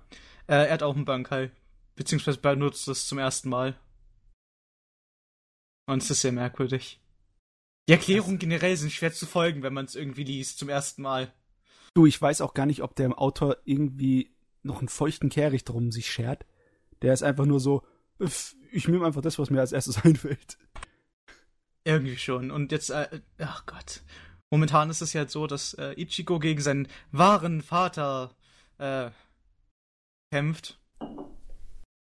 Speaker 2: Äh, er hat auch einen Bankai. Beziehungsweise benutzt es zum ersten Mal. Und es ist sehr merkwürdig. Die Erklärungen generell sind schwer zu folgen, wenn man es irgendwie liest, zum ersten Mal.
Speaker 3: Du, ich weiß auch gar nicht, ob der Autor irgendwie noch einen feuchten Kehricht darum sich schert. Der ist einfach nur so, "Pff, ich nehme einfach das, was mir als erstes [LAUGHS] einfällt.
Speaker 2: Irgendwie schon. Und jetzt, äh, ach Gott. Momentan ist es ja so, dass äh, Ichigo gegen seinen wahren Vater äh, kämpft.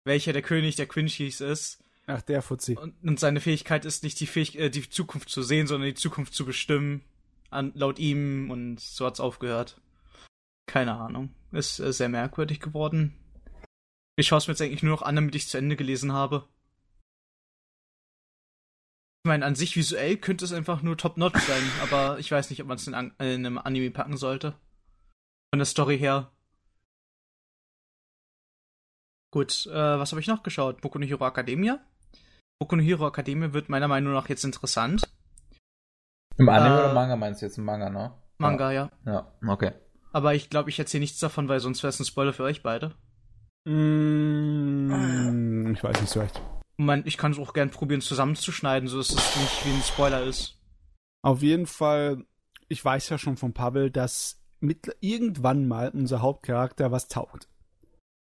Speaker 2: Welcher der König der Quinchis ist.
Speaker 3: Ach, der Fuzzi.
Speaker 2: Und, und seine Fähigkeit ist nicht die, Fähig äh, die Zukunft zu sehen, sondern die Zukunft zu bestimmen. An, laut ihm. Und so hat's aufgehört. Keine Ahnung. Ist äh, sehr merkwürdig geworden. Ich schaue es mir jetzt eigentlich nur noch an, damit ich zu Ende gelesen habe. Ich meine, an sich visuell könnte es einfach nur top-notch sein, [LAUGHS] aber ich weiß nicht, ob man es in, äh, in einem Anime packen sollte. Von der Story her. Gut, äh, was habe ich noch geschaut? Boku no Hero Academia. Boku no Hero Academia wird meiner Meinung nach jetzt interessant.
Speaker 1: Im Anime
Speaker 2: Äh,
Speaker 1: oder Manga meinst du jetzt? Im Manga, ne?
Speaker 2: Manga, ja.
Speaker 1: Ja, okay.
Speaker 2: Aber ich glaube, ich erzähle nichts davon, weil sonst wäre es ein Spoiler für euch beide.
Speaker 3: Mm, ich weiß nicht so recht.
Speaker 2: Man, ich kann es auch gern probieren zusammenzuschneiden, so dass es nicht wie ein Spoiler ist.
Speaker 3: Auf jeden Fall, ich weiß ja schon von Pavel, dass mit, irgendwann mal unser Hauptcharakter was taugt.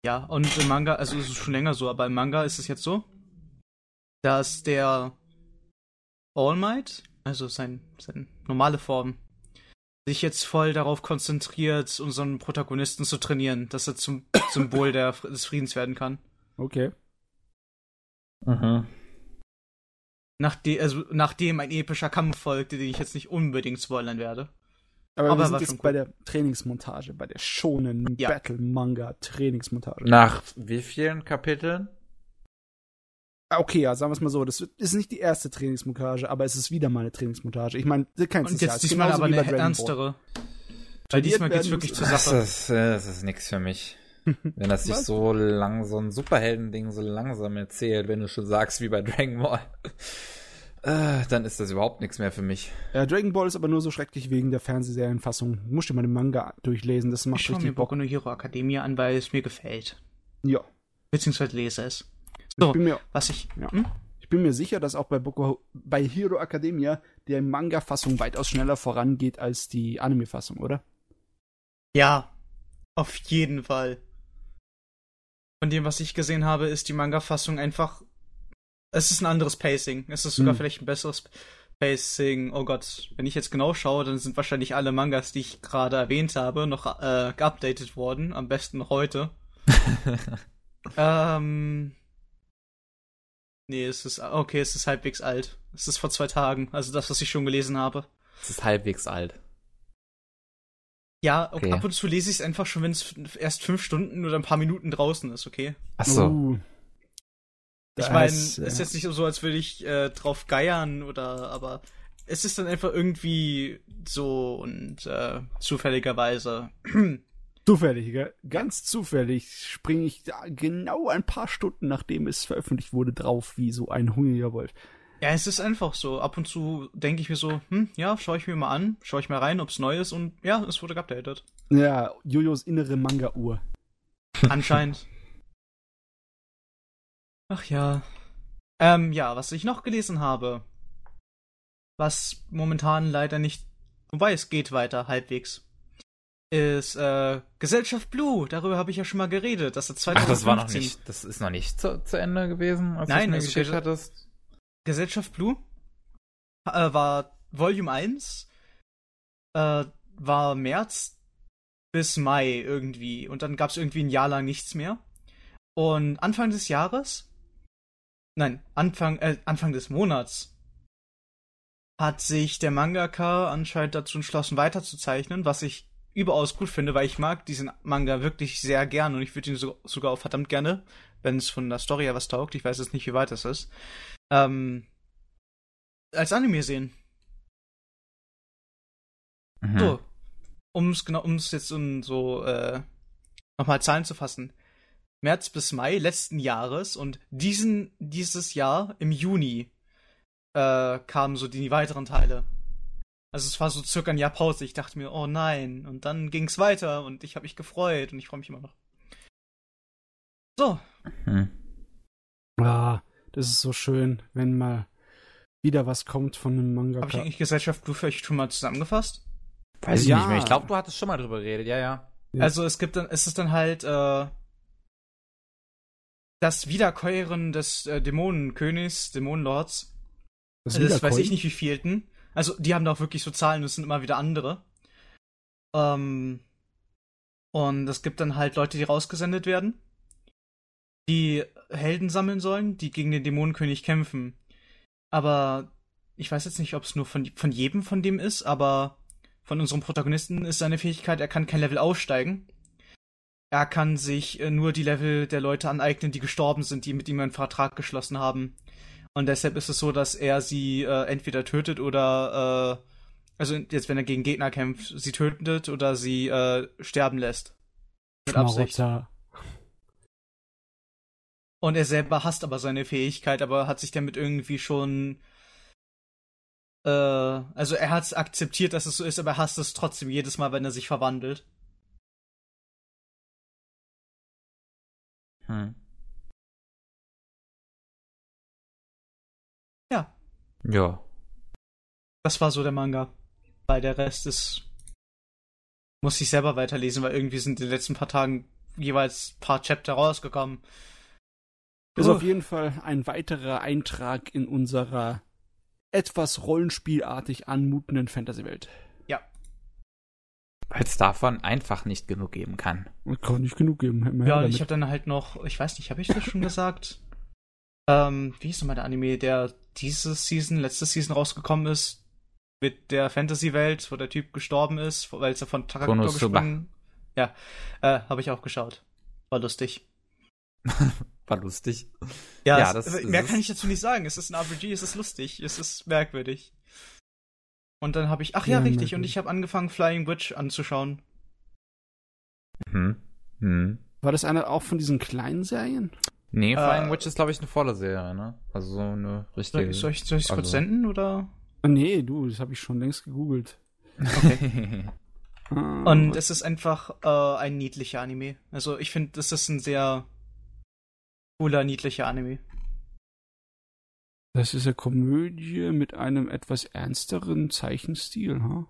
Speaker 2: Ja, und im Manga, also es ist schon länger so, aber im Manga ist es jetzt so, dass der All Might, also sein, seine normale Form, sich jetzt voll darauf konzentriert, unseren Protagonisten zu trainieren, dass er zum [COUGHS] Symbol der, des Friedens werden kann.
Speaker 3: Okay.
Speaker 1: Mhm.
Speaker 2: Nachdem, also, nachdem ein epischer Kampf folgte, den ich jetzt nicht unbedingt spoilern werde.
Speaker 3: Aber,
Speaker 2: Aber
Speaker 3: wir sind jetzt bei der Trainingsmontage, bei der schonen
Speaker 2: Ja.
Speaker 3: Battle Manga Trainingsmontage.
Speaker 1: Nach wie vielen Kapiteln?
Speaker 3: Ah, Okay, ja, sagen wir es mal so, das ist nicht die erste Trainingsmontage, aber es ist wieder mal eine Trainingsmontage. Ich meine, du kennst
Speaker 2: Und
Speaker 3: es
Speaker 2: jetzt
Speaker 3: es ist
Speaker 2: diesmal aber eine
Speaker 3: Dragon Ball.
Speaker 2: ernstere. Weil diesmal geht's
Speaker 3: werden
Speaker 2: wirklich zur
Speaker 1: Das
Speaker 2: Sache.
Speaker 1: ist, äh, das ist nix für mich. [LAUGHS] Wenn das sich so lang, so ein Superhelden-Ding so langsam erzählt, wenn du schon sagst, wie bei Dragon Ball, [LAUGHS] äh, dann ist das überhaupt nichts mehr für mich.
Speaker 3: Ja, Dragon Ball ist aber nur so schrecklich wegen der Fernsehserienfassung. Du musst dir mal den Manga durchlesen, das macht
Speaker 2: Ich schaue mir
Speaker 3: richtig Bock.
Speaker 2: Boku no Hero Academia an, weil es mir gefällt.
Speaker 3: Ja.
Speaker 2: Beziehungsweise lese es.
Speaker 3: Ich
Speaker 2: So,
Speaker 3: bin mir
Speaker 2: was ich.
Speaker 3: Ja.
Speaker 2: Hm?
Speaker 3: Ich bin mir sicher, dass auch bei, Boku, bei Hero Academia der Manga-Fassung weitaus schneller vorangeht als die Anime-Fassung, oder?
Speaker 2: Ja, auf jeden Fall. Von dem, was ich gesehen habe, ist die Manga-Fassung einfach. Es ist ein anderes Pacing. Es ist sogar
Speaker 3: Hm.
Speaker 2: vielleicht ein besseres Pacing. Oh Gott, wenn ich jetzt genau schaue, dann sind wahrscheinlich alle Mangas, die ich gerade erwähnt habe, noch äh, geupdatet worden. Am besten noch heute. [LAUGHS] ähm. Nee, es ist. Okay, es ist halbwegs alt. Es ist vor zwei Tagen. Also das, was ich schon gelesen habe.
Speaker 1: Es ist halbwegs alt.
Speaker 2: Ja,
Speaker 1: Okay.
Speaker 2: ab und zu lese ich es einfach schon, wenn es erst fünf Stunden oder ein paar Minuten draußen ist, okay?
Speaker 1: Achso.
Speaker 3: Uh,
Speaker 2: Ich meine,
Speaker 3: äh,
Speaker 2: ist jetzt nicht so, als würde ich äh, drauf geiern oder, aber es ist dann einfach irgendwie so und äh, zufälligerweise.
Speaker 3: Zufällig, gell? Ganz zufällig springe ich da genau ein paar Stunden, nachdem es veröffentlicht wurde, drauf wie so ein hungriger Wolf.
Speaker 2: ja, es ist einfach so. Ab und zu denke ich mir so, hm, ja, schaue ich mir mal an, schaue ich mal rein, ob es neu ist und ja, es wurde geupdatet.
Speaker 3: Ja, Jojos innere Manga-Uhr.
Speaker 2: Anscheinend. [LAUGHS] Ach ja. Ähm, ja, was ich noch gelesen habe, was momentan leider nicht, wobei es geht weiter, halbwegs, ist äh, Gesellschaft Blue. Darüber habe ich ja schon mal geredet. Das ist
Speaker 1: Ach,
Speaker 2: 2015.
Speaker 1: das war noch nicht, das ist noch nicht zu, zu Ende gewesen, als
Speaker 2: Nein,
Speaker 1: du es
Speaker 2: also
Speaker 1: mir geschickt hattest?
Speaker 2: Gesellschaft Blue äh, war Volume 1, äh, war März bis Mai irgendwie. Und dann gab es irgendwie ein Jahr lang nichts mehr. Und Anfang des Jahres, nein, Anfang, äh, Anfang des Monats, hat sich der Mangaka anscheinend dazu entschlossen, weiterzuzeichnen, was ich überaus gut finde, weil ich mag diesen Manga wirklich sehr gern und ich würde ihn so, sogar auch verdammt gerne, wenn es von der Story her was taugt, ich weiß jetzt nicht, wie weit es ist, ähm, als Anime sehen.
Speaker 1: Mhm.
Speaker 2: So, um es genau, um es jetzt um so äh, nochmal Zahlen zu fassen. März bis Mai letzten Jahres und diesen dieses Jahr im Juni äh, kamen so die weiteren Teile. Also es war so circa ein Jahr Pause. Ich dachte mir, oh nein. Und dann ging es weiter und ich habe mich gefreut und ich freue mich immer noch. So,
Speaker 1: Hm.
Speaker 3: Ah, das ist so schön, wenn mal wieder was kommt von einem
Speaker 2: habe ich eigentlich Gesellschaft Blue für euch schon mal zusammengefasst?
Speaker 1: Weiß ich
Speaker 3: Ja.
Speaker 1: nicht mehr. Ich glaube, du hattest schon mal drüber geredet, ja, ja.
Speaker 3: Ja.
Speaker 2: Also es gibt dann, es ist dann halt äh, das Wiederkäuern des äh, Dämonenkönigs, Dämonenlords.
Speaker 3: Das,
Speaker 2: Das, weiß ich nicht, wie vielten. Also die haben da auch wirklich so Zahlen, das sind immer wieder andere. Ähm, und es gibt dann halt Leute, die rausgesendet werden, die Helden sammeln sollen, die gegen den Dämonenkönig kämpfen. Aber ich weiß jetzt nicht, ob es nur von, von jedem von dem ist, aber von unserem Protagonisten ist seine Fähigkeit, er kann kein Level aufsteigen. Er kann sich äh, nur die Level der Leute aneignen, die gestorben sind, die mit ihm einen Vertrag geschlossen haben. Und deshalb ist es so, dass er sie äh, entweder tötet oder, äh, also jetzt, wenn er gegen Gegner kämpft, sie tötet oder sie äh, sterben lässt. Mit Absicht. Und er selber hasst aber seine Fähigkeit, aber hat sich damit irgendwie schon. Äh, also er hat es akzeptiert, dass es so ist, aber er hasst es trotzdem jedes Mal, wenn er sich verwandelt.
Speaker 1: Hm.
Speaker 2: Ja,
Speaker 1: Ja.
Speaker 2: das war so der Manga. Weil der Rest ist. Muss ich selber weiterlesen, weil irgendwie sind in den letzten paar Tagen jeweils ein paar Chapter rausgekommen.
Speaker 3: Ist
Speaker 2: Uh.
Speaker 3: auf jeden Fall ein weiterer Eintrag in unserer etwas rollenspielartig anmutenden Fantasy-Welt.
Speaker 1: Weil es davon einfach nicht genug geben kann.
Speaker 3: Kann nicht genug geben.
Speaker 2: Ja, ich habe dann halt noch, ich weiß nicht, habe ich das schon [LAUGHS] gesagt? Ähm, wie hieß nochmal der Anime, der diese Season, letzte Season rausgekommen ist? Mit der Fantasy-Welt, wo der Typ gestorben ist, weil er von
Speaker 1: Konosuba.
Speaker 2: gesprungen Ja, äh, habe ich auch geschaut. War lustig. [LAUGHS]
Speaker 1: War lustig.
Speaker 2: Ja,
Speaker 1: Ja,
Speaker 2: es,
Speaker 1: das ist
Speaker 2: mehr
Speaker 1: es.
Speaker 2: kann ich dazu nicht sagen. Es ist ein RPG, es ist lustig, es ist merkwürdig. Und dann habe ich, ach ja,
Speaker 3: Ja,
Speaker 2: richtig, und ich habe angefangen, Flying Witch anzuschauen.
Speaker 1: Hm. Hm.
Speaker 3: War das einer auch von diesen kleinen Serien?
Speaker 1: Nee,
Speaker 2: Äh,
Speaker 1: Flying Witch ist, glaube ich, eine volle Serie, ne? Also so eine richtige.
Speaker 2: Soll, ich es soll ich's kurz
Speaker 1: also-
Speaker 2: senden, oder?
Speaker 3: Ah, nee, du, das habe ich schon längst gegoogelt.
Speaker 2: Okay. [LAUGHS]
Speaker 3: Ah,
Speaker 2: Und es ist einfach äh, ein niedlicher Anime. Also ich finde, das ist ein sehr cooler, niedlicher Anime.
Speaker 3: das ist eine Komödie mit einem etwas ernsteren Zeichenstil, ha?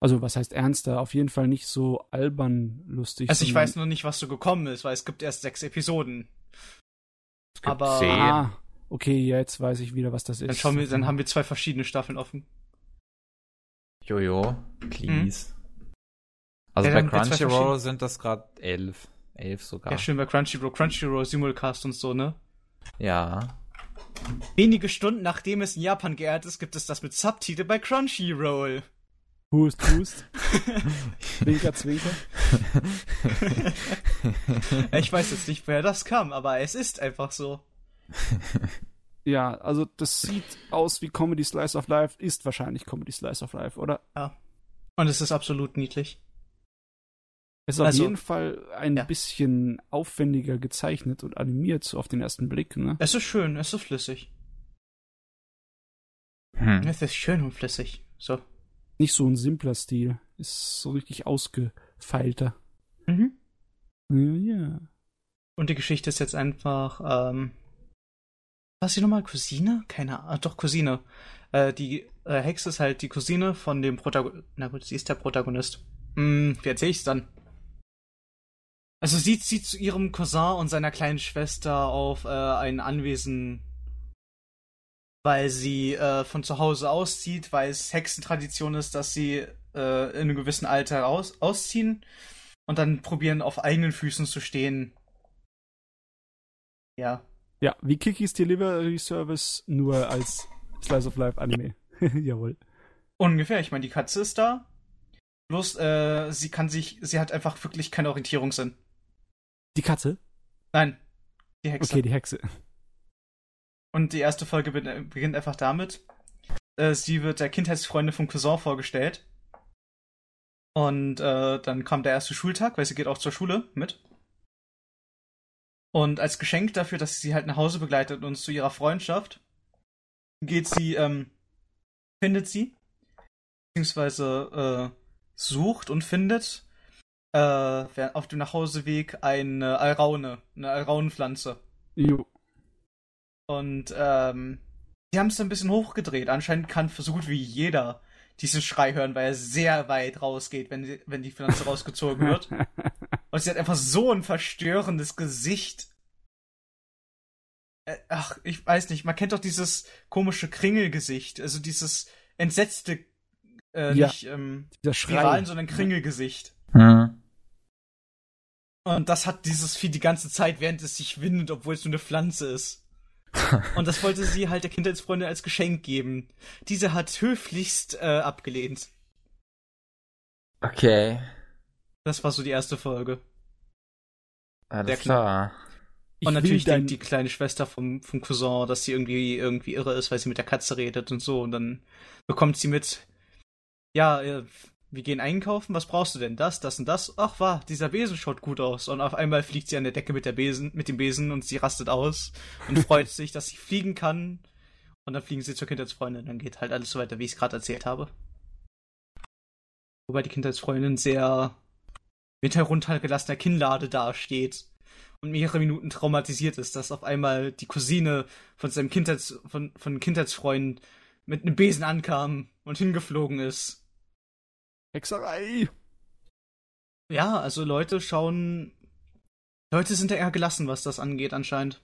Speaker 3: Also, was heißt ernster? Auf jeden Fall nicht so albern lustig.
Speaker 2: Also ich weiß nur nicht, was so gekommen ist, weil es gibt erst sechs Episoden.
Speaker 1: Es gibt
Speaker 2: Aber-
Speaker 1: zehn.
Speaker 3: Ah, okay, jetzt weiß ich wieder, was das ist.
Speaker 2: Dann, schauen wir, dann haben wir zwei verschiedene Staffeln offen.
Speaker 1: Jojo, please. Also
Speaker 2: Ja,
Speaker 1: bei Crunchyroll sind das gerade elf. Elf sogar.
Speaker 2: Ja, schön bei Crunchyroll, Crunchyroll, Simulcast und so, ne?
Speaker 1: Ja.
Speaker 2: Wenige Stunden nachdem es in Japan geehrt ist, gibt es das mit Subtitel bei Crunchyroll.
Speaker 3: Hust, hust. [LAUGHS] zwinker, zwinker. [LAUGHS]
Speaker 2: ich weiß jetzt nicht, woher das kam, aber es ist einfach so. [LAUGHS]
Speaker 3: Ja, also das sieht aus wie Comedy Slice of Life, ist wahrscheinlich Comedy Slice of Life, oder?
Speaker 2: Und es ist absolut niedlich.
Speaker 3: Es ist auf
Speaker 2: Also-
Speaker 3: jeden Fall ein
Speaker 2: Ja.
Speaker 3: bisschen aufwendiger gezeichnet und animiert, so auf den ersten Blick, ne?
Speaker 2: Es ist schön, es ist flüssig.
Speaker 1: Hm.
Speaker 2: Es ist schön und flüssig. So.
Speaker 3: Nicht so ein simpler Stil. Ist so richtig ausgefeilter.
Speaker 2: Mhm.
Speaker 3: Ja, ja.
Speaker 2: Und die Geschichte ist jetzt einfach, ähm, was sie nochmal? Cousine? Keine Ahnung. Doch, Cousine. Äh, die äh, Hexe ist halt die Cousine von dem Protagonist. Na gut, sie ist der Protagonist. Hm, wie erzähle ich's dann? Also sie zieht zu ihrem Cousin und seiner kleinen Schwester auf äh, ein Anwesen, weil sie äh, von zu Hause auszieht, weil es Hexentradition ist, dass sie äh, in einem gewissen Alter aus ausziehen und dann probieren, auf eigenen Füßen zu stehen. Ja.
Speaker 3: Ja, wie Kikis Delivery Service, nur als Slice of Life Anime. [LAUGHS] Jawohl.
Speaker 2: Ungefähr, ich meine, die Katze ist da. Bloß, äh, sie kann sich, sie hat einfach wirklich keinen Orientierungssinn.
Speaker 3: Die Katze?
Speaker 2: Nein, die Hexe.
Speaker 3: Okay, die Hexe.
Speaker 2: Und die erste Folge be- beginnt einfach damit. Äh, sie wird der Kindheitsfreundin vom Cousin vorgestellt. Und äh, dann kommt der erste Schultag, weil sie geht auch zur Schule mit. Und als Geschenk dafür, dass sie sie halt nach Hause begleitet und zu ihrer Freundschaft, geht sie, ähm, findet sie, beziehungsweise äh, sucht und findet äh, auf dem Nachhauseweg eine Alraune, eine Alraunenpflanze.
Speaker 3: Jo.
Speaker 2: Und ähm, die haben es ein bisschen hochgedreht. Anscheinend kann so gut wie jeder diesen Schrei hören, weil er sehr weit rausgeht, wenn die, wenn die Pflanze [LAUGHS] rausgezogen wird. Und sie hat einfach so ein verstörendes Gesicht. Äh, Ach, ich weiß nicht, man kennt doch dieses komische Kringelgesicht, also dieses entsetzte, äh,
Speaker 3: Ja.
Speaker 2: nicht ähm,
Speaker 3: Dieser Schrei.
Speaker 2: Spiralen, sondern Kringelgesicht.
Speaker 1: Hm.
Speaker 2: Und das hat dieses Vieh die ganze Zeit, während es sich windet, obwohl es nur eine Pflanze ist. [LAUGHS] Und das wollte sie halt der Kindheitsfreundin als Geschenk geben. Diese hat höflichst äh, abgelehnt.
Speaker 1: Okay.
Speaker 2: Das war so die erste Folge.
Speaker 1: Alles
Speaker 2: Der-
Speaker 1: klar.
Speaker 3: Ich
Speaker 2: und natürlich denkt die kleine Schwester vom, vom Cousin, dass sie irgendwie, irgendwie irre ist, weil sie mit der Katze redet und so. Und dann bekommt sie mit, ja, äh, wir gehen einkaufen, was brauchst du denn? Das, das und das? Ach, wahr, dieser Besen schaut gut aus. Und auf einmal fliegt sie an der Decke mit der Besen, mit dem Besen und sie rastet aus und freut [LAUGHS] sich, dass sie fliegen kann. Und dann fliegen sie zur Kindheitsfreundin. Dann geht halt alles so weiter, wie ich es gerade erzählt habe. Wobei die Kindheitsfreundin sehr mit heruntergelassener Kinnlade dasteht und mehrere Minuten traumatisiert ist, dass auf einmal die Cousine von seinem Kindheits von, von Kindheitsfreund mit einem Besen ankam und hingeflogen ist.
Speaker 3: Hexerei.
Speaker 2: Ja, also Leute schauen. Leute sind ja eher gelassen, was das angeht, anscheinend.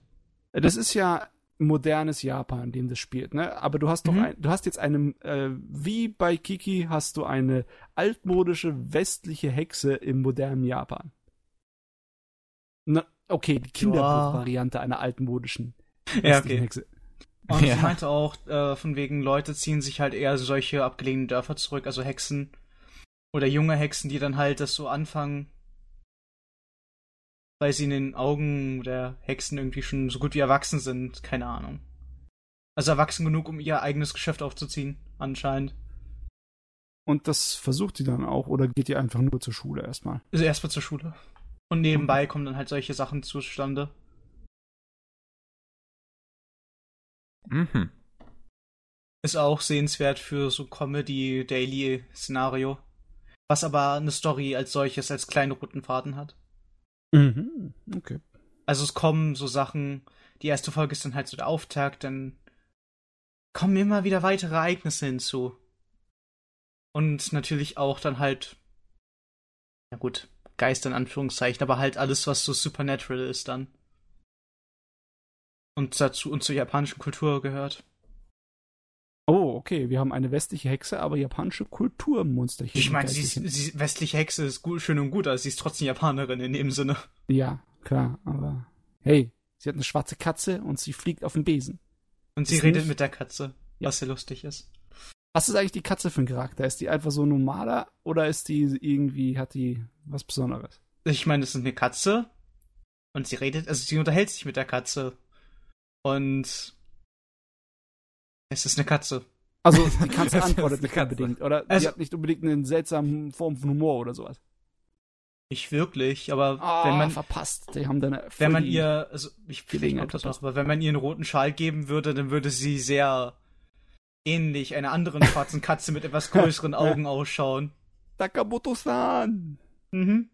Speaker 3: Das ist ja modernes Japan, in dem das spielt, ne? Aber du hast doch
Speaker 2: Mhm.
Speaker 3: ein, du hast jetzt eine, äh, wie bei Kiki hast du eine altmodische westliche Hexe im modernen Japan. Na, okay, die Kinderbuchvariante einer altmodischen
Speaker 2: Ja,
Speaker 3: westlichen
Speaker 2: okay.
Speaker 3: Hexe.
Speaker 2: Und
Speaker 1: Ja.
Speaker 2: sie meinte auch, äh, von wegen Leute ziehen sich halt eher solche abgelegenen Dörfer zurück, also Hexen. Oder junge Hexen, die dann halt das so anfangen, weil sie in den Augen der Hexen irgendwie schon so gut wie erwachsen sind, keine Ahnung. Also erwachsen genug, um ihr eigenes Geschäft aufzuziehen, anscheinend.
Speaker 3: Und das versucht sie dann auch oder geht ihr einfach nur zur Schule erstmal?
Speaker 2: Also erstmal zur Schule. Und nebenbei kommen dann halt solche Sachen zustande.
Speaker 1: Mhm.
Speaker 2: Ist auch sehenswert für so Comedy-Daily-Szenario. Was aber eine Story als solches, als kleinen roten Faden hat.
Speaker 3: Mhm. Okay.
Speaker 2: Also es kommen so Sachen, die erste Folge ist dann halt so der Auftakt, dann kommen immer wieder weitere Ereignisse hinzu. Und natürlich auch dann halt, ja gut, Geister in Anführungszeichen, aber halt alles, was so supernatural ist dann. Und dazu und zur japanischen Kultur gehört.
Speaker 3: Okay. Wir haben eine westliche Hexe, aber japanische Kulturmonsterchen.
Speaker 2: Ich meine, sie ist, sie, westliche Hexe ist gut, schön und gut, aber sie ist trotzdem Japanerin in dem Sinne.
Speaker 3: Ja, klar, aber hey, sie hat eine schwarze Katze und sie fliegt auf dem Besen.
Speaker 2: Und sie
Speaker 3: Ist
Speaker 2: redet
Speaker 3: nicht-
Speaker 2: mit der Katze, was sehr lustig ist.
Speaker 3: Was ist eigentlich die Katze für ein Charakter? Ist die einfach so normaler oder ist die irgendwie, hat die was Besonderes?
Speaker 2: Ich meine, es ist eine Katze und sie redet, also sie unterhält sich mit der Katze. Und es ist eine Katze.
Speaker 3: Also [LAUGHS] die Katze antwortet nicht
Speaker 1: Katze.
Speaker 3: unbedingt. Oder
Speaker 2: Also-
Speaker 3: sie hat nicht unbedingt eine seltsame Form von Humor oder sowas.
Speaker 2: Nicht wirklich, aber
Speaker 3: Ah,
Speaker 2: wenn man
Speaker 3: verpasst. Die haben dann
Speaker 2: wenn man ihr, also ich
Speaker 3: Gelegenheit
Speaker 2: glaube das noch, aber wenn man ihr einen roten Schal geben würde, dann würde sie sehr ähnlich einer anderen schwarzen Katze mit etwas [LAUGHS] größeren Augen ausschauen.
Speaker 3: Takamoto-san.
Speaker 2: Mhm.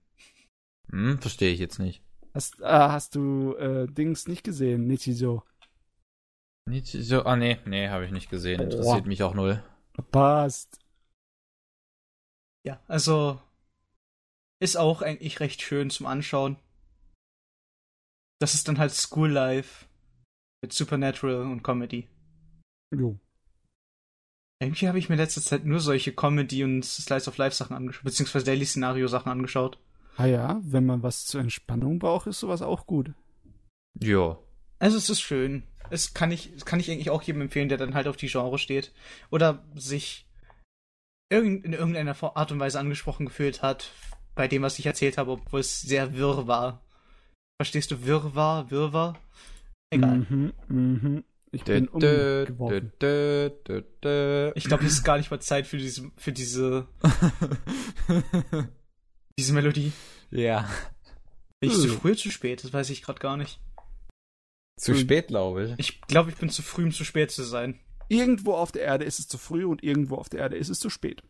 Speaker 1: Hm, verstehe ich jetzt nicht.
Speaker 3: Hast, äh, hast du äh, Dings nicht gesehen, Nichizo?
Speaker 1: Nicht so, ah, nee, nee, habe ich nicht gesehen.
Speaker 3: Boah.
Speaker 1: Interessiert mich auch null.
Speaker 3: Passt.
Speaker 2: Ja, also ist auch eigentlich recht schön zum Anschauen. Das ist dann halt School Life mit Supernatural und Comedy.
Speaker 3: Jo.
Speaker 2: Irgendwie habe ich mir letzte Zeit nur solche Comedy und Slice of Life Sachen angeschaut, beziehungsweise Daily Szenario Sachen angeschaut.
Speaker 3: Ah ja, wenn man was zur Entspannung braucht, ist sowas auch gut.
Speaker 1: Jo.
Speaker 2: Also es ist schön. Es kann ich, kann ich eigentlich auch jedem empfehlen, der dann halt auf die Genre steht. Oder sich irgend, in irgendeiner Art und Weise angesprochen gefühlt hat, bei dem, was ich erzählt habe, obwohl es sehr wirr war. Verstehst du Wirrwarr? Wirrwarr? Egal.
Speaker 3: Mhm, mhm. Ich
Speaker 1: Dö,
Speaker 3: bin
Speaker 1: dö, dö,
Speaker 3: umgeworfen.
Speaker 1: dö, dö, dö.
Speaker 2: Ich glaube, es ist gar nicht mal Zeit für diese, für diese, [LAUGHS] diese Melodie.
Speaker 1: ja.
Speaker 2: Bin ich
Speaker 3: Hm.
Speaker 2: zu früh oder zu spät? Das weiß ich gerade gar nicht.
Speaker 1: Zu spät, glaube ich.
Speaker 2: Ich glaube, ich bin zu früh, um zu spät zu sein.
Speaker 3: Irgendwo auf der Erde ist es zu früh und irgendwo auf der Erde ist es zu spät.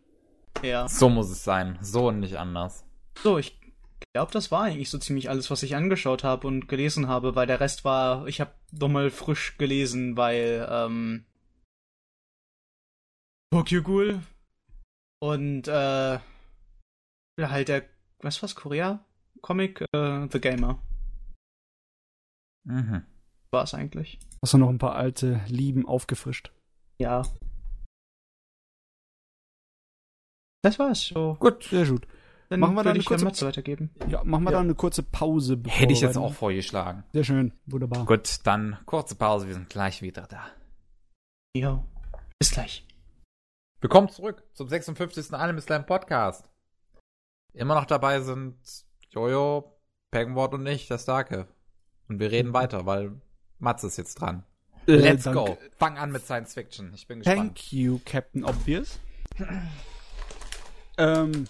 Speaker 2: Ja.
Speaker 1: So muss es sein. So und nicht anders.
Speaker 2: So, ich glaube, das war eigentlich so ziemlich alles, was ich angeschaut habe und gelesen habe, weil der Rest war, ich habe nochmal frisch gelesen, weil ähm, Tokyo Ghoul und äh, ja, halt der, was war's, Korea? Comic, äh, The Gamer
Speaker 1: Mhm.
Speaker 2: War es eigentlich.
Speaker 3: Hast du noch ein paar alte Lieben aufgefrischt?
Speaker 2: Ja. Das war's. So,
Speaker 1: Gut.
Speaker 3: Sehr gut.
Speaker 2: dann
Speaker 3: Machen wir dann eine kurze-
Speaker 2: Matze weitergeben.
Speaker 3: Ja, machen wir
Speaker 2: Ja.
Speaker 3: dann eine kurze Pause. bevor
Speaker 1: Hätte ich jetzt auch vorgeschlagen.
Speaker 3: Sehr schön. Wunderbar.
Speaker 1: Gut, dann kurze Pause. Wir sind gleich wieder da.
Speaker 2: Jo. Bis gleich.
Speaker 1: Willkommen zurück zum 56. Anime Slam Podcast. Immer noch dabei sind Jojo, Pegward und ich, der Starke. Und wir reden weiter, weil Matze ist jetzt dran.
Speaker 3: Äh,
Speaker 1: Let's
Speaker 3: danke.
Speaker 1: go. Fang an mit Science Fiction. Ich bin gespannt.
Speaker 3: Thank you, Captain Obvious. ähm,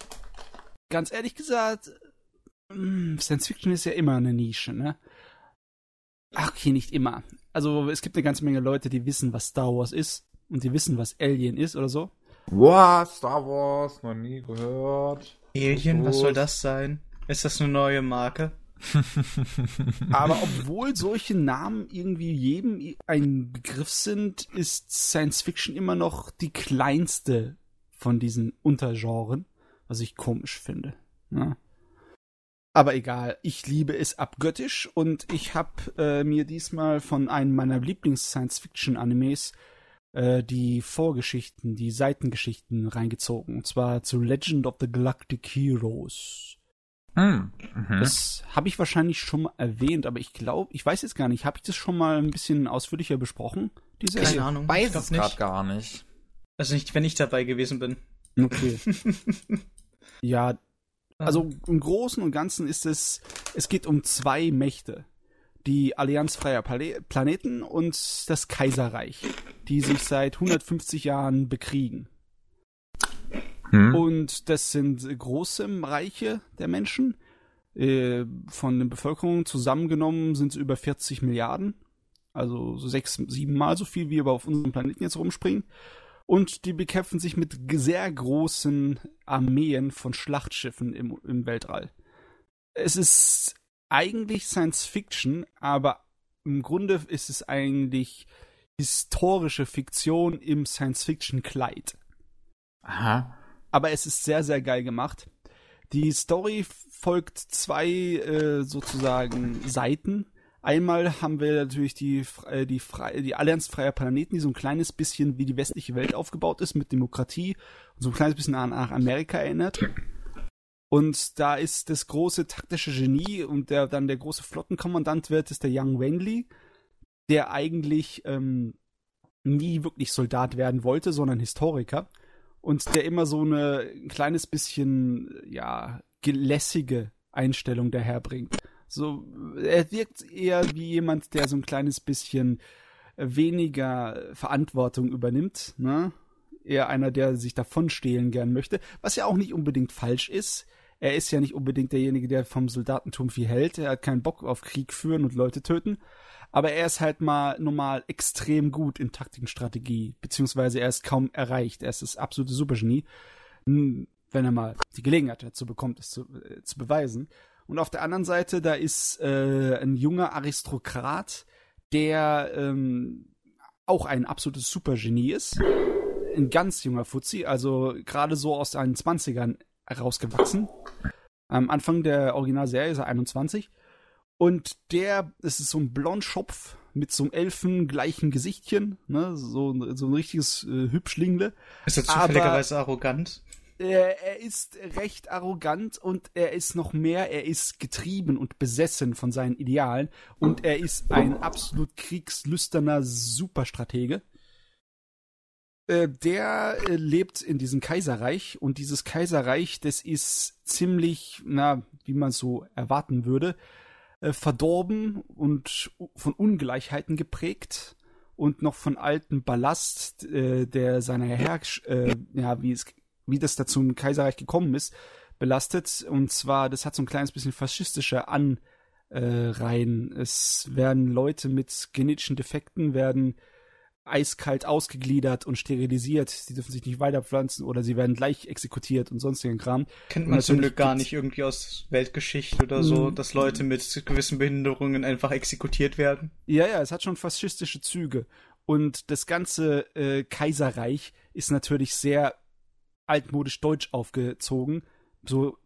Speaker 3: ganz ehrlich gesagt, mm, Science Fiction ist ja immer eine Nische, ne? Ach, okay, nicht immer. Also es gibt eine ganze Menge Leute, die wissen, was Star Wars ist und die wissen, was Alien ist oder so.
Speaker 1: What? Star Wars? Noch nie gehört.
Speaker 2: Alien, was soll das sein? Ist das eine neue Marke? [LAUGHS]
Speaker 3: Aber obwohl solche Namen irgendwie jedem ein Begriff sind, ist Science Fiction immer noch die kleinste von diesen Untergenren, was ich komisch finde. Ja. Aber egal, ich liebe es abgöttisch und ich habe äh, mir diesmal von einem meiner Lieblings-Science-Fiction-Animes äh, die Vorgeschichten, die Seitengeschichten reingezogen. Und zwar zu Legend of the Galactic Heroes.
Speaker 1: Hm. Mhm.
Speaker 3: Das habe ich wahrscheinlich schon mal erwähnt, aber ich glaube, ich weiß jetzt gar nicht, habe ich das schon mal ein bisschen ausführlicher besprochen? Diese
Speaker 2: Keine Ahnung. ich
Speaker 1: Weiß es gerade gar nicht.
Speaker 2: Also nicht, wenn ich dabei gewesen bin.
Speaker 3: Okay. [LAUGHS] ja, also im Großen und Ganzen ist es, es geht um zwei Mächte. Die Allianz freier Pla Planeten und das Kaiserreich, die sich seit 150 Jahren bekriegen.
Speaker 1: Hm.
Speaker 3: Und das sind große Reiche der Menschen. Äh, von der Bevölkerung zusammengenommen sind es über 40 Milliarden. Also so sechs, sieben Mal so viel, wie wir auf unserem Planeten jetzt rumspringen. Und die bekämpfen sich mit sehr großen Armeen von Schlachtschiffen im, im Weltall. Es ist eigentlich Science Fiction, aber im Grunde ist es eigentlich historische Fiktion im Science Fiction Kleid.
Speaker 1: Aha.
Speaker 3: Aber es ist sehr, sehr geil gemacht. Die Story folgt zwei äh, sozusagen Seiten. Einmal haben wir natürlich die, äh, die, die Allianz freier Planeten, die so ein kleines bisschen wie die westliche Welt aufgebaut ist mit Demokratie und so ein kleines bisschen an, Amerika erinnert. Und da ist das große taktische Genie und der dann der große Flottenkommandant wird, ist der Young Wenli, der eigentlich ähm, nie wirklich Soldat werden wollte, sondern Historiker und der immer so eine ein kleines bisschen ja gelässige Einstellung daherbringt. So, er wirkt eher wie jemand, der so ein kleines bisschen weniger Verantwortung übernimmt, ne? Eher einer, der sich davon stehlen gern möchte, was ja auch nicht unbedingt falsch ist. Er ist ja nicht unbedingt derjenige, der vom Soldatentum viel hält. Er hat keinen Bock auf Krieg führen und Leute töten. Aber er ist halt mal normal extrem gut in Taktik und Strategie, beziehungsweise er ist kaum erreicht. Er ist das absolute Supergenie, wenn er mal die Gelegenheit dazu bekommt, es zu, äh, zu beweisen. Und auf der anderen Seite, da ist äh, ein junger Aristokrat, der ähm, auch ein absolutes Supergenie ist. Ein ganz junger Fuzzi, also gerade so aus seinen 20ern rausgewachsen. Am Anfang der Originalserie ist er 21. Und der, das ist so ein Blondschopf mit so einem elfengleichen Gesichtchen, ne, so, so ein richtiges äh, Hübschlingle.
Speaker 2: Ist er zufälligerweise arrogant?
Speaker 3: Er, er ist recht arrogant und er ist noch mehr, er ist getrieben und besessen von seinen Idealen und er ist ein absolut kriegslüsterner Superstratege. Äh, der äh, lebt in diesem Kaiserreich und dieses Kaiserreich, das ist ziemlich, na, wie man so erwarten würde, äh, verdorben und von Ungleichheiten geprägt und noch von altem Ballast, äh, der seiner Herrsch, äh, ja, wie es, wie das da zum Kaiserreich gekommen ist, belastet. Und zwar, das hat so ein kleines bisschen faschistische Anreihen. Es werden Leute mit genetischen Defekten werden eiskalt ausgegliedert und sterilisiert. Sie dürfen sich nicht weiterpflanzen oder sie werden gleich exekutiert und sonstigen Kram.
Speaker 2: Kennt man zum Glück gar nicht irgendwie aus Weltgeschichte oder so, dass Leute mit gewissen Behinderungen einfach exekutiert werden.
Speaker 3: Ja, ja, es hat schon faschistische Züge. Und das ganze äh, Kaiserreich ist natürlich sehr altmodisch deutsch aufgezogen. So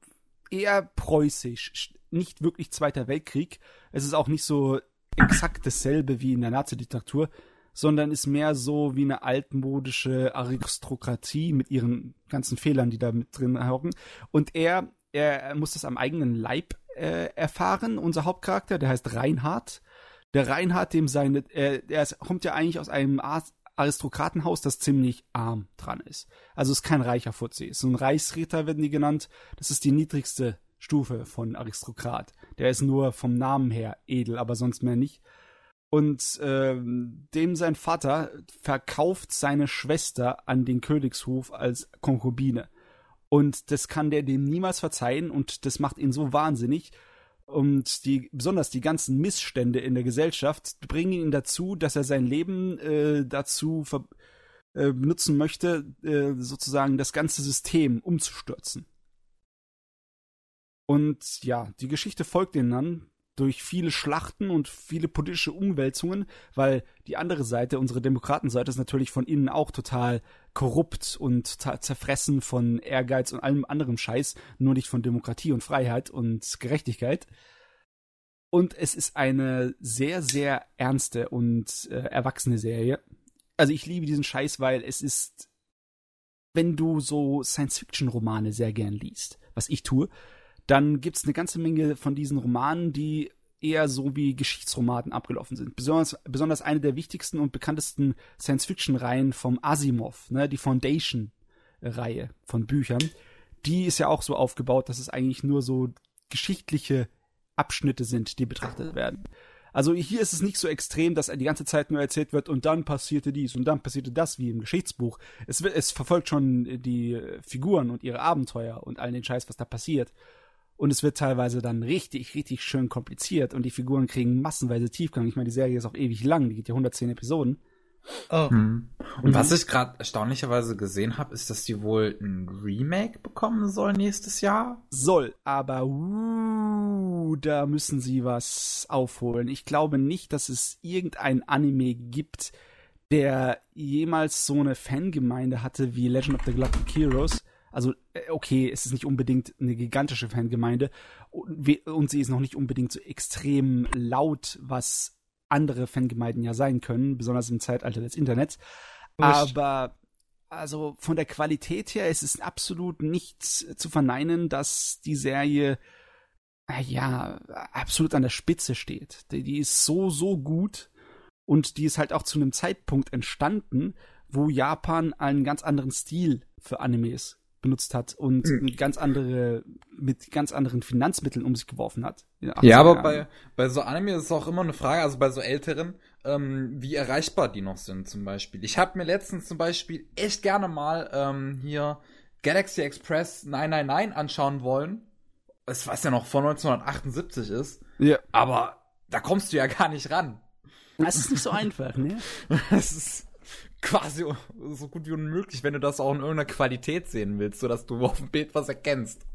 Speaker 3: eher preußisch. Nicht wirklich Zweiter Weltkrieg. Es ist auch nicht so exakt dasselbe wie in der Nazi-Diktatur, sondern ist mehr so wie eine altmodische Aristokratie mit ihren ganzen Fehlern, die da mit drin hocken. Und er, er muss das am eigenen Leib äh, erfahren, unser Hauptcharakter, der heißt Reinhard. Der Reinhard, dem seine, äh, er kommt ja eigentlich aus einem Aristokratenhaus, das ziemlich arm dran ist. Also ist kein reicher Fuzzi. So ein Reichsritter, werden die genannt. Das ist die niedrigste Stufe von Aristokrat. Der ist nur vom Namen her edel, aber sonst mehr nicht. Und ähm, dem sein Vater verkauft seine Schwester an den Königshof als Konkubine. Und das kann der dem niemals verzeihen und das macht ihn so wahnsinnig. Und die, besonders die ganzen Missstände in der Gesellschaft bringen ihn dazu, dass er sein Leben äh, dazu ver äh, benutzen möchte, äh, sozusagen das ganze System umzustürzen. Und ja, die Geschichte folgt denen dann durch viele Schlachten und viele politische Umwälzungen, weil die andere Seite, unsere Demokratenseite, ist natürlich von innen auch total korrupt und zerfressen von Ehrgeiz und allem anderen Scheiß, nur nicht von Demokratie und Freiheit und Gerechtigkeit. Und es ist eine sehr, sehr ernste und äh, erwachsene Serie. Also ich liebe diesen Scheiß, weil es ist, wenn du so Science-Fiction-Romane sehr gern liest, was ich tue, dann gibt es eine ganze Menge von diesen Romanen, die eher so wie Geschichtsromanen abgelaufen sind. Besonders, besonders eine der wichtigsten und bekanntesten Science-Fiction-Reihen vom Asimov, ne, die Foundation-Reihe von Büchern. Die ist ja auch so aufgebaut, dass es eigentlich nur so geschichtliche Abschnitte sind, die betrachtet werden. Also hier ist es nicht so extrem, dass die ganze Zeit nur erzählt wird und dann passierte dies und dann passierte das wie im Geschichtsbuch. Es, es verfolgt schon die Figuren und ihre Abenteuer und all den Scheiß, was da passiert. Und es wird teilweise dann richtig, richtig schön kompliziert und die Figuren kriegen massenweise Tiefgang. Ich meine, die Serie ist auch ewig lang, die geht ja 110 Episoden.
Speaker 1: Oh. Hm. Und mhm. was ich gerade erstaunlicherweise gesehen habe, ist, dass die wohl ein Remake bekommen soll nächstes Jahr.
Speaker 3: Soll, aber uh, da müssen sie was aufholen. Ich glaube nicht, dass es irgendein Anime gibt, der jemals so eine Fangemeinde hatte wie Legend of the Galactic Heroes also, äh, okay, es ist nicht unbedingt eine gigantische Fangemeinde und sie ist noch nicht unbedingt so extrem laut, was andere Fangemeinden ja sein können, besonders im Zeitalter des Internets. Aber also von der Qualität her ist es absolut nichts zu verneinen, dass die Serie ja absolut an der Spitze steht. Die, die ist so so gut und die ist halt auch zu einem Zeitpunkt entstanden, wo Japan einen ganz anderen Stil für Animes benutzt hat und mhm. ganz andere, mit ganz anderen Finanzmitteln um sich geworfen hat.
Speaker 1: Ja, aber bei, bei so Anime ist es auch immer eine Frage, also bei so älteren, ähm, wie erreichbar die noch sind zum Beispiel. Ich habe mir letztens zum Beispiel echt gerne mal ähm, hier Galaxy Express 999 anschauen wollen. Es was ja noch von 1978 ist. Ja. Aber da kommst du ja gar nicht ran.
Speaker 3: Das ist nicht so einfach, ne? [LAUGHS]
Speaker 1: das ist quasi so gut wie unmöglich, wenn du das auch in irgendeiner Qualität sehen willst, sodass du auf dem Bild was erkennst.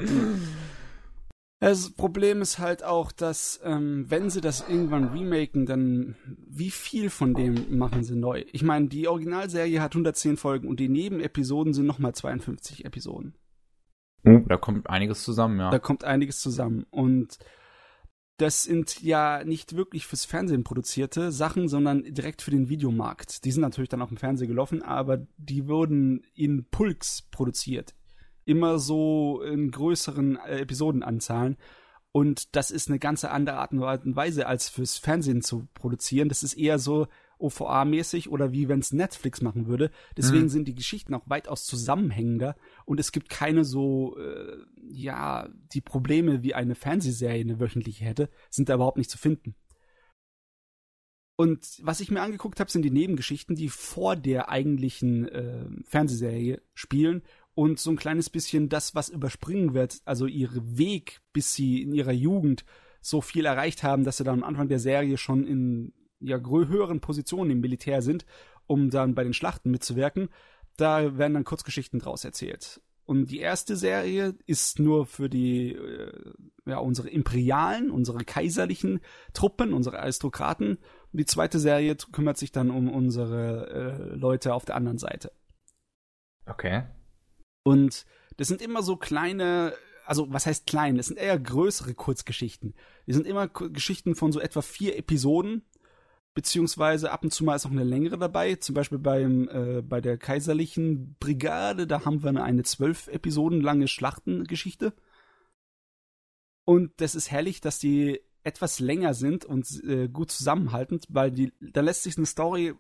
Speaker 3: Das Problem ist halt auch, dass ähm, wenn sie das irgendwann remaken, dann wie viel von dem machen sie neu? Ich meine, die Originalserie hat 110 Folgen und die Nebenepisoden sind nochmal 52 Episoden.
Speaker 1: Da kommt einiges zusammen, ja.
Speaker 3: Da kommt einiges zusammen und das sind ja nicht wirklich fürs Fernsehen produzierte Sachen, sondern direkt für den Videomarkt. Die sind natürlich dann auch im Fernsehen gelaufen, aber die wurden in Pulks produziert. Immer so in größeren äh, Episodenanzahlen. Und das ist eine ganze andere Art und Weise, als fürs Fernsehen zu produzieren. Das ist eher so, OVA-mäßig oder wie wenn es Netflix machen würde. Deswegen mhm. sind die Geschichten auch weitaus zusammenhängender und es gibt keine so, äh, ja, die Probleme wie eine Fernsehserie eine wöchentliche hätte, sind da überhaupt nicht zu finden. Und was ich mir angeguckt habe, sind die Nebengeschichten, die vor der eigentlichen äh, Fernsehserie spielen und so ein kleines bisschen das, was überspringen wird, also ihre Weg, bis sie in ihrer Jugend so viel erreicht haben, dass sie dann am Anfang der Serie schon in ja, höheren Positionen im Militär sind, um dann bei den Schlachten mitzuwirken. Da werden dann Kurzgeschichten draus erzählt. Und die erste Serie ist nur für die, äh, ja, unsere imperialen, unsere kaiserlichen Truppen, unsere Aristokraten. Und die zweite Serie kümmert sich dann um unsere äh, Leute auf der anderen Seite.
Speaker 1: Okay.
Speaker 3: Und das sind immer so kleine, also was heißt klein? Das sind eher größere Kurzgeschichten. Die sind immer Geschichten von so etwa vier Episoden, beziehungsweise ab und zu mal ist auch eine längere dabei. Zum Beispiel beim, äh, bei der kaiserlichen Brigade, da haben wir eine, eine zwölf Episoden lange Schlachtengeschichte. Und das ist herrlich, dass die etwas länger sind und äh, gut zusammenhaltend, weil die, da lässt sich eine Story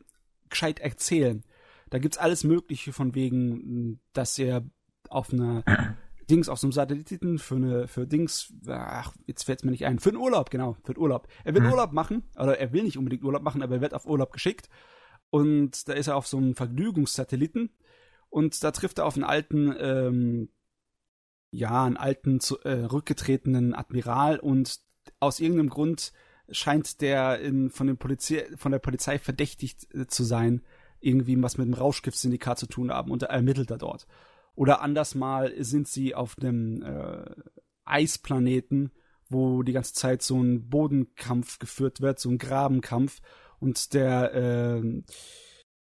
Speaker 3: gescheit erzählen. Da gibt's alles Mögliche von wegen, dass er auf einer [CLEARS THROAT] Dings auf so einem Satelliten für eine, für Dings, ach, jetzt fällt's mir nicht ein, für einen Urlaub, genau, für den Urlaub. Er will hm. Urlaub machen, oder er will nicht unbedingt Urlaub machen, aber er wird auf Urlaub geschickt. Und da ist er auf so einem Vergnügungssatelliten und da trifft er auf einen alten, ähm, ja, einen alten, äh, rückgetretenen Admiral und aus irgendeinem Grund scheint der in, von, den Polizei, von der Polizei verdächtigt äh, zu sein, irgendwie was mit dem Rauschgiftsyndikat zu tun haben und er ermittelt da dort. Oder anders mal sind sie auf einem äh, Eisplaneten, wo die ganze Zeit so ein Bodenkampf geführt wird, so ein Grabenkampf. Und der, äh,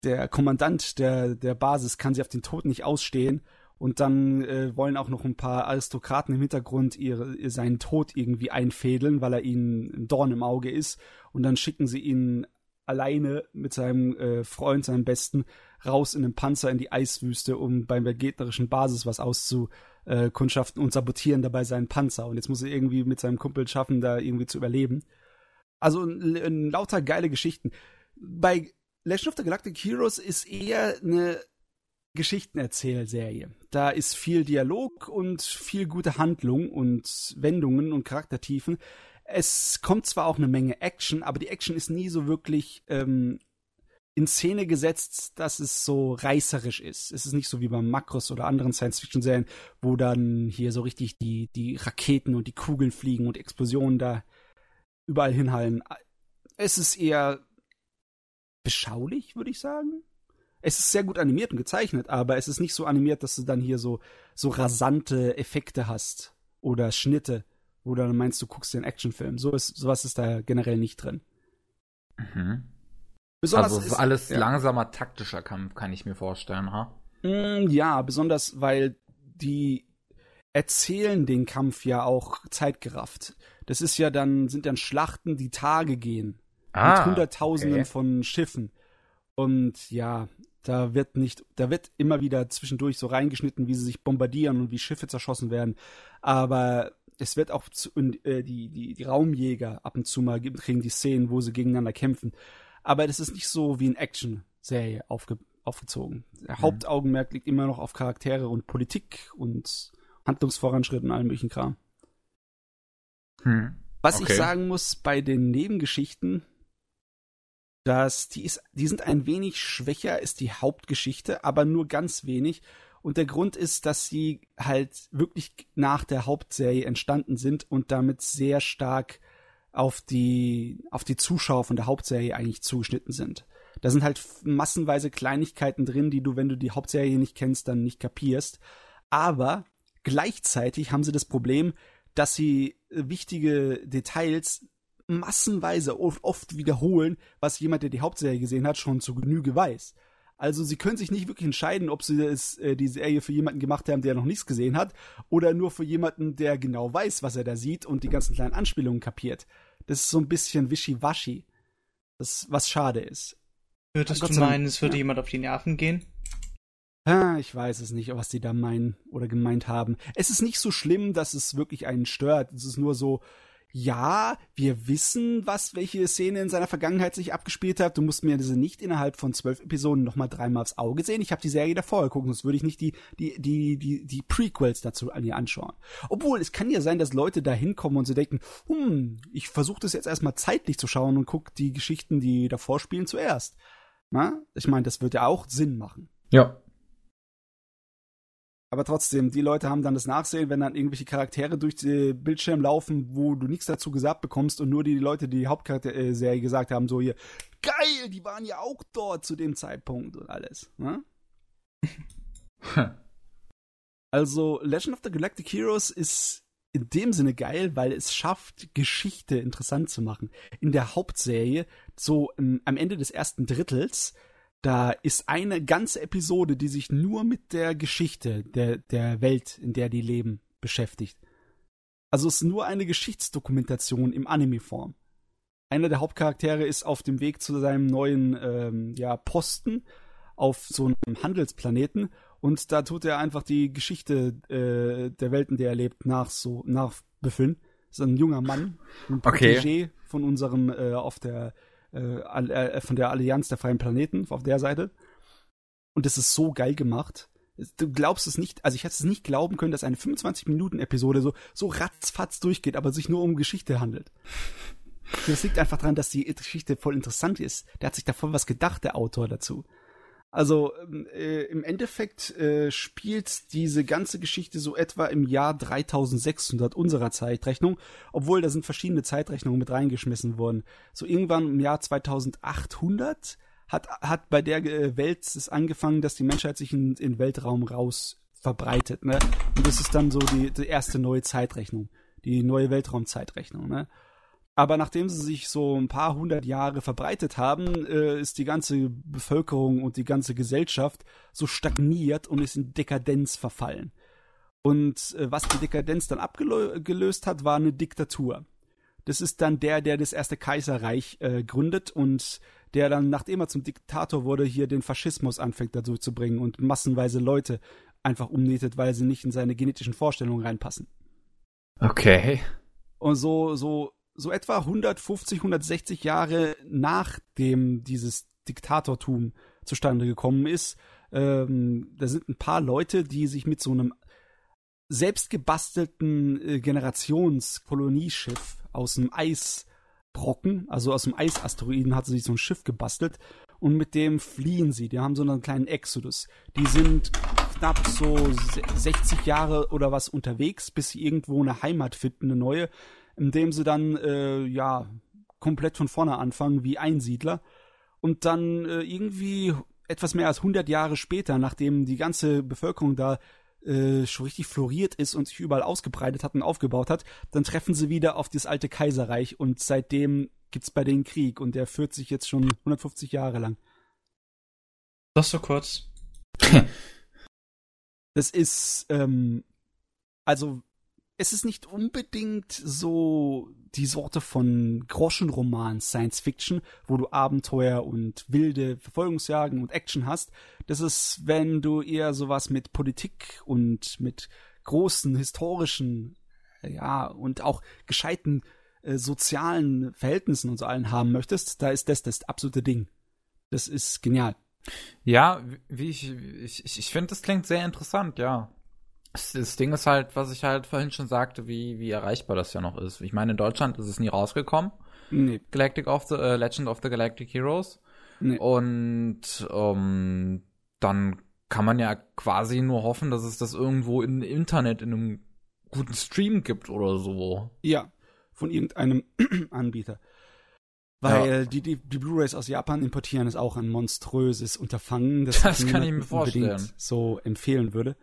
Speaker 3: der Kommandant der, der Basis kann sie auf den Tod nicht ausstehen. Und dann äh, wollen auch noch ein paar Aristokraten im Hintergrund ihre, seinen Tod irgendwie einfädeln, weil er ihnen ein Dorn im Auge ist. Und dann schicken sie ihn alleine mit seinem äh, Freund, seinem Besten, raus in den Panzer in die Eiswüste, um beim der gegnerischen Basis was auszukundschaften und sabotieren dabei seinen Panzer. Und jetzt muss er irgendwie mit seinem Kumpel schaffen, da irgendwie zu überleben. Also lauter geile Geschichten. Bei Legend of the Galactic Heroes ist eher eine Geschichtenerzählserie. Da ist viel Dialog und viel gute Handlung und Wendungen und Charaktertiefen. Es kommt zwar auch eine Menge Action, aber die Action ist nie so wirklich ähm, in Szene gesetzt, dass es so reißerisch ist. Es ist nicht so wie beim Makros oder anderen Science-Fiction-Serien, wo dann hier so richtig die, die Raketen und die Kugeln fliegen und Explosionen da überall hinhallen. Es ist eher beschaulich, würde ich sagen. Es ist sehr gut animiert und gezeichnet, aber es ist nicht so animiert, dass du dann hier so, so rasante Effekte hast oder Schnitte wo du dann meinst, du guckst den Actionfilm. So ist, sowas ist da generell nicht drin.
Speaker 1: Mhm. Besonders also ist, alles ja. langsamer taktischer Kampf, kann ich mir vorstellen, ha?
Speaker 3: Mm, ja, besonders weil die erzählen den Kampf ja auch zeitgerafft. Das ist ja dann, sind dann Schlachten, die Tage gehen. Ah, mit Hunderttausenden okay. von Schiffen. Und ja, da wird nicht, da wird immer wieder zwischendurch so reingeschnitten, wie sie sich bombardieren und wie Schiffe zerschossen werden. Aber es wird auch zu, äh, die, die, die Raumjäger ab und zu mal kriegen die Szenen, wo sie gegeneinander kämpfen. Aber das ist nicht so wie in Action-Serie aufge, aufgezogen. Der mhm. Hauptaugenmerk liegt immer noch auf Charaktere und Politik und Handlungsvoranschritt und allem möglichen Kram. Hm. Was okay. ich sagen muss bei den Nebengeschichten, dass die ist, die sind ein wenig schwächer ist die Hauptgeschichte, aber nur ganz wenig und der Grund ist, dass sie halt wirklich nach der Hauptserie entstanden sind und damit sehr stark auf die, auf die Zuschauer von der Hauptserie eigentlich zugeschnitten sind. Da sind halt massenweise Kleinigkeiten drin, die du, wenn du die Hauptserie nicht kennst, dann nicht kapierst. Aber gleichzeitig haben sie das Problem, dass sie wichtige Details massenweise oft, oft wiederholen, was jemand, der die Hauptserie gesehen hat, schon zu Genüge weiß. Also sie können sich nicht wirklich entscheiden, ob sie das, äh, die Serie für jemanden gemacht haben, der noch nichts gesehen hat, oder nur für jemanden, der genau weiß, was er da sieht und die ganzen kleinen Anspielungen kapiert. Das ist so ein bisschen wischiwaschi. Das, was schade ist.
Speaker 2: Würdest du meinen, es würde ja. jemand auf die Nerven gehen?
Speaker 3: Ah, ich weiß es nicht, was die da meinen oder gemeint haben. Es ist nicht so schlimm, dass es wirklich einen stört. Es ist nur so, ja, wir wissen, was, welche Szene in seiner Vergangenheit sich abgespielt hat. Du musst mir diese nicht innerhalb von zwölf Episoden nochmal dreimal aufs Auge sehen. Ich habe die Serie davor geguckt, sonst würde ich nicht die, die, die, die, die Prequels dazu an ihr anschauen. Obwohl, es kann ja sein, dass Leute da hinkommen und sie denken, hm, ich versuche das jetzt erstmal zeitlich zu schauen und guck die Geschichten, die davor spielen, zuerst. Na? Ich meine, das wird ja auch Sinn machen.
Speaker 1: Ja,
Speaker 3: aber trotzdem, die Leute haben dann das Nachsehen, wenn dann irgendwelche Charaktere durch den Bildschirm laufen, wo du nichts dazu gesagt bekommst und nur die Leute, die die Hauptcharakterserie gesagt haben, so hier, geil, die waren ja auch dort zu dem Zeitpunkt und alles. Ne? [LAUGHS] also, Legend of the Galactic Heroes ist in dem Sinne geil, weil es schafft, Geschichte interessant zu machen. In der Hauptserie, so um, am Ende des ersten Drittels, da ist eine ganze Episode, die sich nur mit der Geschichte der, der Welt, in der die leben, beschäftigt. Also es ist nur eine Geschichtsdokumentation im Anime-Form. Einer der Hauptcharaktere ist auf dem Weg zu seinem neuen ähm, ja, Posten auf so einem Handelsplaneten und da tut er einfach die Geschichte äh, der Welt, in der er lebt, nach so nachbüffeln. Das ist ein junger Mann, ein
Speaker 1: okay. Protégé
Speaker 3: von unserem äh, auf der äh, äh, von der Allianz der Freien Planeten auf der Seite. Und das ist so geil gemacht. Du glaubst es nicht, also ich hätte es nicht glauben können, dass eine 25-Minuten-Episode so, so ratzfatz durchgeht, aber sich nur um Geschichte handelt. Das liegt einfach daran, dass die Geschichte voll interessant ist. Der hat sich da voll was gedacht, der Autor dazu. Also ähm, äh, im Endeffekt äh, spielt diese ganze Geschichte so etwa im Jahr 3600 unserer Zeitrechnung, obwohl da sind verschiedene Zeitrechnungen mit reingeschmissen worden. So irgendwann im Jahr 2800 hat, hat bei der äh, Welt es angefangen, dass die Menschheit sich in, in Weltraum raus verbreitet, ne? Und das ist dann so die, die erste neue Zeitrechnung, die neue Weltraumzeitrechnung, ne? Aber nachdem sie sich so ein paar hundert Jahre verbreitet haben, äh, ist die ganze Bevölkerung und die ganze Gesellschaft so stagniert und ist in Dekadenz verfallen. Und äh, was die Dekadenz dann abgelöst hat, war eine Diktatur. Das ist dann der, der das erste Kaiserreich äh, gründet und der dann, nachdem er zum Diktator wurde, hier den Faschismus anfängt dazu zu bringen und massenweise Leute einfach umnietet, weil sie nicht in seine genetischen Vorstellungen reinpassen.
Speaker 1: Okay.
Speaker 3: Und so, so so etwa 150, 160 Jahre nachdem dieses Diktatortum zustande gekommen ist, ähm, da sind ein paar Leute, die sich mit so einem selbstgebastelten äh, Generationskoloниeschiff aus dem Eisbrocken, also aus dem Eisasteroiden hat sie sich so ein Schiff gebastelt und mit dem fliehen sie. Die haben so einen kleinen Exodus. Die sind knapp so 60 Jahre oder was unterwegs, bis sie irgendwo eine Heimat finden, eine neue indem sie dann äh, ja komplett von vorne anfangen wie Einsiedler und dann äh, irgendwie etwas mehr als 100 Jahre später, nachdem die ganze Bevölkerung da äh, schon richtig floriert ist und sich überall ausgebreitet hat und aufgebaut hat, dann treffen sie wieder auf das alte Kaiserreich und seitdem gibt's bei denen Krieg und der führt sich jetzt schon 150 Jahre lang.
Speaker 2: Das so kurz.
Speaker 3: das ist ähm, also es ist nicht unbedingt so die Sorte von Groschenroman Science Fiction, wo du Abenteuer und wilde Verfolgungsjagen und Action hast. Das ist, wenn du eher sowas mit Politik und mit großen historischen, ja, und auch gescheiten äh, sozialen Verhältnissen und so allen haben möchtest, da ist das das absolute Ding. Das ist genial.
Speaker 1: Ja, wie ich, ich, ich finde, das klingt sehr interessant, ja. Das Ding ist halt, was ich halt vorhin schon sagte, wie, wie erreichbar das ja noch ist. Ich meine, in Deutschland ist es nie rausgekommen. Nee. Galactic of the, äh, Legend of the Galactic Heroes. Nee. Und ähm, dann kann man ja quasi nur hoffen, dass es das irgendwo im Internet in einem guten Stream gibt oder so.
Speaker 3: Ja, von irgendeinem [CLEARS THROAT] Anbieter. Weil ja. die, die, die Blu-rays aus Japan importieren ist auch ein monströses Unterfangen,
Speaker 1: das, das ich kann ich mir vorstellen.
Speaker 3: so empfehlen würde.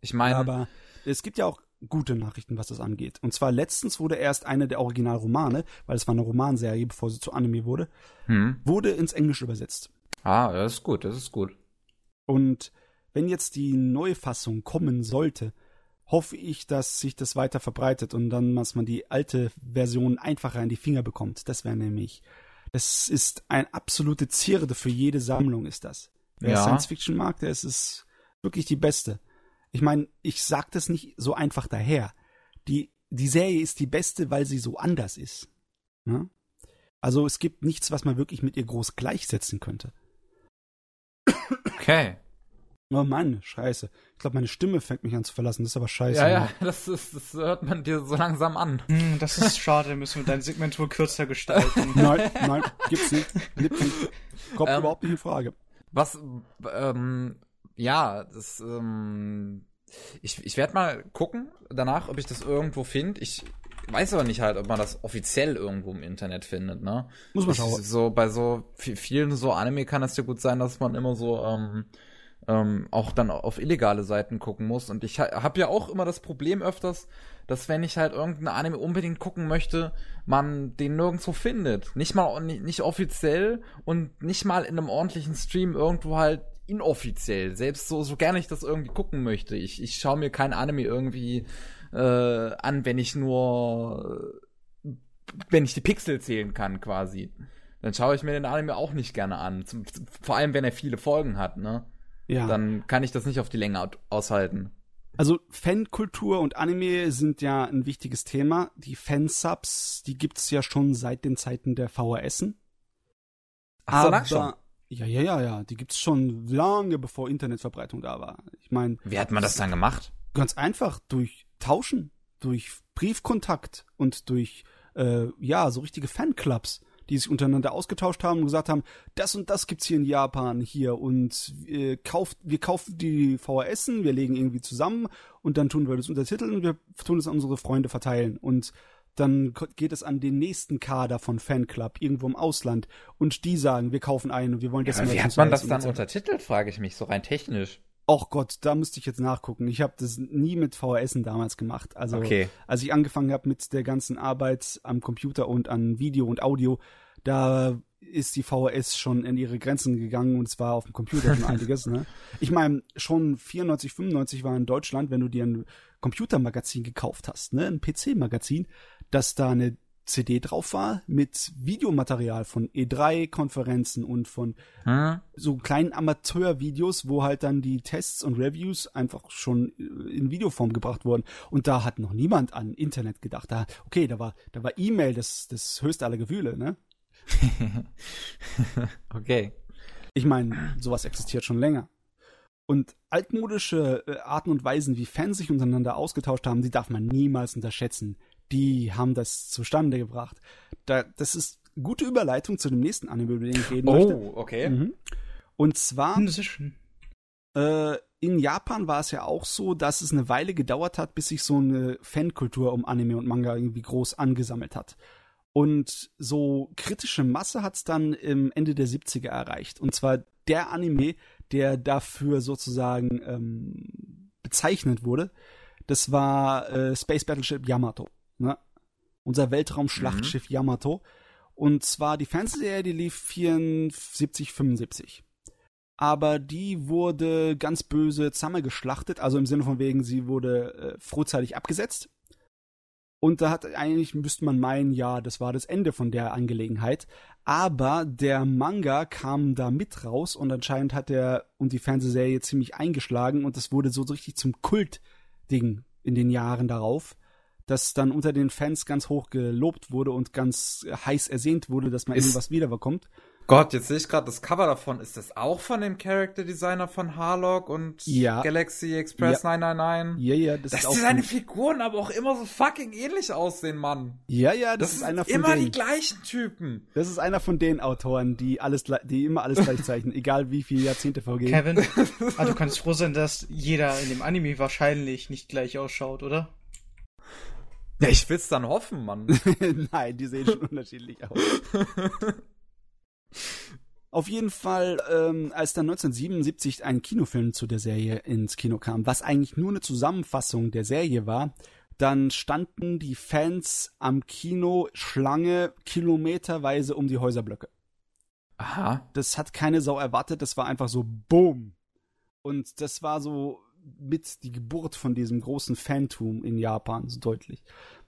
Speaker 1: Ich meine.
Speaker 3: Aber es gibt ja auch gute Nachrichten, was das angeht. Und zwar letztens wurde erst eine der Originalromane, weil es war eine Romanserie, bevor sie zu Anime wurde, hm. wurde ins Englische übersetzt.
Speaker 1: Ah, das ist gut, das ist gut.
Speaker 3: Und wenn jetzt die Neufassung kommen sollte, hoffe ich, dass sich das weiter verbreitet und dann, dass man die alte Version einfacher in die Finger bekommt. Das wäre nämlich, das ist eine absolute Zierde für jede Sammlung, ist das. Wer ja. Science Fiction mag, der ist es wirklich die beste. Ich meine, ich sag das nicht so einfach daher. Die, die Serie ist die beste, weil sie so anders ist. Ne? Also es gibt nichts, was man wirklich mit ihr groß gleichsetzen könnte.
Speaker 1: Okay.
Speaker 3: Oh Mann, scheiße. Ich glaube, meine Stimme fängt mich an zu verlassen. Das ist aber scheiße.
Speaker 1: Ja, ja, ne? [LAUGHS] das, ist, das hört man dir so langsam an.
Speaker 2: Hm, das ist schade. Müssen wir dein Segment wohl kürzer gestalten. [LAUGHS]
Speaker 3: nein, nein, gibt's nicht. Kommt ähm, überhaupt nicht in Frage.
Speaker 1: Was, ähm, ja, das, ähm, ich, ich werde mal gucken danach, ob ich das irgendwo finde. Ich weiß aber nicht halt, ob man das offiziell irgendwo im Internet findet, ne?
Speaker 3: Muss man schauen.
Speaker 1: So, bei so vielen so Anime kann es ja gut sein, dass man immer so, ähm, ähm, auch dann auf illegale Seiten gucken muss. Und ich ha habe ja auch immer das Problem öfters, dass wenn ich halt irgendeinen Anime unbedingt gucken möchte, man den nirgendwo findet. Nicht mal nicht, nicht offiziell und nicht mal in einem ordentlichen Stream irgendwo halt inoffiziell. Selbst so, so gerne ich das irgendwie gucken möchte. Ich, ich schaue mir kein Anime irgendwie äh, an, wenn ich nur, wenn ich die Pixel zählen kann, quasi. Dann schaue ich mir den Anime auch nicht gerne an. Zum, vor allem, wenn er viele Folgen hat, ne? Ja. Dann kann ich das nicht auf die Länge aushalten.
Speaker 3: Also Fankultur und Anime sind ja ein wichtiges Thema. Die Fansubs, die gibt's ja schon seit den Zeiten der VHSen.
Speaker 1: Ach, lang schon.
Speaker 3: Ja, ja, ja, ja. Die gibt's schon lange bevor Internetverbreitung da war. Ich meine.
Speaker 1: Wie hat man das dann gemacht?
Speaker 3: Ganz einfach durch Tauschen, durch Briefkontakt und durch äh, ja so richtige Fanclubs, die sich untereinander ausgetauscht haben und gesagt haben, das und das gibt's hier in Japan hier und äh, kauft, wir kaufen die VHS, wir legen irgendwie zusammen und dann tun wir das untertiteln und wir tun es an unsere Freunde verteilen und dann geht es an den nächsten Kader von Fanclub irgendwo im Ausland und die sagen, wir kaufen einen und wir wollen
Speaker 1: das. Ja, wie hat man das dann untertitelt, frage ich mich, so rein technisch.
Speaker 3: Och Gott, da müsste ich jetzt nachgucken. Ich habe das nie mit VHS damals gemacht. Also
Speaker 1: Okay.
Speaker 3: als ich angefangen habe mit der ganzen Arbeit am Computer und an Video und Audio, da ist die VHS schon in ihre Grenzen gegangen und es war auf dem Computer schon [LAUGHS] einiges. Ne? Ich meine, schon 94, 95 war in Deutschland, wenn du dir ein Computermagazin gekauft hast, ne, ein PC-Magazin, dass da eine CD drauf war mit Videomaterial von E3-Konferenzen und von
Speaker 1: Hm?
Speaker 3: so kleinen Amateurvideos, wo halt dann die Tests und Reviews einfach schon äh, in Videoform gebracht wurden. Und da hat noch niemand an Internet gedacht. Da, okay, da war, da war E-Mail das, das höchste aller Gefühle, ne? [LAUGHS]
Speaker 1: okay.
Speaker 3: Ich meine, sowas existiert schon länger. Und altmodische äh, Arten und Weisen, wie Fans sich untereinander ausgetauscht haben, die darf man niemals unterschätzen. Die haben das zustande gebracht. Da, das ist gute Überleitung zu dem nächsten Anime, über den ich reden möchte.
Speaker 1: Oh, okay.
Speaker 3: Mhm. Und zwar
Speaker 2: schön.
Speaker 3: Äh, in Japan war es ja auch so, dass es eine Weile gedauert hat, bis sich so eine Fankultur um Anime und Manga irgendwie groß angesammelt hat. Und so kritische Masse hat es dann im Ende der 70er erreicht. Und zwar der Anime, der dafür sozusagen ähm, bezeichnet wurde, das war äh, Space Battleship Yamato. Ne? Unser Weltraumschlachtschiff Yamato. Und zwar die Fernsehserie, die lief 74, 75 aber die wurde ganz böse zusammengeschlachtet, also im Sinne von wegen, sie wurde äh, frühzeitig abgesetzt. Und da hat eigentlich, müsste man meinen, ja, das war das Ende von der Angelegenheit. Aber der Manga kam da mit raus und anscheinend hat der und die Fernsehserie ziemlich eingeschlagen und das wurde so richtig zum Kultding in den Jahren darauf, dass dann unter den Fans ganz hoch gelobt wurde und ganz heiß ersehnt wurde, dass man
Speaker 1: Ist-
Speaker 3: irgendwas wiederbekommt.
Speaker 1: Gott, jetzt sehe ich gerade das Cover davon. Ist das auch von dem Character Designer von Harlock und
Speaker 3: Ja.
Speaker 1: Galaxy Express 999?
Speaker 3: Ja, ja, das
Speaker 1: Dass
Speaker 3: ist auch
Speaker 1: seine
Speaker 3: von-
Speaker 1: Figuren aber auch immer so fucking ähnlich aussehen, Mann.
Speaker 3: Ja, ja, das,
Speaker 1: Das,
Speaker 3: ist einer von
Speaker 1: immer
Speaker 3: denen.
Speaker 1: die gleichen Typen.
Speaker 3: Das ist einer von den Autoren, die alles, die immer alles gleich zeichnen, [LAUGHS] egal wie viele Jahrzehnte vergehen.
Speaker 2: Kevin, ah, du kannst froh sein, dass jeder in dem Anime wahrscheinlich nicht gleich ausschaut, oder?
Speaker 1: Ja, ich [LAUGHS] will's dann hoffen, Mann.
Speaker 3: Nein, die sehen schon [LAUGHS] unterschiedlich aus. Auf jeden Fall, ähm, als dann 1977 ein Kinofilm zu der Serie ins Kino kam, was eigentlich nur eine Zusammenfassung der Serie war, dann standen die Fans am Kino Schlange kilometerweise um die Häuserblöcke.
Speaker 1: Aha.
Speaker 3: das hat keine Sau erwartet, das war einfach so Boom. Und das war so mit die Geburt von diesem großen Fantum in Japan, so deutlich.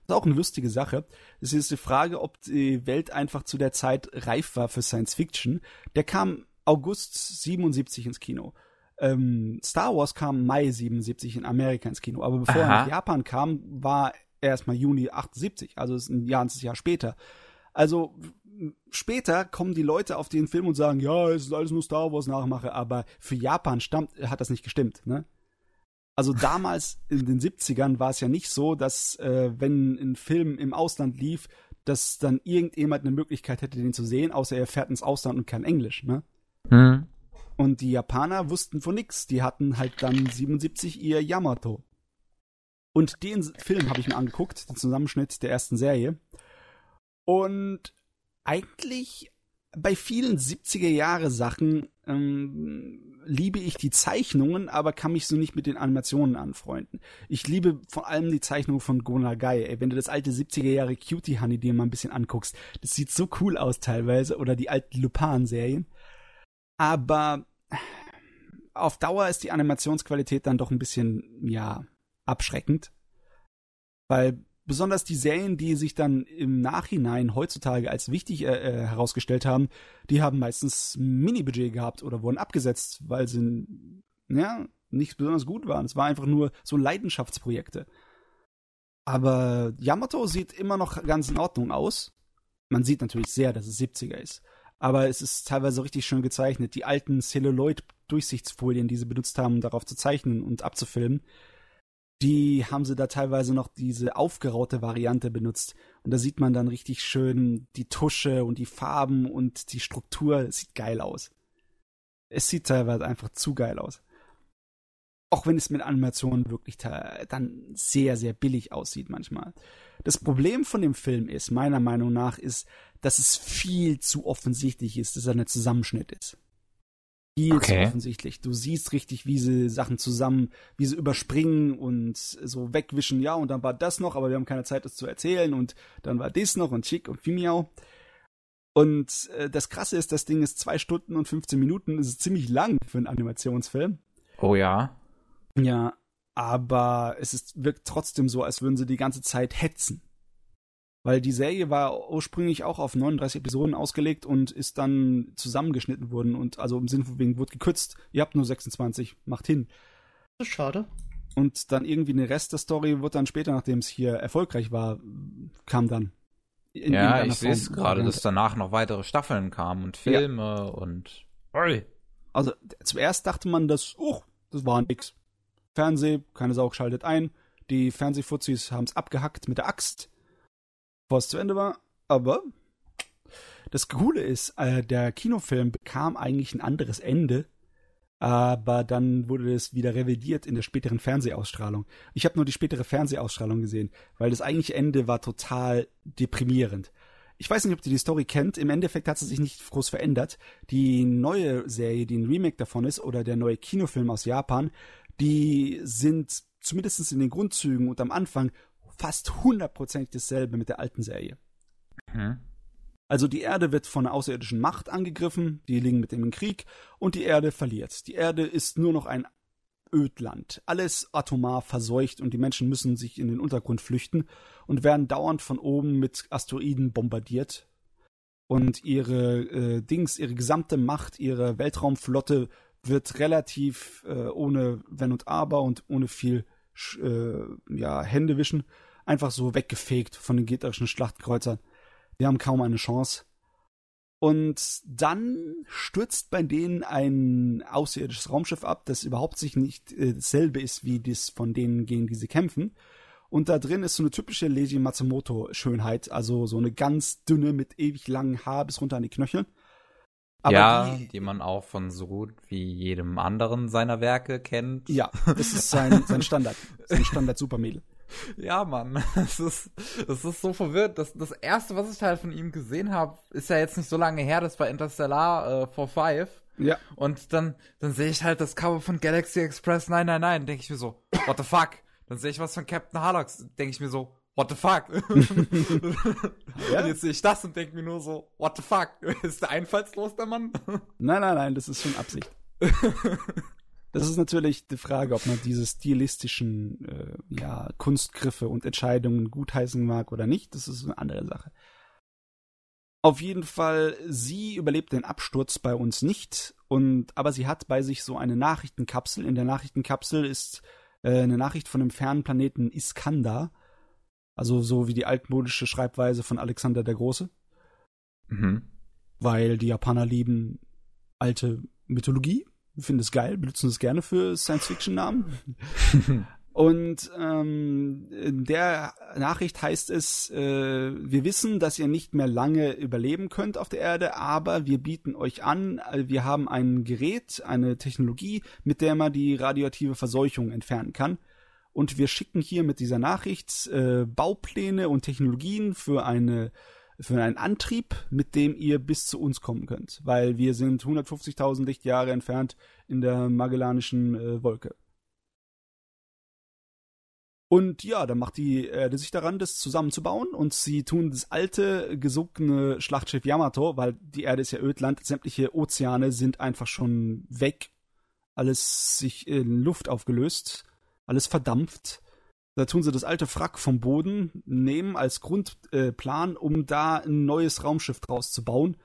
Speaker 3: Das ist auch eine lustige Sache. Es ist die Frage, ob die Welt einfach zu der Zeit reif war für Science Fiction. Der kam August 77 ins Kino. Ähm, Star Wars kam Mai 77 in Amerika ins Kino. Aber bevor er
Speaker 1: Aha.
Speaker 3: nach Japan kam, war er erstmal Juni 78, also ist ein ganzes Jahr später. Also später kommen die Leute auf den Film und sagen, ja, es ist alles nur Star Wars Nachmache, aber für Japan stammt, hat das nicht gestimmt, ne? Also damals in den 70ern war es ja nicht so, dass äh, wenn ein Film im Ausland lief, dass dann irgendjemand eine Möglichkeit hätte, den zu sehen, außer er fährt ins Ausland und kann Englisch, ne?
Speaker 1: Hm.
Speaker 3: Und die Japaner wussten von nix. Die hatten halt dann 77 ihr Yamato. Und den Film habe ich mir angeguckt, den Zusammenschnitt der ersten Serie. Und eigentlich bei vielen 70er Jahre Sachen ähm, liebe ich die Zeichnungen, aber kann mich so nicht mit den Animationen anfreunden. Ich liebe vor allem die Zeichnung von Go Nagai. Ey, wenn du das alte 70er Jahre Cutie Honey dir mal ein bisschen anguckst, das sieht so cool aus teilweise. Oder die alten Lupin-Serien. Aber auf Dauer ist die Animationsqualität dann doch ein bisschen, ja, abschreckend. Weil besonders die Serien, die sich dann im Nachhinein heutzutage als wichtig äh, äh, herausgestellt haben, die haben meistens Mini-Budget gehabt oder wurden abgesetzt, weil sie ja, nicht besonders gut waren. Es war einfach nur so Leidenschaftsprojekte. Aber Yamato sieht immer noch ganz in Ordnung aus. Man sieht natürlich sehr, dass es 70er ist. Aber es ist teilweise richtig schön gezeichnet. Die alten Celluloid-Durchsichtsfolien, die sie benutzt haben, um darauf zu zeichnen und abzufilmen, die haben sie da teilweise noch diese aufgeraute Variante benutzt. Und da sieht man dann richtig schön die Tusche und die Farben und die Struktur. Es sieht geil aus. Es sieht teilweise einfach zu geil aus. Auch wenn es mit Animationen wirklich dann sehr, sehr billig aussieht manchmal. Das Problem von dem Film ist, meiner Meinung nach, ist, dass es viel zu offensichtlich ist, dass er ein Zusammenschnitt ist. Viel
Speaker 1: Okay.
Speaker 3: zu offensichtlich. Du siehst richtig, wie sie Sachen zusammen, wie sie überspringen und so wegwischen. Ja, und dann war das noch, aber wir haben keine Zeit, das zu erzählen. Und dann war das noch und Chick und Fimiau. Und äh, das Krasse ist, das Ding ist zwei Stunden und 15 Minuten. Das ist ziemlich lang für einen Animationsfilm.
Speaker 1: Oh ja.
Speaker 3: Ja, aber es ist, wirkt trotzdem so, als würden sie die ganze Zeit hetzen. Weil die Serie war ursprünglich auch auf 39 Episoden ausgelegt und ist dann zusammengeschnitten worden und also im Sinn von wegen wurde gekürzt. Ihr habt nur 26, macht hin.
Speaker 2: Das ist schade.
Speaker 3: Und dann irgendwie eine Rest der Story wird dann später, nachdem es hier erfolgreich war, kam dann. In
Speaker 1: ja, ich sehe es gerade, dass danach noch weitere Staffeln kamen und Filme und. Ui.
Speaker 3: Also zuerst dachte man, dass, oh, das war nix. Fernseh, keine Sau schaltet ein. Die Fernsehfuzis haben es abgehackt mit der Axt, bevor es zu Ende war. Aber das Coole ist, äh, der Kinofilm bekam eigentlich ein anderes Ende, aber dann wurde es wieder revidiert in der späteren Fernsehausstrahlung. Ich habe nur die spätere Fernsehausstrahlung gesehen, weil das eigentliche Ende war total deprimierend. Ich weiß nicht, ob ihr die Story kennt. Im Endeffekt hat sie sich nicht groß verändert. Die neue Serie, die ein Remake davon ist, oder der neue Kinofilm aus Japan, die sind zumindest in den Grundzügen und am Anfang fast hundertprozentig dasselbe mit der alten Serie.
Speaker 1: Hm.
Speaker 3: Also die Erde wird von einer außerirdischen Macht angegriffen, die liegen mit dem im Krieg und die Erde verliert. Die Erde ist nur noch ein Ödland. Alles atomar verseucht und die Menschen müssen sich in den Untergrund flüchten und werden dauernd von oben mit Asteroiden bombardiert. Und ihre äh, Dings, ihre gesamte Macht, ihre Weltraumflotte wird relativ äh, ohne Wenn und Aber und ohne viel äh, ja, Händewischen einfach so weggefegt von den gegnerischen Schlachtkreuzern. Die haben kaum eine Chance. Und dann stürzt bei denen ein außerirdisches Raumschiff ab, das überhaupt sich nicht äh, dasselbe ist wie das von denen, gegen die sie kämpfen. Und da drin ist so eine typische Leiji Matsumoto-Schönheit, also so eine ganz dünne mit ewig langen Haar bis runter an die Knöchel. Aber
Speaker 1: ja,
Speaker 3: die,
Speaker 1: die, man auch von so gut wie jedem anderen seiner Werke kennt.
Speaker 3: ja, das ist sein, sein Standard, [LAUGHS] sein Standard-Supermädel.
Speaker 1: Ja, Mann, [LAUGHS] es ist, es ist so verwirrt. Das, das erste, was ich halt von ihm gesehen habe, ist ja jetzt nicht so lange her, das war Interstellar äh, 4-5.
Speaker 3: Ja,
Speaker 1: Und dann, dann sehe ich halt das Cover von Galaxy Express 999, denke ich mir so, what the fuck? Dann sehe ich was von Captain Harlock, denke ich mir so, what the fuck? [LAUGHS]
Speaker 3: Ja?
Speaker 1: Und jetzt sehe ich das und denke mir nur so, what the fuck? [LAUGHS] Ist der einfallslos, der Mann?
Speaker 3: Nein, nein, nein, das ist schon Absicht. Das ist natürlich die Frage, ob man diese stilistischen äh, ja, Kunstgriffe und Entscheidungen gutheißen mag oder nicht. Das ist eine andere Sache. Auf jeden Fall, sie überlebt den Absturz bei uns nicht, und aber sie hat bei sich so eine Nachrichtenkapsel. In der Nachrichtenkapsel ist äh, eine Nachricht von dem fernen Planeten Iskandar, also so wie die altmodische Schreibweise von Alexander der Große
Speaker 1: Mhm.
Speaker 3: weil die Japaner lieben alte Mythologie, finden es geil, benutzen es gerne für Science-Fiction-Namen. [LAUGHS] Und ähm, in der Nachricht heißt es, äh, wir wissen, dass ihr nicht mehr lange überleben könnt auf der Erde, aber wir bieten euch an, äh, wir haben ein Gerät, eine Technologie, mit der man die radioaktive Verseuchung entfernen kann. Und wir schicken hier mit dieser Nachricht äh, Baupläne und Technologien für eine für einen Antrieb, mit dem ihr bis zu uns kommen könnt, weil wir sind 150.000 Lichtjahre entfernt in der Magellanischen äh, Wolke. Und ja, dann macht die Erde sich daran, das zusammenzubauen und sie tun das alte, gesunkene Schlachtschiff Yamato, weil die Erde ist ja Ödland, sämtliche Ozeane sind einfach schon weg, alles sich in Luft aufgelöst, alles verdampft. Da tun sie das alte Frack vom Boden, nehmen als Grundplan, äh, um da ein neues Raumschiff draus zu bauen.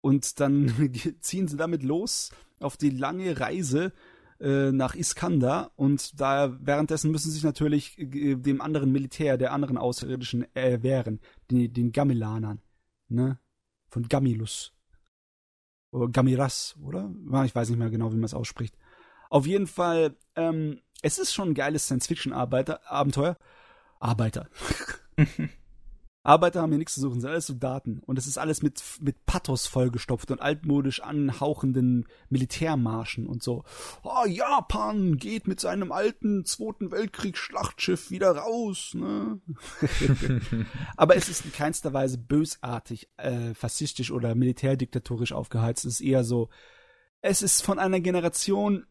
Speaker 3: Und dann [LAUGHS] ziehen sie damit los auf die lange Reise äh, nach Iskandar. Und da währenddessen müssen sie sich natürlich äh, dem anderen Militär, der anderen Außerirdischen erwehren, den, den Gamelanern, ne? Von Gamilus. Oder Gamiras, oder? Ah, Ich weiß nicht mehr genau, wie man es ausspricht. Auf jeden Fall, ähm, es ist schon ein geiles Science-Fiction-Abenteuer. Arbeiter. [LAUGHS] Arbeiter haben hier nichts zu suchen, sind alles Soldaten. Und es ist alles mit, mit Pathos vollgestopft und altmodisch anhauchenden Militärmarschen und so. Oh, Japan geht mit seinem alten Zweiten Weltkriegsschlachtschiff wieder raus, ne? [LAUGHS] Aber es ist in keinster Weise bösartig, äh, faschistisch oder militärdiktatorisch aufgeheizt. Es ist eher so, es ist von einer Generation,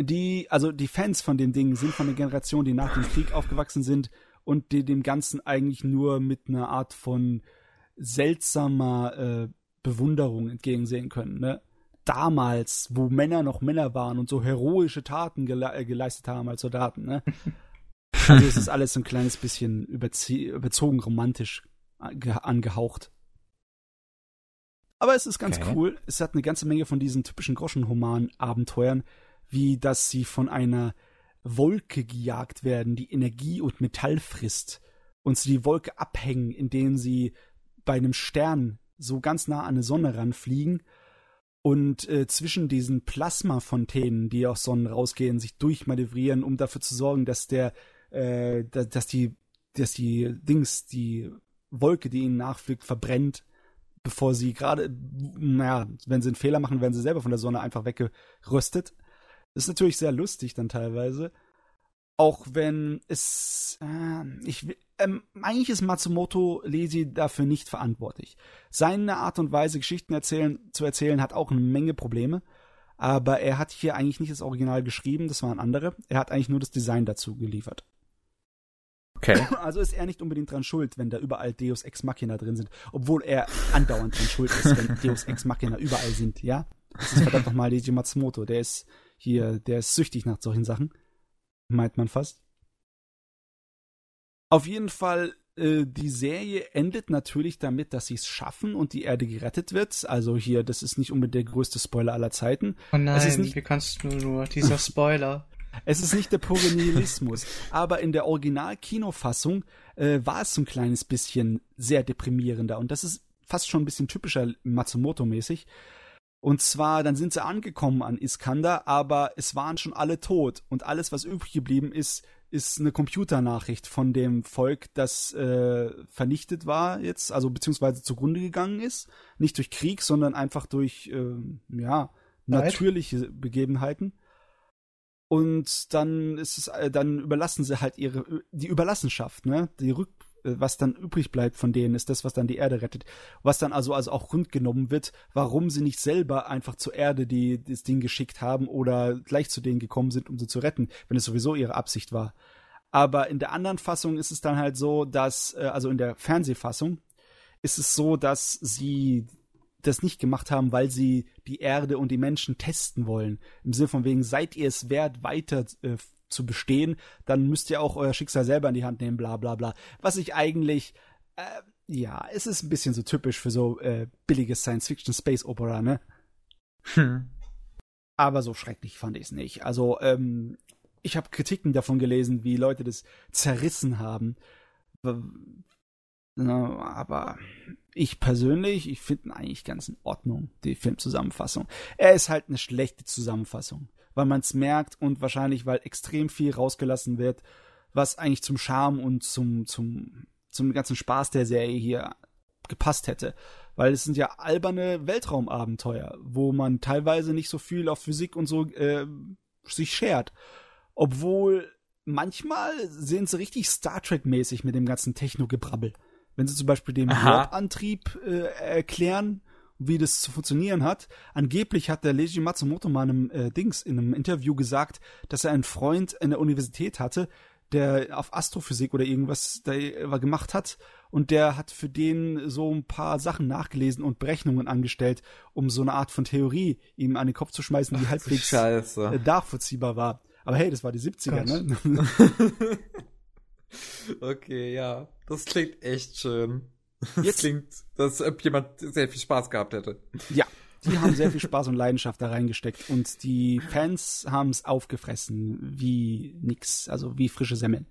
Speaker 3: die, also die Fans von dem Ding sind von der Generation, die nach dem Krieg aufgewachsen sind und die dem Ganzen eigentlich nur mit einer Art von seltsamer äh, Bewunderung entgegensehen können. Ne? Damals, wo Männer noch Männer waren und so heroische Taten gele äh, geleistet haben als Soldaten. Ne? [LAUGHS] Also es ist alles so ein kleines bisschen überzogen romantisch angehaucht. Aber es ist ganz okay. cool. Es hat eine ganze Menge von diesen typischen Groschenroman-Abenteuern, wie dass sie von einer Wolke gejagt werden, die Energie und Metall frisst und sie die Wolke abhängen, indem sie bei einem Stern so ganz nah an eine Sonne ranfliegen und äh, zwischen diesen Plasmafontänen, die aus Sonnen rausgehen, sich durchmanövrieren, um dafür zu sorgen, dass der, äh, dass die, dass die Dings, die Wolke, die ihnen nachfliegt, verbrennt bevor sie gerade, naja, wenn sie einen Fehler machen, werden sie selber von der Sonne einfach weggeröstet. Das ist natürlich sehr lustig dann teilweise. Auch wenn es, äh, ich, ähm, eigentlich ist Matsumoto Lesi dafür nicht verantwortlich. Seine Art und Weise, Geschichten erzählen, zu erzählen, hat auch eine Menge Probleme. Aber er hat hier eigentlich nicht das Original geschrieben, das waren andere. Er hat eigentlich nur das Design dazu geliefert.
Speaker 1: Okay. [COUGHS]
Speaker 3: Also ist er nicht unbedingt dran schuld, wenn da überall Deus Ex Machina drin sind, obwohl er andauernd dran schuld ist, wenn [LAUGHS] Deus Ex Machina überall sind, ja? Das ist verdammt nochmal Leiji Matsumoto, der ist hier, der ist süchtig nach solchen Sachen, meint man fast. Auf jeden Fall, äh, die Serie endet natürlich damit, dass sie es schaffen und die Erde gerettet wird. Also hier, das ist nicht unbedingt der größte Spoiler aller Zeiten.
Speaker 2: Oh nein,
Speaker 3: es ist nicht,
Speaker 2: wie kannst du nur dieser [LAUGHS] Spoiler?
Speaker 3: Es ist nicht der pure Nihilismus, aber in der Original-Kinofassung äh, war es so ein kleines bisschen sehr deprimierender und das ist fast schon ein bisschen typischer Matsumoto-mäßig. Und zwar, dann sind sie angekommen an Iskander, aber es waren schon alle tot und alles, was übrig geblieben ist, ist eine Computernachricht von dem Volk, das äh, vernichtet war jetzt, also beziehungsweise zugrunde gegangen ist, nicht durch Krieg, sondern einfach durch äh, ja natürliche Begebenheiten. Und dann ist es, äh, dann überlassen sie halt ihre, die Überlassenschaft, ne? Die Rück, was dann übrig bleibt von denen, ist das, was dann die Erde rettet. Was dann also, also auch Grund genommen wird, warum sie nicht selber einfach zur Erde die, das Ding geschickt haben oder gleich zu denen gekommen sind, um sie zu retten, wenn es sowieso ihre Absicht war. Aber in der anderen Fassung ist es dann halt so, dass, äh, also in der Fernsehfassung, ist es so, dass sie das nicht gemacht haben, weil sie die Erde und die Menschen testen wollen. Im Sinne von wegen, seid ihr es wert, weiter äh, zu bestehen, dann müsst ihr auch euer Schicksal selber in die Hand nehmen, bla bla bla. Was ich eigentlich, äh, ja, es ist ein bisschen so typisch für so äh, billiges Science-Fiction-Space-Opera, ne? Hm. Aber so schrecklich fand ich es nicht. Also, ähm, ich habe Kritiken davon gelesen, wie Leute das zerrissen haben. Aber ich persönlich, ich finde ihn eigentlich ganz in Ordnung, die Filmzusammenfassung. Er ist halt eine schlechte Zusammenfassung, weil man es merkt und wahrscheinlich, weil extrem viel rausgelassen wird, was eigentlich zum Charme und zum, zum, zum ganzen Spaß der Serie hier gepasst hätte. Weil es sind ja alberne Weltraumabenteuer, wo man teilweise nicht so viel auf Physik und so äh, sich schert. Obwohl manchmal sind sie richtig Star Trek-mäßig mit dem ganzen Techno-Gebrabbel. Wenn sie zum Beispiel den Warp-Antrieb äh, erklären, wie das zu funktionieren hat. Angeblich hat der Leiji Matsumoto mal in einem äh, Dings in einem Interview gesagt, dass er einen Freund in der Universität hatte, der auf Astrophysik oder irgendwas da äh, gemacht hat und der hat für den so ein paar Sachen nachgelesen und Berechnungen angestellt, um so eine Art von Theorie ihm an den Kopf zu schmeißen, die Ach, halbwegs äh, nachvollziehbar war. Aber hey, das war die 70er, Gott. ne? [LAUGHS]
Speaker 1: Okay, ja. Das klingt echt schön. Das Jetzt klingt, dass jemand sehr viel Spaß gehabt hätte.
Speaker 3: Ja, die haben sehr viel Spaß und Leidenschaft da reingesteckt und die Fans haben es aufgefressen wie nix, also wie frische Semmeln.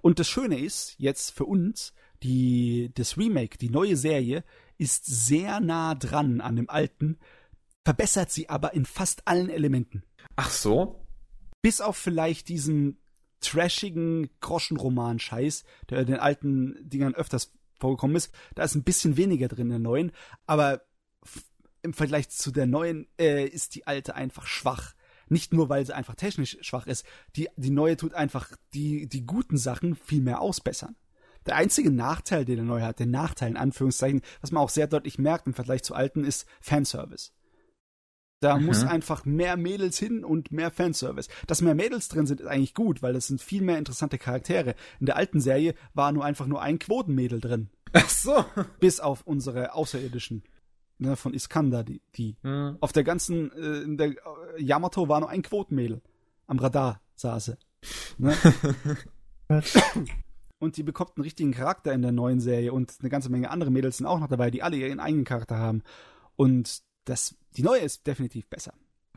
Speaker 3: Und das Schöne ist jetzt für uns, die, das Remake, die neue Serie, ist sehr nah dran an dem alten, verbessert sie aber in fast allen Elementen.
Speaker 1: Ach so?
Speaker 3: Bis auf vielleicht diesen trashigen Groschenroman-Scheiß, der in den alten Dingern öfters vorgekommen ist. Da ist ein bisschen weniger drin in der neuen, aber im Vergleich zu der neuen äh, ist die alte einfach schwach. Nicht nur, weil sie einfach technisch schwach ist. Die, die neue tut einfach die, die guten Sachen viel mehr ausbessern. Der einzige Nachteil, den der neue hat, der Nachteil in Anführungszeichen, was man auch sehr deutlich merkt im Vergleich zu alten, ist Fanservice Da mhm. muss einfach mehr Mädels hin und mehr Fanservice. Dass mehr Mädels drin sind, ist eigentlich gut, weil das sind viel mehr interessante Charaktere. In der alten Serie war nur einfach nur ein Quotenmädel drin.
Speaker 1: Ach so.
Speaker 3: Bis auf unsere Außerirdischen. Ne, von Iskander, die. die. Mhm. Auf der ganzen, äh, in der äh, Yamato war nur ein Quotenmädel. Am Radar saß Ne? [LAUGHS] und die bekommt einen richtigen Charakter in der neuen Serie und eine ganze Menge andere Mädels sind auch noch dabei, die alle ihren eigenen Charakter haben. Und das die neue ist definitiv besser.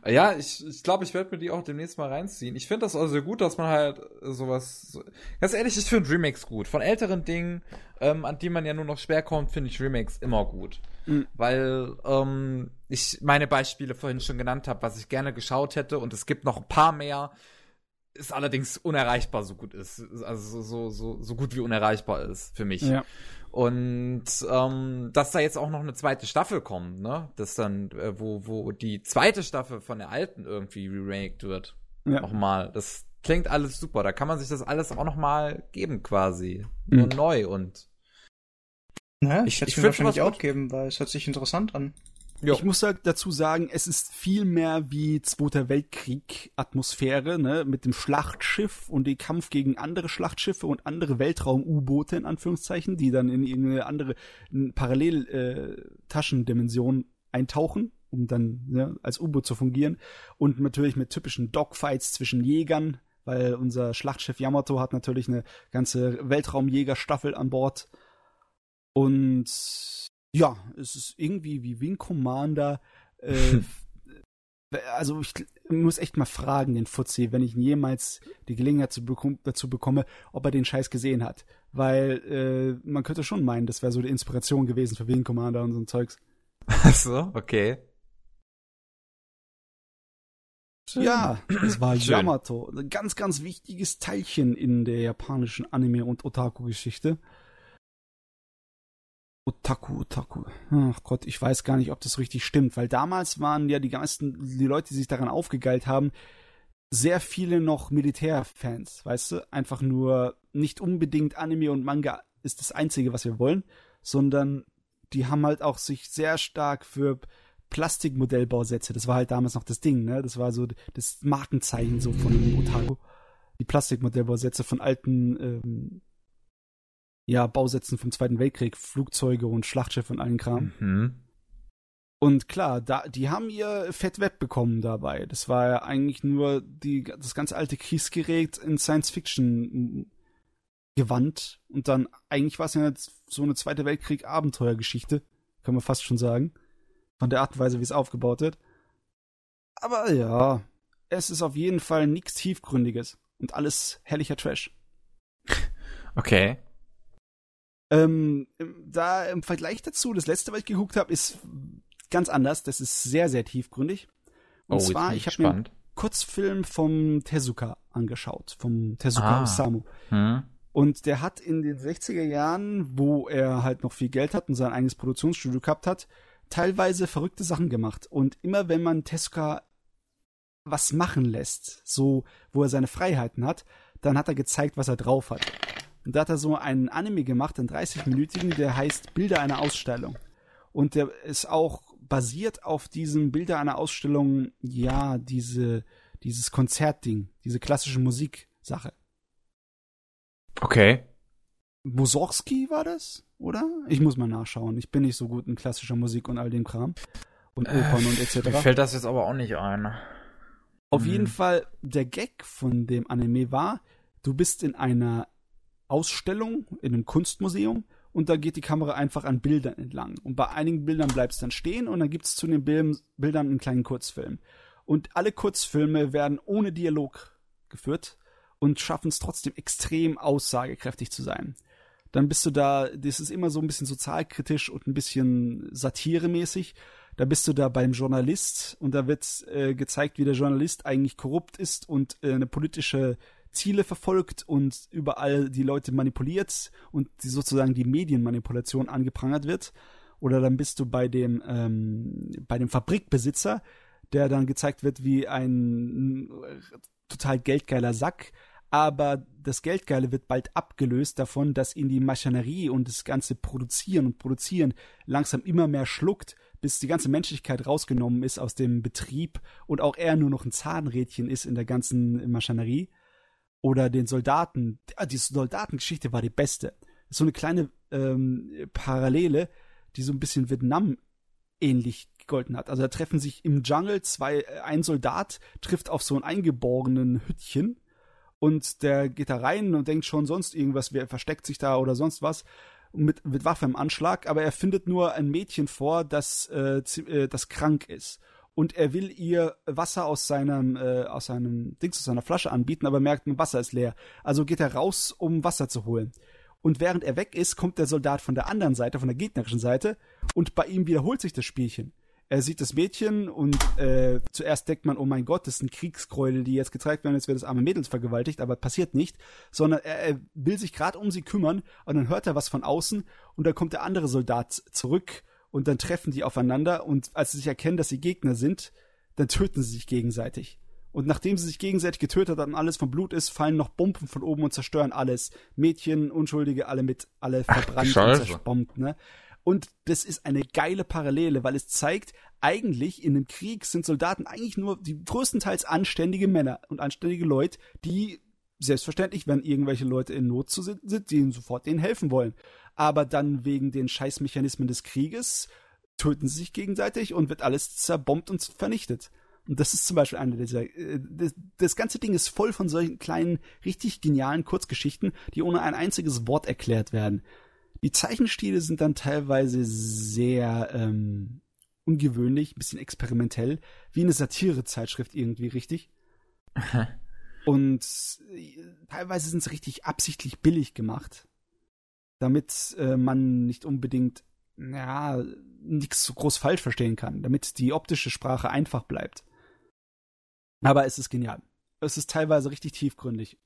Speaker 1: Ja, ich glaube, ich, glaub, ich werde mir die auch demnächst mal reinziehen. Ich finde das also gut, dass man halt sowas. So, ganz ehrlich, ich finde Remakes gut. Von älteren Dingen, ähm, an die man ja nur noch schwer kommt, finde ich Remakes immer gut. Mhm. Weil ähm, ich meine Beispiele vorhin schon genannt habe, was ich gerne geschaut hätte, und es gibt noch ein paar mehr, ist allerdings unerreichbar so gut ist. Also so, so, so gut wie unerreichbar ist für mich. Ja. Und ähm, dass da jetzt auch noch eine zweite Staffel kommt, ne? Das dann, äh, wo, wo die zweite Staffel von der alten irgendwie remaked wird. Ja. Nochmal. Das klingt alles super. Da kann man sich das alles auch nochmal geben, quasi. Mhm. Nur neu und.
Speaker 2: Naja, ich, ich, ich würde wahrscheinlich auch geben, weil es hört sich interessant an.
Speaker 3: Jo. Ich muss dazu sagen, es ist viel mehr wie Zweiter Weltkrieg Atmosphäre, ne, mit dem Schlachtschiff und dem Kampf gegen andere Schlachtschiffe und andere Weltraum-U-Boote in Anführungszeichen, die dann in irgendeine andere Parallel-Taschendimension äh, eintauchen, um dann ne, als U-Boot zu fungieren und natürlich mit typischen Dogfights zwischen Jägern, weil unser Schlachtschiff Yamato hat natürlich eine ganze Weltraumjägerstaffel an Bord und ja, es ist irgendwie wie Wing Commander. Äh, [LAUGHS] also ich muss echt mal fragen, den Fuzzi, wenn ich jemals die Gelegenheit zu bekom dazu bekomme, ob er den Scheiß gesehen hat. Weil äh, man könnte schon meinen, das wäre so die Inspiration gewesen für Wing Commander und so ein Zeugs.
Speaker 1: Ach so, okay.
Speaker 3: Ja, es war Schön. Yamato. Ein ganz, ganz wichtiges Teilchen in der japanischen Anime- und Otaku-Geschichte. Otaku, Otaku. Ach Gott, ich weiß gar nicht, ob das richtig stimmt, weil damals waren ja die meisten, die Leute, die sich daran aufgegeilt haben, sehr viele noch Militärfans, weißt du? Einfach nur nicht unbedingt Anime und Manga ist das Einzige, was wir wollen, sondern die haben halt auch sich sehr stark für Plastikmodellbausätze, das war halt damals noch das Ding, ne? Das war so das Markenzeichen so von Otaku. Die Plastikmodellbausätze von alten ähm, ja, Bausätzen vom Zweiten Weltkrieg, Flugzeuge und Schlachtschiffe und allen Kram. Mhm. Und klar, da, die haben ihr Fett wettbekommen dabei. Das war ja eigentlich nur die, das ganz alte Kriegsgerät in Science Fiction gewandt. Und dann, eigentlich war es ja so eine Zweite Weltkrieg-Abenteuergeschichte, kann man fast schon sagen. Von der Art und Weise, wie es aufgebaut wird. Aber ja, es ist auf jeden Fall nichts Tiefgründiges. Und alles herrlicher Trash. [LAUGHS]
Speaker 1: Okay.
Speaker 3: Ähm, da im Vergleich dazu, das letzte, was ich geguckt habe, ist ganz anders. Das ist sehr, sehr tiefgründig. Und oh, zwar, ich habe mir einen Kurzfilm vom Tezuka angeschaut, vom Tezuka ah. Osamu. Hm. Und der hat in den 60er Jahren, wo er halt noch viel Geld hat und sein eigenes Produktionsstudio gehabt hat, teilweise verrückte Sachen gemacht. Und immer wenn man Tezuka was machen lässt, so wo er seine Freiheiten hat, dann hat er gezeigt, was er drauf hat. Und da hat er so einen Anime gemacht, einen 30-minütigen, der heißt Bilder einer Ausstellung. Und der ist auch basiert auf diesem Bilder einer Ausstellung, ja, diese, dieses Konzertding, diese klassische Musiksache.
Speaker 1: Okay.
Speaker 3: Mussorgsky war das, oder? Ich muss mal nachschauen. Ich bin nicht so gut in klassischer Musik und all dem Kram. Und Opern äh, und etc.
Speaker 1: Mir fällt das jetzt aber auch nicht ein.
Speaker 3: Auf hm. jeden Fall, der Gag von dem Anime war, du bist in einer Ausstellung in einem Kunstmuseum und da geht die Kamera einfach an Bildern entlang. Und bei einigen Bildern bleibt es dann stehen und dann gibt es zu den Bildern einen kleinen Kurzfilm. Und alle Kurzfilme werden ohne Dialog geführt und schaffen es trotzdem extrem aussagekräftig zu sein. Dann bist du da, das ist immer so ein bisschen sozialkritisch und ein bisschen satiremäßig. Da bist du da beim Journalist und da wird äh, gezeigt, wie der Journalist eigentlich korrupt ist und äh, eine politische Ziele verfolgt und überall die Leute manipuliert und die sozusagen die Medienmanipulation angeprangert wird. Oder dann bist du bei dem, ähm, bei dem Fabrikbesitzer, der dann gezeigt wird wie ein total geldgeiler Sack. Aber das Geldgeile wird bald abgelöst davon, dass ihn die Maschinerie und das ganze Produzieren und Produzieren langsam immer mehr schluckt, bis die ganze Menschlichkeit rausgenommen ist aus dem Betrieb und auch er nur noch ein Zahnrädchen ist in der ganzen Maschinerie. Oder den Soldaten. Ah, die Soldatengeschichte war die beste. So eine kleine ähm, Parallele, die so ein bisschen Vietnam ähnlich gegolten hat. Also da treffen sich im Jungle zwei, äh, ein Soldat trifft auf so einen eingeborenen Hüttchen und der geht da rein und denkt schon sonst irgendwas, wer versteckt sich da oder sonst was mit, mit Waffe im Anschlag, aber er findet nur ein Mädchen vor, das, äh, äh, das krank ist. Und er will ihr Wasser aus seinem, äh, aus seinem Dings, aus seiner Flasche anbieten, aber merkt, Wasser ist leer. Also geht er raus, um Wasser zu holen. Und während er weg ist, kommt der Soldat von der anderen Seite, von der gegnerischen Seite, und bei ihm wiederholt sich das Spielchen. Er sieht das Mädchen und äh, zuerst denkt man, oh mein Gott, das sind Kriegsgräuel, die jetzt gezeigt werden, jetzt wird das arme Mädel vergewaltigt, aber passiert nicht, sondern er, er will sich gerade um sie kümmern und dann hört er was von außen und dann kommt der andere Soldat zurück und dann treffen die aufeinander und als sie sich erkennen, dass sie Gegner sind, dann töten sie sich gegenseitig. Und nachdem sie sich gegenseitig getötet haben, alles von Blut ist, fallen noch Bomben von oben und zerstören alles. Mädchen, Unschuldige, alle mit, alle verbrannt Ach, und zersprommt, ne? Und das ist eine geile Parallele, weil es zeigt, eigentlich in einem Krieg sind Soldaten eigentlich nur die größtenteils anständige Männer und anständige Leute, die selbstverständlich, wenn irgendwelche Leute in Not sind, die ihnen sofort denen helfen wollen. Aber dann wegen den Scheißmechanismen des Krieges töten sie sich gegenseitig und wird alles zerbombt und vernichtet. Und das ist zum Beispiel eine dieser. Äh, das, das ganze Ding ist voll von solchen kleinen, richtig genialen Kurzgeschichten, die ohne ein einziges Wort erklärt werden. Die Zeichenstile sind dann teilweise sehr ähm, ungewöhnlich, ein bisschen experimentell, wie eine Satirezeitschrift irgendwie, richtig? [LAUGHS] Und äh, teilweise sind sie richtig absichtlich billig gemacht, damit äh, man nicht unbedingt, ja, nichts so groß falsch verstehen kann, damit die optische Sprache einfach bleibt. Aber es ist genial. Es ist teilweise richtig tiefgründig.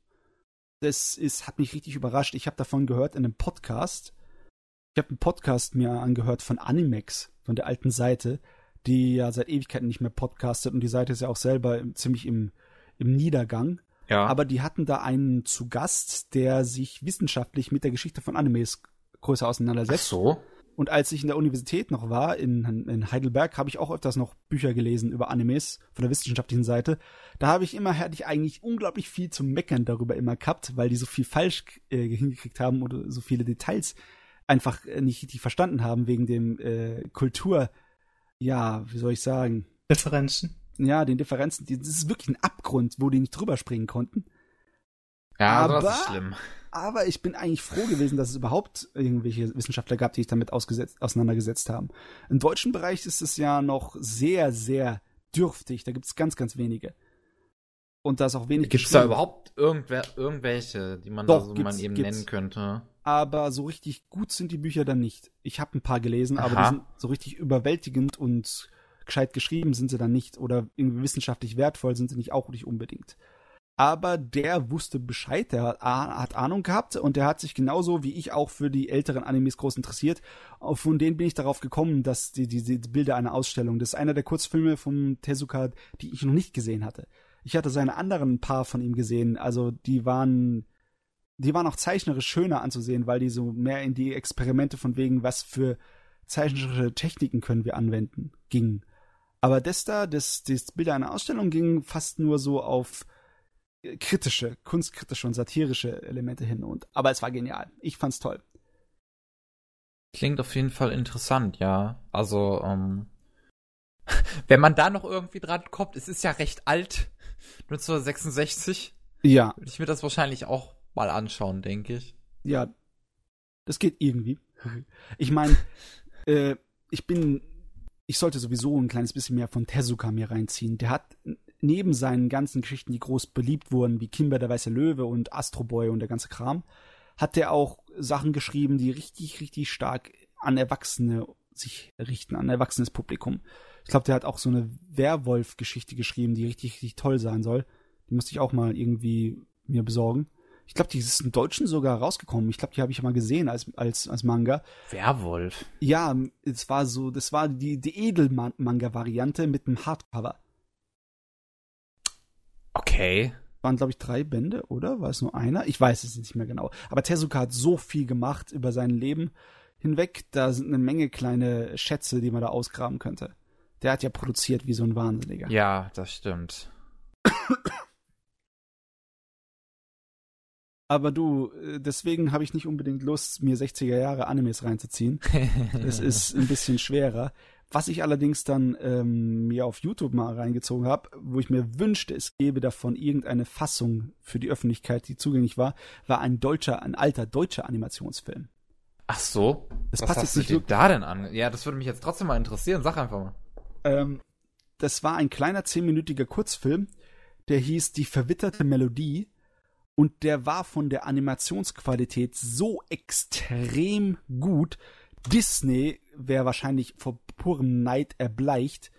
Speaker 3: Das ist, hat mich richtig überrascht. Ich habe davon gehört in einem Podcast, ich habe einen Podcast mir angehört von Animex, von der alten Seite, die ja seit Ewigkeiten nicht mehr podcastet und die Seite ist ja auch selber ziemlich im, im Niedergang. Ja. Aber die hatten da einen zu Gast, der sich wissenschaftlich mit der Geschichte von Animes größer auseinandersetzt. Ach
Speaker 1: so.
Speaker 3: Und als ich in der Universität noch war, in, in Heidelberg, habe ich auch öfters noch Bücher gelesen über Animes von der wissenschaftlichen Seite. Da habe ich immer, hatte ich eigentlich unglaublich viel zu meckern darüber immer gehabt, weil die so viel falsch äh, hingekriegt haben oder so viele Details einfach äh, nicht richtig verstanden haben wegen dem äh, Kultur, ja, wie soll ich sagen?
Speaker 2: Differenzen.
Speaker 3: Ja, den Differenzen. Das ist wirklich ein Abgrund, wo die nicht drüber springen konnten.
Speaker 1: Ja, aber, das ist schlimm.
Speaker 3: Aber ich bin eigentlich froh gewesen, dass es überhaupt irgendwelche Wissenschaftler gab, die sich damit auseinandergesetzt haben. Im deutschen Bereich ist es ja noch sehr, sehr dürftig. Da gibt es ganz, ganz wenige. Und da ist auch wenig
Speaker 1: Gibt es da überhaupt irgendwer, irgendwelche, die man Doch, da so mal eben nennen könnte?
Speaker 3: Aber so richtig gut sind die Bücher dann nicht. Ich habe ein paar gelesen, Aha. aber die sind so richtig überwältigend und gescheit geschrieben sind sie dann nicht. Oder irgendwie wissenschaftlich wertvoll sind sie nicht auch nicht unbedingt. Aber der wusste Bescheid, der hat Ahnung gehabt und der hat sich genauso wie ich auch für die älteren Animes groß interessiert. Von denen bin ich darauf gekommen, dass die, die, die Bilder einer Ausstellung, das ist einer der Kurzfilme vom Tezuka, die ich noch nicht gesehen hatte. Ich hatte seine anderen paar von ihm gesehen, also die waren, die waren auch zeichnerisch schöner anzusehen, weil die so mehr in die Experimente von wegen, was für zeichnerische Techniken können wir anwenden, gingen. Aber das da, das, das Bilder einer Ausstellung ging fast nur so auf kritische, kunstkritische und satirische Elemente hin und, aber es war genial. Ich fand's toll.
Speaker 1: Klingt auf jeden Fall interessant, ja. Also, ähm, [LAUGHS] wenn man da noch irgendwie dran kommt, es ist ja recht alt, 1966.
Speaker 3: Ja.
Speaker 1: Würde ich mir das wahrscheinlich auch mal anschauen, denke ich.
Speaker 3: Ja, das geht irgendwie. [LAUGHS] Ich meine, äh, ich bin, ich sollte sowieso ein kleines bisschen mehr von Tezuka mir reinziehen. Der hat neben seinen ganzen Geschichten, die groß beliebt wurden, wie Kimber der Weiße Löwe und Astro Boy und der ganze Kram, hat er auch Sachen geschrieben, die richtig, richtig stark an Erwachsene sich richten, an erwachsenes Publikum. Ich glaube, der hat auch so eine Werwolf-Geschichte geschrieben, die richtig, richtig toll sein soll. Die musste ich auch mal irgendwie mir besorgen. Ich glaube, die ist im Deutschen sogar rausgekommen. Ich glaube, die habe ich mal gesehen als, als, als Manga.
Speaker 1: Werwolf?
Speaker 3: Ja, es war so, das war die, die Edel-Manga-Variante mit einem Hardcover.
Speaker 1: Okay.
Speaker 3: Waren, glaube ich, drei Bände, oder? War es nur einer? Ich weiß es nicht mehr genau. Aber Tezuka hat so viel gemacht über sein Leben hinweg, da sind eine Menge kleine Schätze, die man da ausgraben könnte. Der hat ja produziert wie so ein Wahnsinniger.
Speaker 1: Ja, das stimmt.
Speaker 3: Aber du, äh, deswegen habe ich nicht unbedingt Lust, mir 60er Jahre Animes reinzuziehen. [LAUGHS] Es ist ein bisschen schwerer. Was ich allerdings dann ähm, mir auf YouTube mal reingezogen habe, wo ich mir wünschte, es gäbe davon irgendeine Fassung für die Öffentlichkeit, die zugänglich war, war ein deutscher, ein alter deutscher Animationsfilm.
Speaker 1: Ach so.
Speaker 3: Das
Speaker 1: Was
Speaker 3: passt
Speaker 1: hast
Speaker 3: jetzt
Speaker 1: du
Speaker 3: nicht
Speaker 1: dir
Speaker 3: wirklich.
Speaker 1: da denn an? Ja, das würde mich jetzt trotzdem mal interessieren. Sag einfach mal.
Speaker 3: Ähm, das war ein kleiner zehnminütiger Kurzfilm, der hieß Die verwitterte Melodie und der war von der Animationsqualität so extrem gut. Disney wäre wahrscheinlich vor purem Neid erbleicht,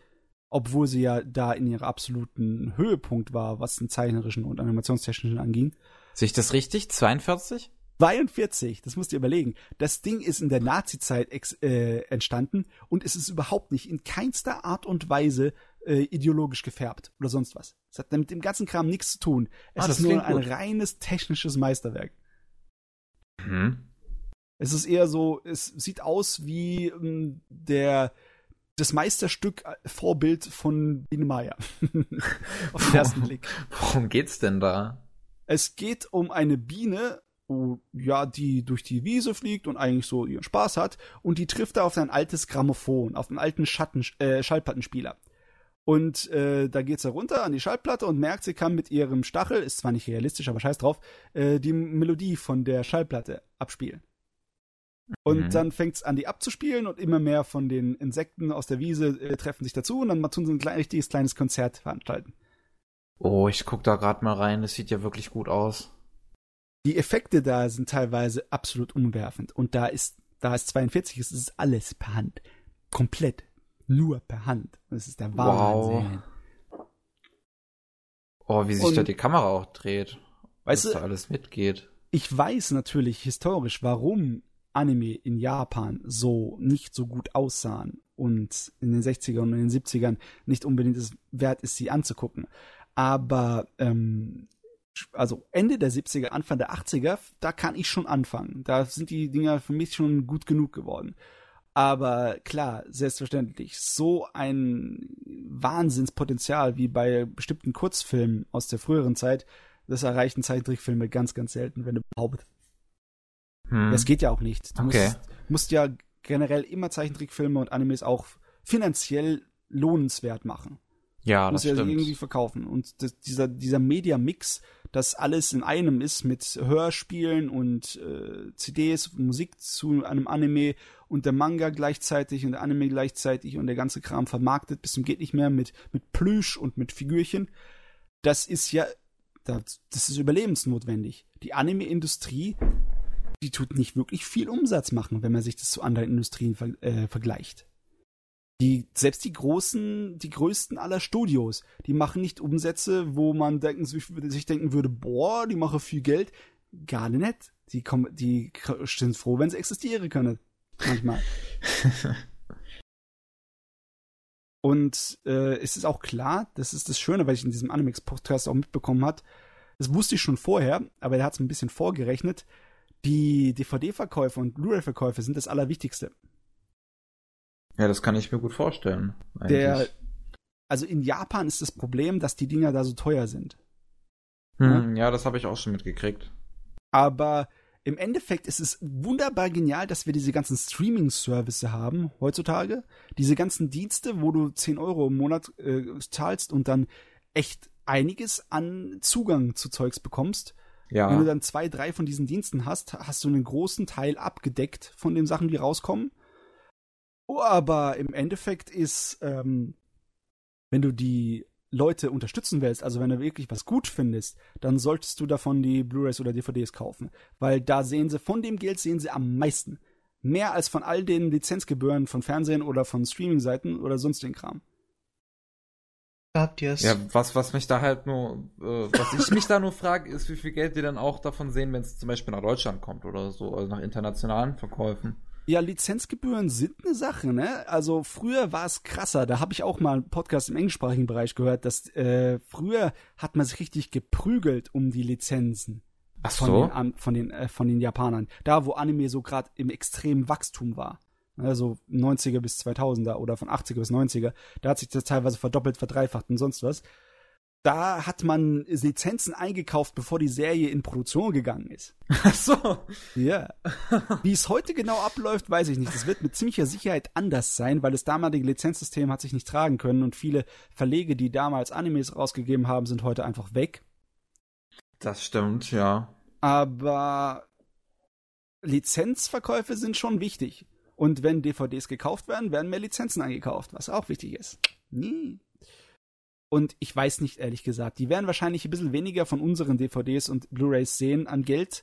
Speaker 3: obwohl sie ja da in ihrer absoluten Höhepunkt war, was den zeichnerischen und animationstechnischen anging.
Speaker 1: Sehe ich das richtig? 42?
Speaker 3: 42, das musst ihr überlegen. Das Ding ist in der Nazi-Zeit äh, entstanden und es ist überhaupt nicht in keinster Art und Weise äh, ideologisch gefärbt oder sonst was. Es hat mit dem ganzen Kram nichts zu tun. Es
Speaker 1: Ah,
Speaker 3: ist nur ein
Speaker 1: gut.
Speaker 3: reines technisches Meisterwerk.
Speaker 1: Mhm.
Speaker 3: Es ist eher so, es sieht aus wie ähm, der das Meisterstück äh, Vorbild von Biene Meier. [LAUGHS] Auf den ersten Blick.
Speaker 1: Worum geht's denn da?
Speaker 3: Es geht um eine Biene, oh, ja, die durch die Wiese fliegt und eigentlich so ihren Spaß hat und die trifft da auf ein altes Grammophon, auf einen alten Schatten, äh, Schallplattenspieler. Und äh, da geht sie runter an die Schallplatte und merkt, sie kann mit ihrem Stachel, ist zwar nicht realistisch, aber scheiß drauf, äh, die Melodie von der Schallplatte abspielen. Und
Speaker 1: Mhm.
Speaker 3: dann fängt's an, die abzuspielen und immer mehr von den Insekten aus der Wiese äh, treffen sich dazu und dann tun sie ein klein, richtiges kleines Konzert veranstalten.
Speaker 1: Oh, ich guck da gerade mal rein. Das sieht ja wirklich gut aus.
Speaker 3: die Effekte da sind teilweise absolut umwerfend. Und da ist, da es 42 ist, ist es alles per Hand. Komplett. Nur per Hand. Das ist der Wahnsinn.
Speaker 1: Oh, wie sich
Speaker 3: Und-
Speaker 1: da die Kamera auch dreht.
Speaker 3: Weißt
Speaker 1: was
Speaker 3: du,
Speaker 1: da alles mitgeht.
Speaker 3: ich weiß natürlich historisch, warum Anime in Japan so nicht so gut aussahen und in den 60ern und in den 70ern nicht unbedingt es wert ist, sie anzugucken. Aber ähm, also Ende der 70er, Anfang der 80er, da kann ich schon anfangen. Da sind die Dinger für mich schon gut genug geworden. Aber klar, selbstverständlich, so ein Wahnsinnspotenzial wie bei bestimmten Kurzfilmen aus der früheren Zeit, das erreichen Zeichentrickfilme ganz, ganz selten, wenn überhaupt.
Speaker 1: Hm.
Speaker 3: Das geht ja auch nicht. Du
Speaker 1: Okay.
Speaker 3: musst, musst ja generell immer Zeichentrickfilme und Animes auch finanziell lohnenswert machen.
Speaker 1: ja,
Speaker 3: Du
Speaker 1: das
Speaker 3: musst ja
Speaker 1: stimmt.
Speaker 3: irgendwie verkaufen. Und das, dieser, dieser Media-Mix, das alles in einem ist mit Hörspielen und äh, CDs, Musik zu einem Anime und der Manga gleichzeitig und der Anime gleichzeitig und der ganze Kram vermarktet bis zum geht nicht mehr mit, mit Plüsch und mit Figürchen. Das ist ja, das, das ist überlebensnotwendig. Die Anime-Industrie, die tut nicht wirklich viel Umsatz machen, wenn man sich das zu anderen Industrien ver äh, vergleicht. Die, selbst die großen, die größten aller Studios, die machen nicht Umsätze, wo man denken, sich denken würde, boah, die machen viel Geld. Gar nicht. Die kommen, die sind froh, wenn sie existieren können. Manchmal. [LAUGHS] Und äh, es ist auch klar, das ist das Schöne, weil ich in diesem Animex-Podcast auch mitbekommen hat. Das wusste ich schon vorher, aber der hat es ein bisschen vorgerechnet. Die DVD-Verkäufe und Blu-ray-Verkäufe sind das Allerwichtigste.
Speaker 1: Ja, das kann ich mir gut vorstellen.
Speaker 3: Der, also in Japan ist das Problem, dass die Dinger da so teuer sind.
Speaker 1: Hm, ja, das habe ich auch schon mitgekriegt.
Speaker 3: Aber im Endeffekt ist es wunderbar genial, dass wir diese ganzen Streaming-Services haben heutzutage. Diese ganzen Dienste, wo du 10 Euro im Monat äh, zahlst und dann echt einiges an Zugang zu Zeugs bekommst.
Speaker 1: Ja.
Speaker 3: Wenn du dann zwei, drei von diesen Diensten hast, hast du einen großen Teil abgedeckt von den Sachen, die rauskommen. Oh, aber im Endeffekt ist, ähm, wenn du die Leute unterstützen willst, also wenn du wirklich was gut findest, dann solltest du davon die Blu-rays oder DVDs kaufen, weil da sehen sie von dem Geld sehen sie am meisten, mehr als von all den Lizenzgebühren von Fernsehen oder von Streaming-Seiten oder sonst den Kram.
Speaker 2: Habt ihr es?
Speaker 1: Ja, was, was mich da halt nur, äh, was ich mich da nur frage, ist, wie viel Geld die dann auch davon sehen, wenn es zum Beispiel nach Deutschland kommt oder so, also nach internationalen Verkäufen.
Speaker 3: Ja, Lizenzgebühren sind eine Sache, ne? Also früher war es krasser. Da habe ich auch mal einen Podcast im englischsprachigen Bereich gehört, dass äh, früher hat man sich richtig geprügelt um die Lizenzen.
Speaker 1: Ach
Speaker 3: von
Speaker 1: so.
Speaker 3: den, An- von den, äh, von den Japanern. Da, wo Anime so gerade im extremen Wachstum war. Also 90er bis 2000er oder von 80er bis 90er. Da hat sich das teilweise verdoppelt, verdreifacht und sonst was. Da hat man Lizenzen eingekauft, bevor die Serie in Produktion gegangen ist. [LAUGHS]
Speaker 1: Ach so.
Speaker 3: Ja. Wie es heute genau abläuft, weiß ich nicht. Das wird mit ziemlicher Sicherheit anders sein, weil das damalige Lizenzsystem hat sich nicht tragen können und viele Verlege, die damals Animes rausgegeben haben, sind heute einfach weg.
Speaker 1: Das stimmt, ja.
Speaker 3: Aber Lizenzverkäufe sind schon wichtig. Und wenn DVDs gekauft werden, werden mehr Lizenzen eingekauft, was auch wichtig ist. Nee. Und ich weiß nicht, ehrlich gesagt, die werden wahrscheinlich ein bisschen weniger von unseren DVDs und Blu-rays sehen an Geld,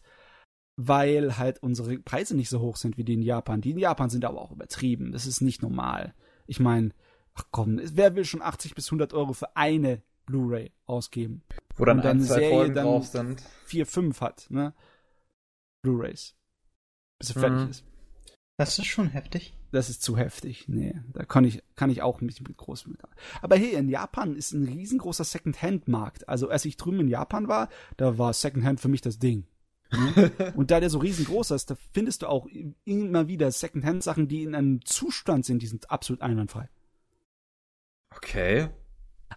Speaker 3: weil halt unsere Preise nicht so hoch sind wie die in Japan. Die in Japan sind aber auch übertrieben. Das ist nicht normal. Ich meine, ach komm, wer will schon 80 bis 100 Euro für eine Blu-ray ausgeben?
Speaker 1: Wo dann
Speaker 3: Und dann
Speaker 1: ein, zwei
Speaker 3: Serie
Speaker 1: Folgen
Speaker 3: dann-
Speaker 1: drauf sind.
Speaker 3: 4, 5 hat, ne? Blu-rays. Bis er fertig
Speaker 1: Mhm.
Speaker 3: ist.
Speaker 2: Das ist schon heftig.
Speaker 3: Das ist zu heftig. Nee, da kann ich, kann ich auch nicht mit groß mit. Aber hey, in Japan ist ein riesengroßer Second-Hand-Markt. Also als ich drüben in Japan war, da war Second-Hand für mich das Ding. Ne? [LAUGHS] Und da der so riesengroß ist, da findest du auch immer wieder Second-Hand-Sachen, die in einem Zustand sind, die sind absolut einwandfrei.
Speaker 1: Okay.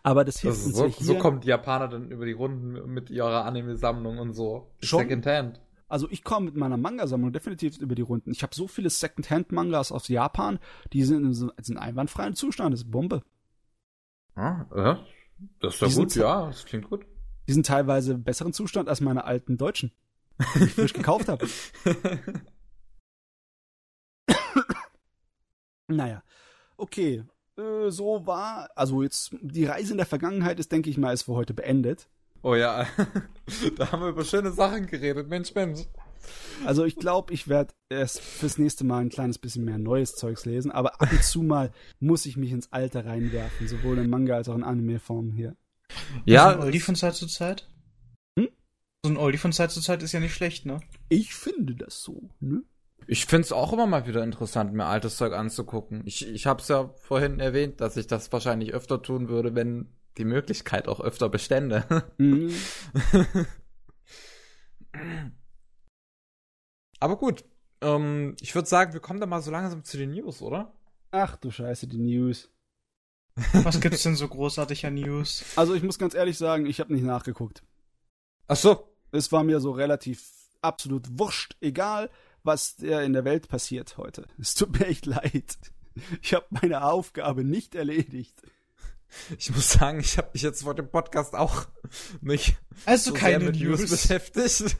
Speaker 3: Aber das hilft
Speaker 1: Also
Speaker 3: uns
Speaker 1: so,
Speaker 3: ja hier.
Speaker 1: so kommen die Japaner dann über die Runden mit ihrer Anime-Sammlung und so.
Speaker 3: Schon.
Speaker 1: Secondhand.
Speaker 3: Also ich komme mit meiner Manga-Sammlung definitiv über die Runden. Ich habe so viele Second-Hand-Mangas aus Japan, die sind in sind einwandfreien Zustand. Das ist Bombe.
Speaker 1: Ah, äh, das ist ja
Speaker 3: Die
Speaker 1: gut,
Speaker 3: sind-
Speaker 1: ja, das klingt gut.
Speaker 3: Die sind teilweise im besseren Zustand als meine alten Deutschen, die ich frisch gekauft habe. [LAUGHS] Naja, okay. Äh, so war, also jetzt die Reise in der Vergangenheit ist, denke ich mal, ist für heute beendet.
Speaker 1: Oh ja, [LAUGHS] da haben wir über schöne Sachen geredet. Mensch, Mensch.
Speaker 3: Also ich glaube, ich werde erst fürs nächste Mal ein kleines bisschen mehr neues Zeugs lesen, aber ab und zu mal muss ich mich ins Alter reinwerfen, sowohl in Manga als auch in Anime-Form hier.
Speaker 2: so ein
Speaker 1: Ja,
Speaker 2: Oldie von Zeit zu Zeit?
Speaker 3: Hm?
Speaker 2: So ein Oldie von Zeit zu Zeit ist ja nicht schlecht, ne?
Speaker 3: Ich finde das so, ne?
Speaker 1: ich find's auch immer mal wieder interessant, mir altes Zeug anzugucken. Ich, ich hab's ja vorhin erwähnt, dass ich das wahrscheinlich öfter tun würde, wenn die Möglichkeit auch öfter bestände.
Speaker 3: Mhm.
Speaker 1: Aber gut, ähm, ich würde sagen, wir kommen da mal so langsam zu den News, oder?
Speaker 3: Ach du Scheiße, die News.
Speaker 2: Was gibt's denn so großartig an News?
Speaker 3: Also ich muss ganz ehrlich sagen, ich habe nicht nachgeguckt.
Speaker 1: Ach so.
Speaker 3: Es war mir so relativ absolut wurscht, egal was der in der Welt passiert heute. Es tut mir echt leid. Ich habe meine Aufgabe nicht erledigt.
Speaker 1: Ich muss sagen, ich habe mich jetzt vor dem Podcast auch nicht
Speaker 2: Also
Speaker 1: so
Speaker 2: keine
Speaker 1: sehr mit News
Speaker 2: News.
Speaker 1: beschäftigt.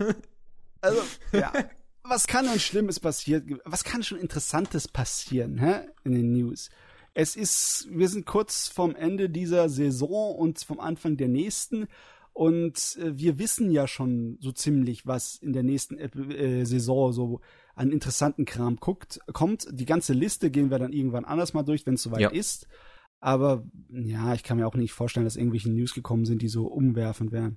Speaker 3: Also, ja. [LAUGHS] Was kann denn Schlimmes passieren? Was kann schon Interessantes passieren, hä? In den News. Es ist, wir sind kurz vom Ende dieser Saison und vom Anfang der nächsten. Und äh, wir wissen ja schon so ziemlich, was in der nächsten Ep- äh, Saison so an interessanten Kram guckt, kommt. Die ganze Liste gehen wir dann irgendwann anders mal durch, wenn es soweit
Speaker 1: Ja.
Speaker 3: ist. Aber ja, ich kann mir auch nicht vorstellen, dass irgendwelche News gekommen sind, die so umwerfend wären.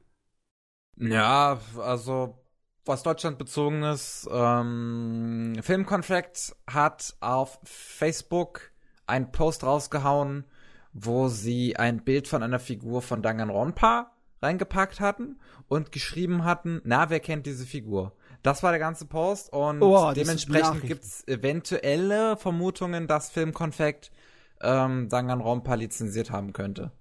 Speaker 1: Ja, also was Deutschland bezogen ist, ähm, Filmcontract hat auf Facebook einen Post rausgehauen, wo sie ein Bild von einer Figur von Danganronpa reingepackt hatten und geschrieben hatten, na, wer kennt diese Figur? Das war der ganze Post und
Speaker 3: Oh,
Speaker 1: dementsprechend
Speaker 3: Nachrichten.
Speaker 1: gibt's eventuelle Vermutungen, dass Filmcontract ähm, Danganronpa lizenziert haben könnte.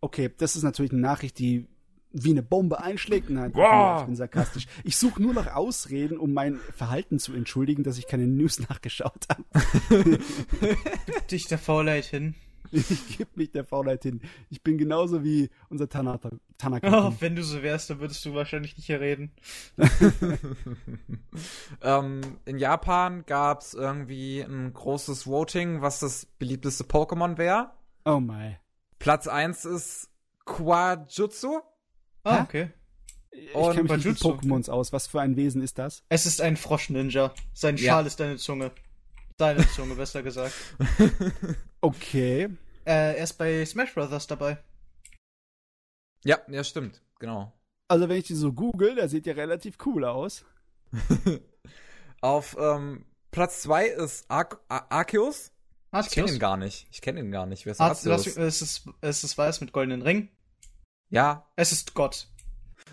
Speaker 3: Okay, das ist natürlich eine Nachricht, die wie eine Bombe einschlägt. Nein,
Speaker 1: Boah.
Speaker 3: ich bin sarkastisch. Ich suche nur noch Ausreden, um mein Verhalten zu entschuldigen, dass ich keine News [LAUGHS] nachgeschaut habe.
Speaker 2: Gibt dich der Faulheit hin. [LAUGHS]
Speaker 3: Ich gebe mich der Faulheit hin. Ich bin genauso wie unser Tanaka. Tanaka.
Speaker 2: Oh, wenn du so wärst, dann würdest du wahrscheinlich nicht hier reden. [LAUGHS]
Speaker 1: ähm, in Japan gab's irgendwie ein großes Voting, was das beliebteste Pokémon wäre.
Speaker 3: Oh my.
Speaker 1: Platz 1 ist Quajutsu.
Speaker 2: Ah,
Speaker 3: Hä?
Speaker 2: okay.
Speaker 3: Ich
Speaker 1: Und
Speaker 3: kenne mich nicht mit. Pokémons aus. Was für ein Wesen ist das?
Speaker 2: Es ist ein Frosch-Ninja. Sein
Speaker 1: Ja.
Speaker 2: Schal ist deine Zunge. Deine Zunge, besser gesagt. [LAUGHS]
Speaker 3: Okay.
Speaker 2: Äh, er ist bei Smash Brothers dabei.
Speaker 1: ja, ja, stimmt, genau.
Speaker 3: Also wenn ich die so google, der sieht ja relativ cool aus. [LAUGHS]
Speaker 1: Auf ähm, Platz 2 ist Ar Ar Arceus. Ich kenne ihn gar nicht. Ich kenne ihn gar nicht. Wer ist Arceus?
Speaker 2: es, ist, es ist weiß mit goldenen Ring.
Speaker 1: Ja.
Speaker 2: Es ist Gott.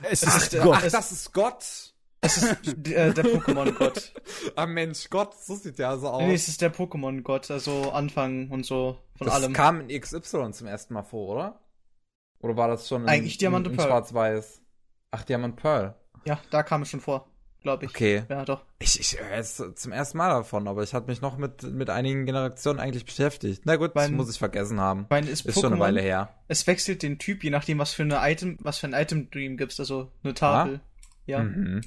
Speaker 3: Es ist
Speaker 2: ist-
Speaker 3: Gott.
Speaker 1: Ach, das ist Gott.
Speaker 2: Es ist äh, der Pokémon-Gott. [LAUGHS]
Speaker 1: ah Mensch, Gott, so sieht der also aus.
Speaker 2: Nee, es ist der Pokémon-Gott, also Anfang und so von
Speaker 1: das
Speaker 2: allem.
Speaker 1: kam in XY zum ersten Mal vor, oder? Oder war das schon in,
Speaker 2: Eigentlich Diamant
Speaker 1: in, in
Speaker 2: Pearl.
Speaker 1: Schwarz-Weiß? Ach, Diamant Pearl.
Speaker 2: Ja, da kam es schon vor, glaube ich.
Speaker 1: Okay.
Speaker 2: Ja, doch.
Speaker 1: Ich, ich höre jetzt zum ersten Mal davon, aber ich hatte mich noch mit, mit einigen Generationen eigentlich beschäftigt. Na gut, das
Speaker 2: Mein-
Speaker 1: muss ich vergessen haben.
Speaker 2: Ich meine, ist,
Speaker 1: Ist schon eine Weile her.
Speaker 2: es wechselt den Typ, je nachdem, was für eine Item, was für ein Item du ihm gibst, also eine Tafel. Ja,
Speaker 1: Mhm.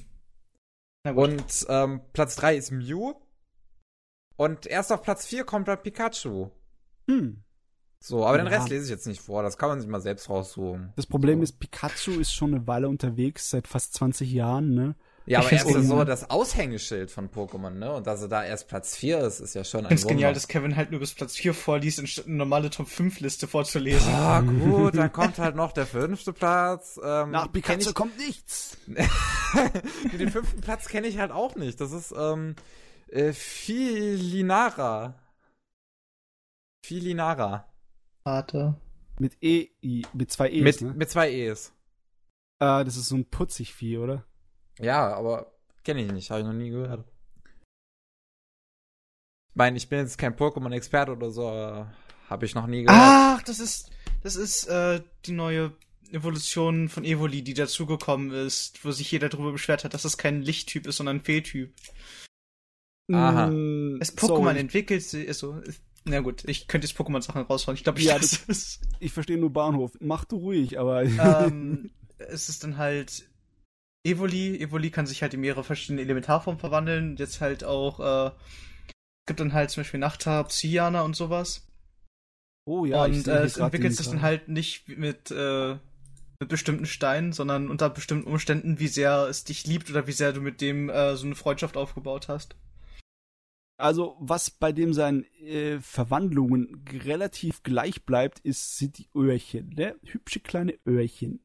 Speaker 1: Und ähm, Platz 3 ist Mew. Und erst auf Platz 4 kommt dann Pikachu.
Speaker 3: Hm.
Speaker 1: So, aber den
Speaker 3: Ja.
Speaker 1: Rest lese ich jetzt nicht vor. Das kann man sich mal selbst raussuchen.
Speaker 3: Das Problem
Speaker 1: So.
Speaker 3: ist, Pikachu ist schon eine Weile unterwegs, seit fast 20 Jahren, ne?
Speaker 1: Ja,
Speaker 2: Ich
Speaker 1: aber er ist ja so das Aushängeschild von Pokémon, ne? Und dass er da erst Platz 4 ist, ist ja schon
Speaker 2: Ich
Speaker 1: ein
Speaker 2: finde es genial, dass Kevin halt nur bis Platz 4 vorliest, anstatt eine normale Top 5 Liste vorzulesen.
Speaker 1: Ah, [LAUGHS] gut, dann kommt halt noch der fünfte Platz. Ähm,
Speaker 3: Nach Pikachu kommt nichts. [LAUGHS]
Speaker 1: ich, den fünften Platz kenne ich halt auch nicht. Das ist ähm, äh, Filinara. Filinara.
Speaker 2: Warte.
Speaker 3: Mit E, I, mit zwei E's,
Speaker 1: Mit,
Speaker 3: ne?
Speaker 1: mit zwei E's.
Speaker 3: Äh, das ist so ein Putzigvieh, oder?
Speaker 1: Ja, aber kenne ich nicht, habe ich noch nie gehört. Ich meine, ich bin jetzt kein Pokémon-Experte oder so, aber habe ich noch nie gehört.
Speaker 2: Ach, das ist, das ist äh, die neue Evolution von Evoli, die dazugekommen ist, wo sich jeder darüber beschwert hat, dass es kein Lichttyp ist, sondern ein Fehltyp.
Speaker 1: Aha.
Speaker 3: Mm,
Speaker 2: Das Pokémon
Speaker 3: sorry,
Speaker 2: entwickelt sich, also, na gut, ich könnte jetzt Pokémon-Sachen raushauen. Ich glaube, ich
Speaker 3: Ja,
Speaker 2: lasse es.
Speaker 3: Ich verstehe nur Bahnhof. Mach du ruhig, aber.
Speaker 2: ähm, es ist dann halt Evoli. Evoli kann sich halt in mehrere verschiedene Elementarformen verwandeln. Jetzt halt auch, äh, es gibt dann halt zum Beispiel Nachtar, Psyana und sowas.
Speaker 3: oh ja,
Speaker 2: und äh, es entwickelt sich dann halt nicht mit, äh, mit bestimmten Steinen, sondern unter bestimmten Umständen, wie sehr es dich liebt oder wie sehr du mit dem äh, so eine Freundschaft aufgebaut hast.
Speaker 3: Also, was bei dem seinen äh, Verwandlungen relativ gleich bleibt, ist, sind die Öhrchen, ne? Hübsche kleine Öhrchen.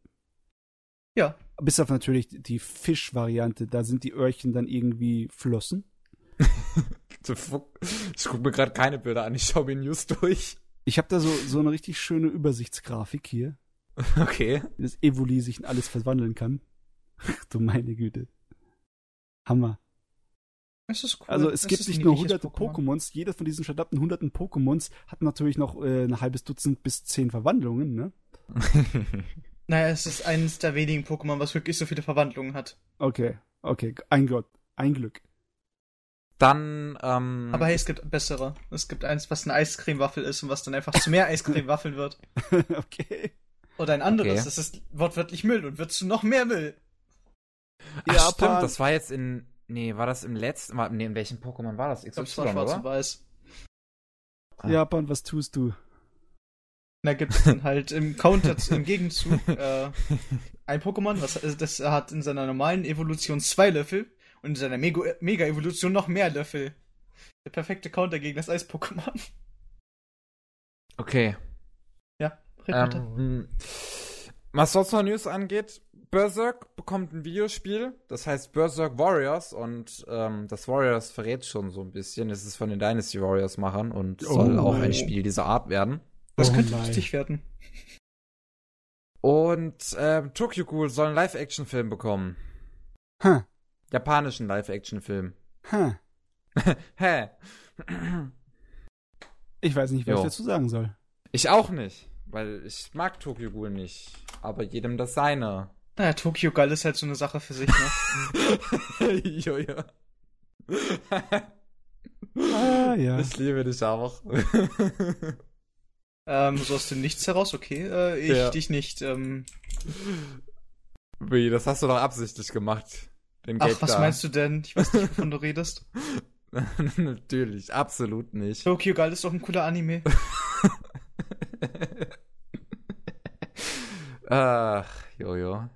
Speaker 2: Ja.
Speaker 3: Bis auf natürlich die Fischvariante, da sind die Öhrchen dann irgendwie Flossen. [LAUGHS]
Speaker 1: Ich gucke mir gerade keine Bilder an, ich schaue mir News durch.
Speaker 3: Ich habe da so, so eine richtig schöne Übersichtsgrafik hier, [LAUGHS]
Speaker 1: Okay.
Speaker 3: wie das Evoli sich in alles verwandeln kann. [LAUGHS] Du meine Güte. Hammer.
Speaker 2: Das ist cool.
Speaker 3: Also es
Speaker 2: Das
Speaker 3: gibt nicht nur hunderte Pokémons, jeder von diesen verdammten hunderten Pokémons hat natürlich noch äh, ein halbes Dutzend bis zehn Verwandlungen, ne?
Speaker 2: Naja, es ist eines der wenigen Pokémon, was wirklich so viele Verwandlungen hat.
Speaker 3: Okay, okay, ein Gott, ein Glück.
Speaker 1: Dann, ähm.
Speaker 2: Aber hey, es gibt bessere. Es gibt eins, was eine Eiscremewaffel ist und was dann einfach zu mehr [LAUGHS] Eiscremewaffeln wird.
Speaker 3: okay.
Speaker 2: Oder ein anderes,
Speaker 1: Okay.
Speaker 2: das ist wortwörtlich Müll und wird zu noch mehr Müll.
Speaker 1: Ach,
Speaker 3: Japan-
Speaker 1: stimmt, das war jetzt in. Nee, war das im letzten. Nee, in welchem Pokémon war das?
Speaker 2: Ich glaube,
Speaker 1: XY,
Speaker 2: es war schwarz und
Speaker 1: oder?
Speaker 2: weiß.
Speaker 1: Ah.
Speaker 3: Japan, was tust du?
Speaker 2: Da gibt es dann halt im Counter, im Gegenzug, äh, ein Pokémon, was, also das hat in seiner normalen Evolution zwei Löffel und in seiner Mega- Mega-Evolution noch mehr Löffel. Der perfekte Counter gegen das Eis-Pokémon.
Speaker 1: Okay.
Speaker 2: Ja.
Speaker 1: Ähm, was sonst noch News angeht, Berserk bekommt ein Videospiel, das heißt Berserk Warriors und ähm, das Warriors verrät schon so ein bisschen. Es ist von den Dynasty Warriors Machern und
Speaker 3: Oh
Speaker 1: soll auch ein Spiel dieser Art werden.
Speaker 2: Das
Speaker 3: Oh
Speaker 2: könnte
Speaker 3: nein.
Speaker 2: lustig werden.
Speaker 1: Und ähm, Tokyo Ghoul soll einen Live-Action-Film bekommen.
Speaker 3: Huh,
Speaker 1: Japanischen Live-Action-Film.
Speaker 3: huh. [LAUGHS]
Speaker 1: Hä?
Speaker 3: Ich weiß nicht, was
Speaker 1: Jo.
Speaker 3: ich dazu sagen soll.
Speaker 1: Ich auch nicht, weil ich mag Tokyo Ghoul nicht. Aber jedem das seine.
Speaker 2: Naja, Tokyo Ghoul ist halt so eine Sache für sich, ne? [LAUGHS]
Speaker 1: Jojo.
Speaker 3: Ah, ja.
Speaker 1: Ich liebe dich auch.
Speaker 2: Ähm, so aus dem Nichts heraus, okay. Äh, ich
Speaker 1: Ja.
Speaker 2: dich nicht. Ähm,
Speaker 1: Wie, das hast du doch absichtlich gemacht. Den
Speaker 2: ach,
Speaker 1: Gag
Speaker 2: was
Speaker 1: da.
Speaker 2: meinst du denn? Ich weiß nicht, wovon du [LAUGHS] redest. [LAUGHS]
Speaker 1: Natürlich, absolut nicht.
Speaker 2: Tokyo Ghoul ist doch ein cooler Anime. [LAUGHS]
Speaker 1: Ach, Jojo.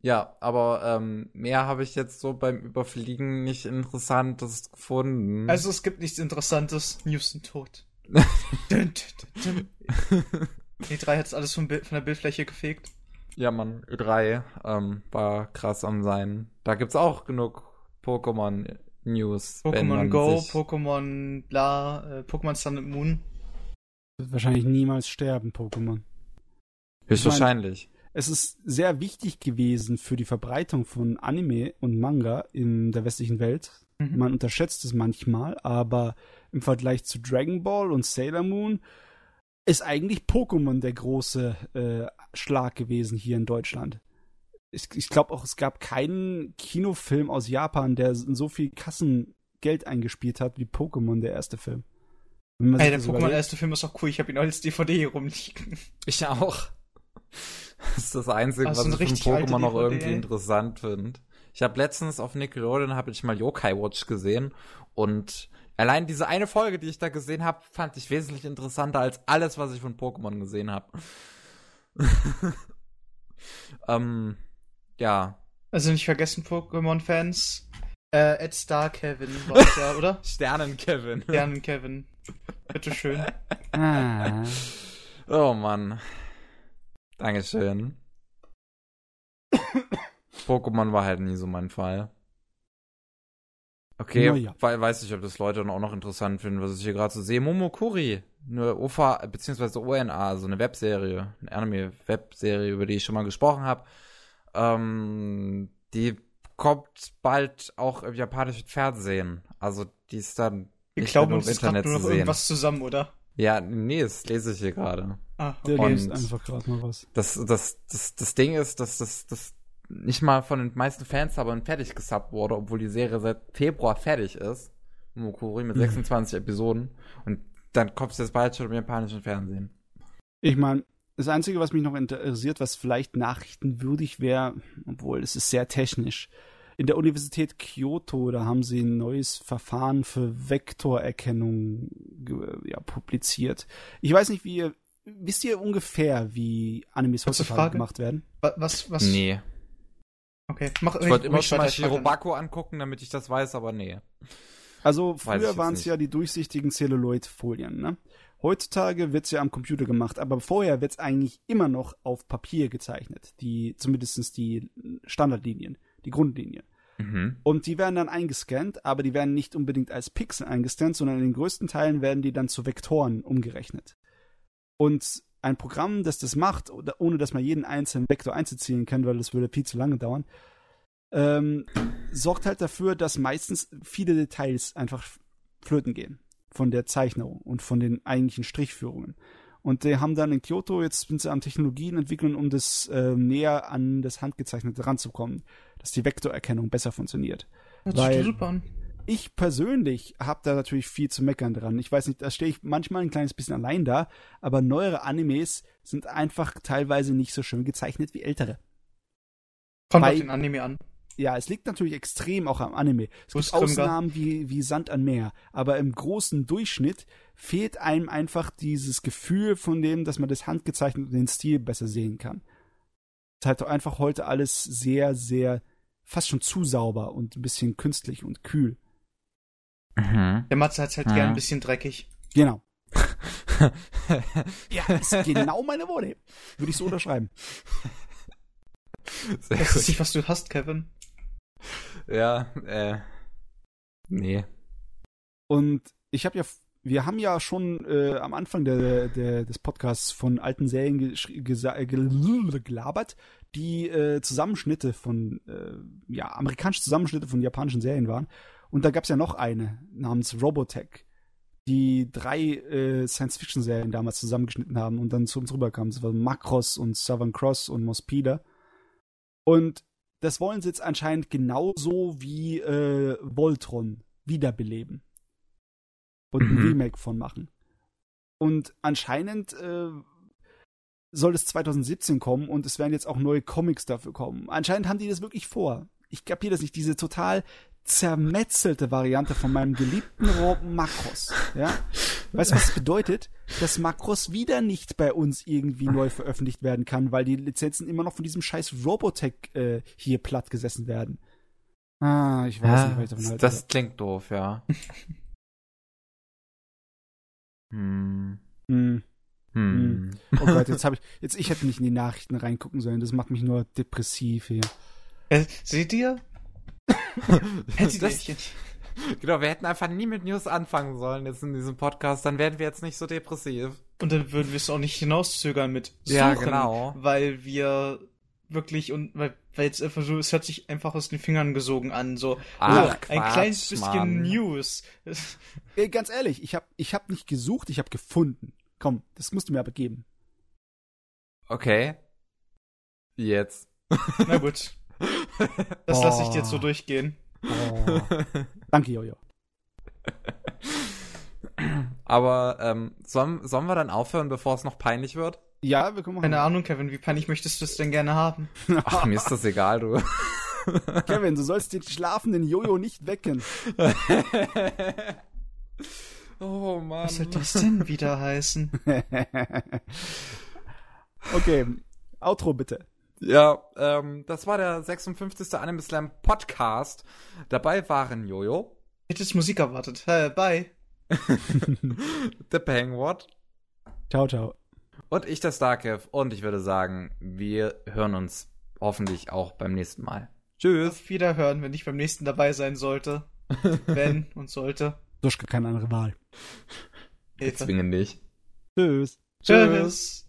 Speaker 1: Ja, aber ähm, mehr habe ich jetzt so beim Überfliegen nicht Interessantes gefunden.
Speaker 2: Also es gibt nichts Interessantes. News sind tot. Dun, dun, dun, dun. E3 hat alles vom Bild, von der Bildfläche gefegt.
Speaker 1: ja, Mann, Ö3 ähm, war krass am sein. Da gibt's auch genug Pokémon-News.
Speaker 2: Pokémon Go, Pokémon bla, äh, Pokémon Sun and Moon.
Speaker 3: Wird wahrscheinlich niemals sterben, Pokémon.
Speaker 1: Höchstwahrscheinlich.
Speaker 3: es ist sehr wichtig gewesen für die Verbreitung von Anime und Manga in der westlichen Welt.
Speaker 2: Mhm.
Speaker 3: Man unterschätzt es manchmal, aber im Vergleich zu Dragon Ball und Sailor Moon ist eigentlich Pokémon der große äh, Schlag gewesen hier in Deutschland. Ich, ich glaube auch, es gab keinen Kinofilm aus Japan, der so viel Kassengeld eingespielt hat wie Pokémon, der erste Film. Wenn man
Speaker 2: Ey, der Pokémon erste Film ist auch cool. Ich habe ihn als DVD hier rumliegen.
Speaker 1: Ich auch. Das ist das Einzige,
Speaker 2: Ach,
Speaker 1: was ich von Pokémon noch irgendwie interessant finde. Ich habe letztens auf Nickelodeon habe ich mal Yokai Watch gesehen und allein diese eine Folge, die ich da gesehen habe, fand ich wesentlich interessanter als alles, was ich von Pokémon gesehen habe. [LAUGHS] ähm, ja,
Speaker 2: Also nicht vergessen, Pokémon-Fans. Äh, Ed Star Kevin war's ja, [LAUGHS] oder?
Speaker 1: Sternen Kevin.
Speaker 2: Sternen Kevin. Bitteschön.
Speaker 3: Ah. [LAUGHS]
Speaker 1: Oh Mann. Dankeschön. [COUGHS] Pokémon war halt nie so mein Fall. Okay,
Speaker 3: Na ja.
Speaker 1: weil weiß nicht, ob das Leute dann auch noch interessant finden, was ich hier gerade so sehe. Momokuri, eine OVA, beziehungsweise ONA, so eine Webserie, eine Anime-Webserie, über die ich schon mal gesprochen habe. Ähm, die kommt bald auch im japanischen Fernsehen. Also die ist dann
Speaker 2: Wir
Speaker 1: nicht
Speaker 2: glauben
Speaker 1: mehr
Speaker 2: uns
Speaker 1: nur im Internet
Speaker 2: nur
Speaker 1: zu
Speaker 2: noch
Speaker 1: sehen.
Speaker 2: irgendwas zusammen, oder?
Speaker 1: Ja, nee, das lese ich hier gerade.
Speaker 2: Ah,
Speaker 3: Der
Speaker 2: okay.
Speaker 1: Und-
Speaker 3: liest einfach gerade mal was.
Speaker 1: Das, das, das, das Ding ist, dass das, das nicht mal von den meisten Fans aber fertig gesubbt wurde, obwohl die Serie seit Februar fertig ist. Mokuri mit
Speaker 3: Mhm.
Speaker 1: 26 Episoden. Und dann kommt es jetzt bald schon im japanischen Fernsehen.
Speaker 3: Ich meine, das Einzige, was mich noch interessiert, was vielleicht nachrichtenwürdig wäre, obwohl es ist sehr technisch. In der Universität Kyoto, da haben sie ein neues Verfahren für Vektorerkennung ja, publiziert. Ich weiß nicht, wie ihr, wisst ihr ungefähr, wie Animes heutzutage gemacht werden?
Speaker 2: Wa- Was, was?
Speaker 1: Nee.
Speaker 2: Okay, mach
Speaker 1: Ich wollte immer schon mal. Shirobako angucken, damit ich das weiß, aber nee.
Speaker 3: Also früher waren es ja die durchsichtigen Celluloid-Folien. Ne? Heutzutage wird's ja am Computer gemacht, aber vorher wird's eigentlich immer noch auf Papier gezeichnet. Die, zumindest die Standardlinien, die Grundlinien.
Speaker 1: Mhm.
Speaker 3: Und die werden dann eingescannt, aber die werden nicht unbedingt als Pixel eingescannt, sondern in den größten Teilen werden die dann zu Vektoren umgerechnet. Und ein Programm, das das macht, ohne dass man jeden einzelnen Vektor einzuziehen kann, weil das würde viel zu lange dauern, ähm, sorgt halt dafür, dass meistens viele Details einfach flöten gehen von der Zeichnung und von den eigentlichen Strichführungen. Und die haben dann in Kyoto, jetzt sind sie an Technologien entwickeln, um das äh, näher an das Handgezeichnete ranzukommen, dass die Vektorerkennung besser funktioniert.
Speaker 2: Sich
Speaker 3: weil-
Speaker 2: super an.
Speaker 3: Ich persönlich habe da natürlich viel zu meckern dran. Ich weiß nicht, da stehe ich manchmal ein kleines bisschen allein da, aber neuere Animes sind einfach teilweise nicht so schön gezeichnet wie ältere.
Speaker 2: Kommt
Speaker 3: Bei-
Speaker 2: auf den Anime an.
Speaker 3: Ja, es liegt natürlich extrem auch am Anime. Es gibt? Ausnahmen wie, wie Sand an Meer, aber im großen Durchschnitt fehlt einem einfach dieses Gefühl von dem, dass man das handgezeichnet und den Stil besser sehen kann. Es ist halt einfach heute alles sehr, sehr, fast schon zu sauber und ein bisschen künstlich und kühl.
Speaker 1: Mhm.
Speaker 2: Der Matze hat's halt
Speaker 1: Ja.
Speaker 2: gern ein bisschen dreckig.
Speaker 3: Genau. [LAUGHS] Ja, ist genau meine Worte. Würde ich so unterschreiben. [LAUGHS]
Speaker 1: Sehr
Speaker 2: Das ist
Speaker 1: gut.
Speaker 2: nicht, was du hast, Kevin.
Speaker 1: Ja, äh. Nee.
Speaker 3: Und ich habe ja, wir haben ja schon äh, am Anfang der, der, des Podcasts von alten Serien gelabert, die äh, Zusammenschnitte von, äh, ja, amerikanische Zusammenschnitte von japanischen Serien waren. Und da gab's ja noch eine namens Robotech, die drei äh, Science-Fiction-Serien damals zusammengeschnitten haben und dann zu uns rüberkamen. Das waren Macross und Southern Cross und Mospida. Und das wollen sie jetzt anscheinend genauso wie äh, Voltron wiederbeleben. Und ein
Speaker 1: Mhm.
Speaker 3: Remake von machen. Und anscheinend äh, soll es 2017 kommen und es werden jetzt auch neue Comics dafür kommen. Anscheinend haben die das wirklich vor. Ich kapiere das nicht, diese total zermetzelte Variante von meinem geliebten Rob Makros. Ja? Weißt du, was das bedeutet? Dass Makros wieder nicht bei uns irgendwie neu veröffentlicht werden kann, weil die Lizenzen immer noch von diesem scheiß Robotech äh, hier platt gesessen werden. Ah, ich weiß nicht, was ich davon
Speaker 1: das,
Speaker 3: halte.
Speaker 1: das klingt doof, ja. [LAUGHS] hm.
Speaker 3: Hm.
Speaker 1: Hm.
Speaker 3: Oh Gott, jetzt habe ich, jetzt ich hätte nicht in die Nachrichten reingucken sollen. Das macht mich nur depressiv hier.
Speaker 2: Äh, seht ihr? [LAUGHS] Hättet
Speaker 1: Das- [LAUGHS] Genau, wir hätten einfach nie mit News anfangen sollen jetzt in diesem Podcast, dann wären wir jetzt nicht so depressiv.
Speaker 2: Und dann würden wir es auch nicht hinauszögern mit Suchen,
Speaker 1: Ja, genau.
Speaker 2: weil wir wirklich und weil, weil jetzt einfach so, es hört sich einfach aus den Fingern gesogen an, so
Speaker 1: Ach,
Speaker 2: oh, ein
Speaker 1: Quatsch,
Speaker 2: kleines bisschen
Speaker 1: Mann.
Speaker 2: News.
Speaker 3: Ey, ganz ehrlich, ich habe ich hab nicht gesucht, ich habe gefunden. Komm, das musst du mir aber geben.
Speaker 1: Okay. Jetzt.
Speaker 2: Na gut. [LAUGHS] Das lasse ich dir so durchgehen. [LAUGHS]
Speaker 3: Danke, Jojo.
Speaker 1: Aber ähm, sollen, sollen wir dann aufhören, bevor es noch peinlich wird?
Speaker 3: Ja, wir können machen.
Speaker 2: Keine Ahnung, Kevin, wie peinlich möchtest du es denn gerne haben?
Speaker 1: Ach, mir ist das egal, du. [LAUGHS]
Speaker 3: Kevin, du sollst den schlafenden Jojo nicht wecken.
Speaker 1: oh Mann.
Speaker 2: Was soll das denn wieder heißen?
Speaker 3: okay, Outro bitte.
Speaker 1: Ja, ähm, das war der 56. Anime Slam Podcast. Dabei waren Jojo,
Speaker 2: Ich hätte jetzt Musik erwartet. Äh, bye. [LAUGHS]
Speaker 1: The Penguin
Speaker 3: Ciao, ciao.
Speaker 1: und ich, der Starkev. Und ich würde sagen, wir hören uns hoffentlich auch beim nächsten Mal. Tschüss.
Speaker 2: Auf Wiederhören, wenn ich beim nächsten dabei sein sollte. [LAUGHS] Wenn und sollte.
Speaker 3: Du hast gar keine andere Wahl.
Speaker 1: Wir
Speaker 2: Hilfe.
Speaker 1: zwingen dich.
Speaker 3: Tschüss.
Speaker 2: Tschüss.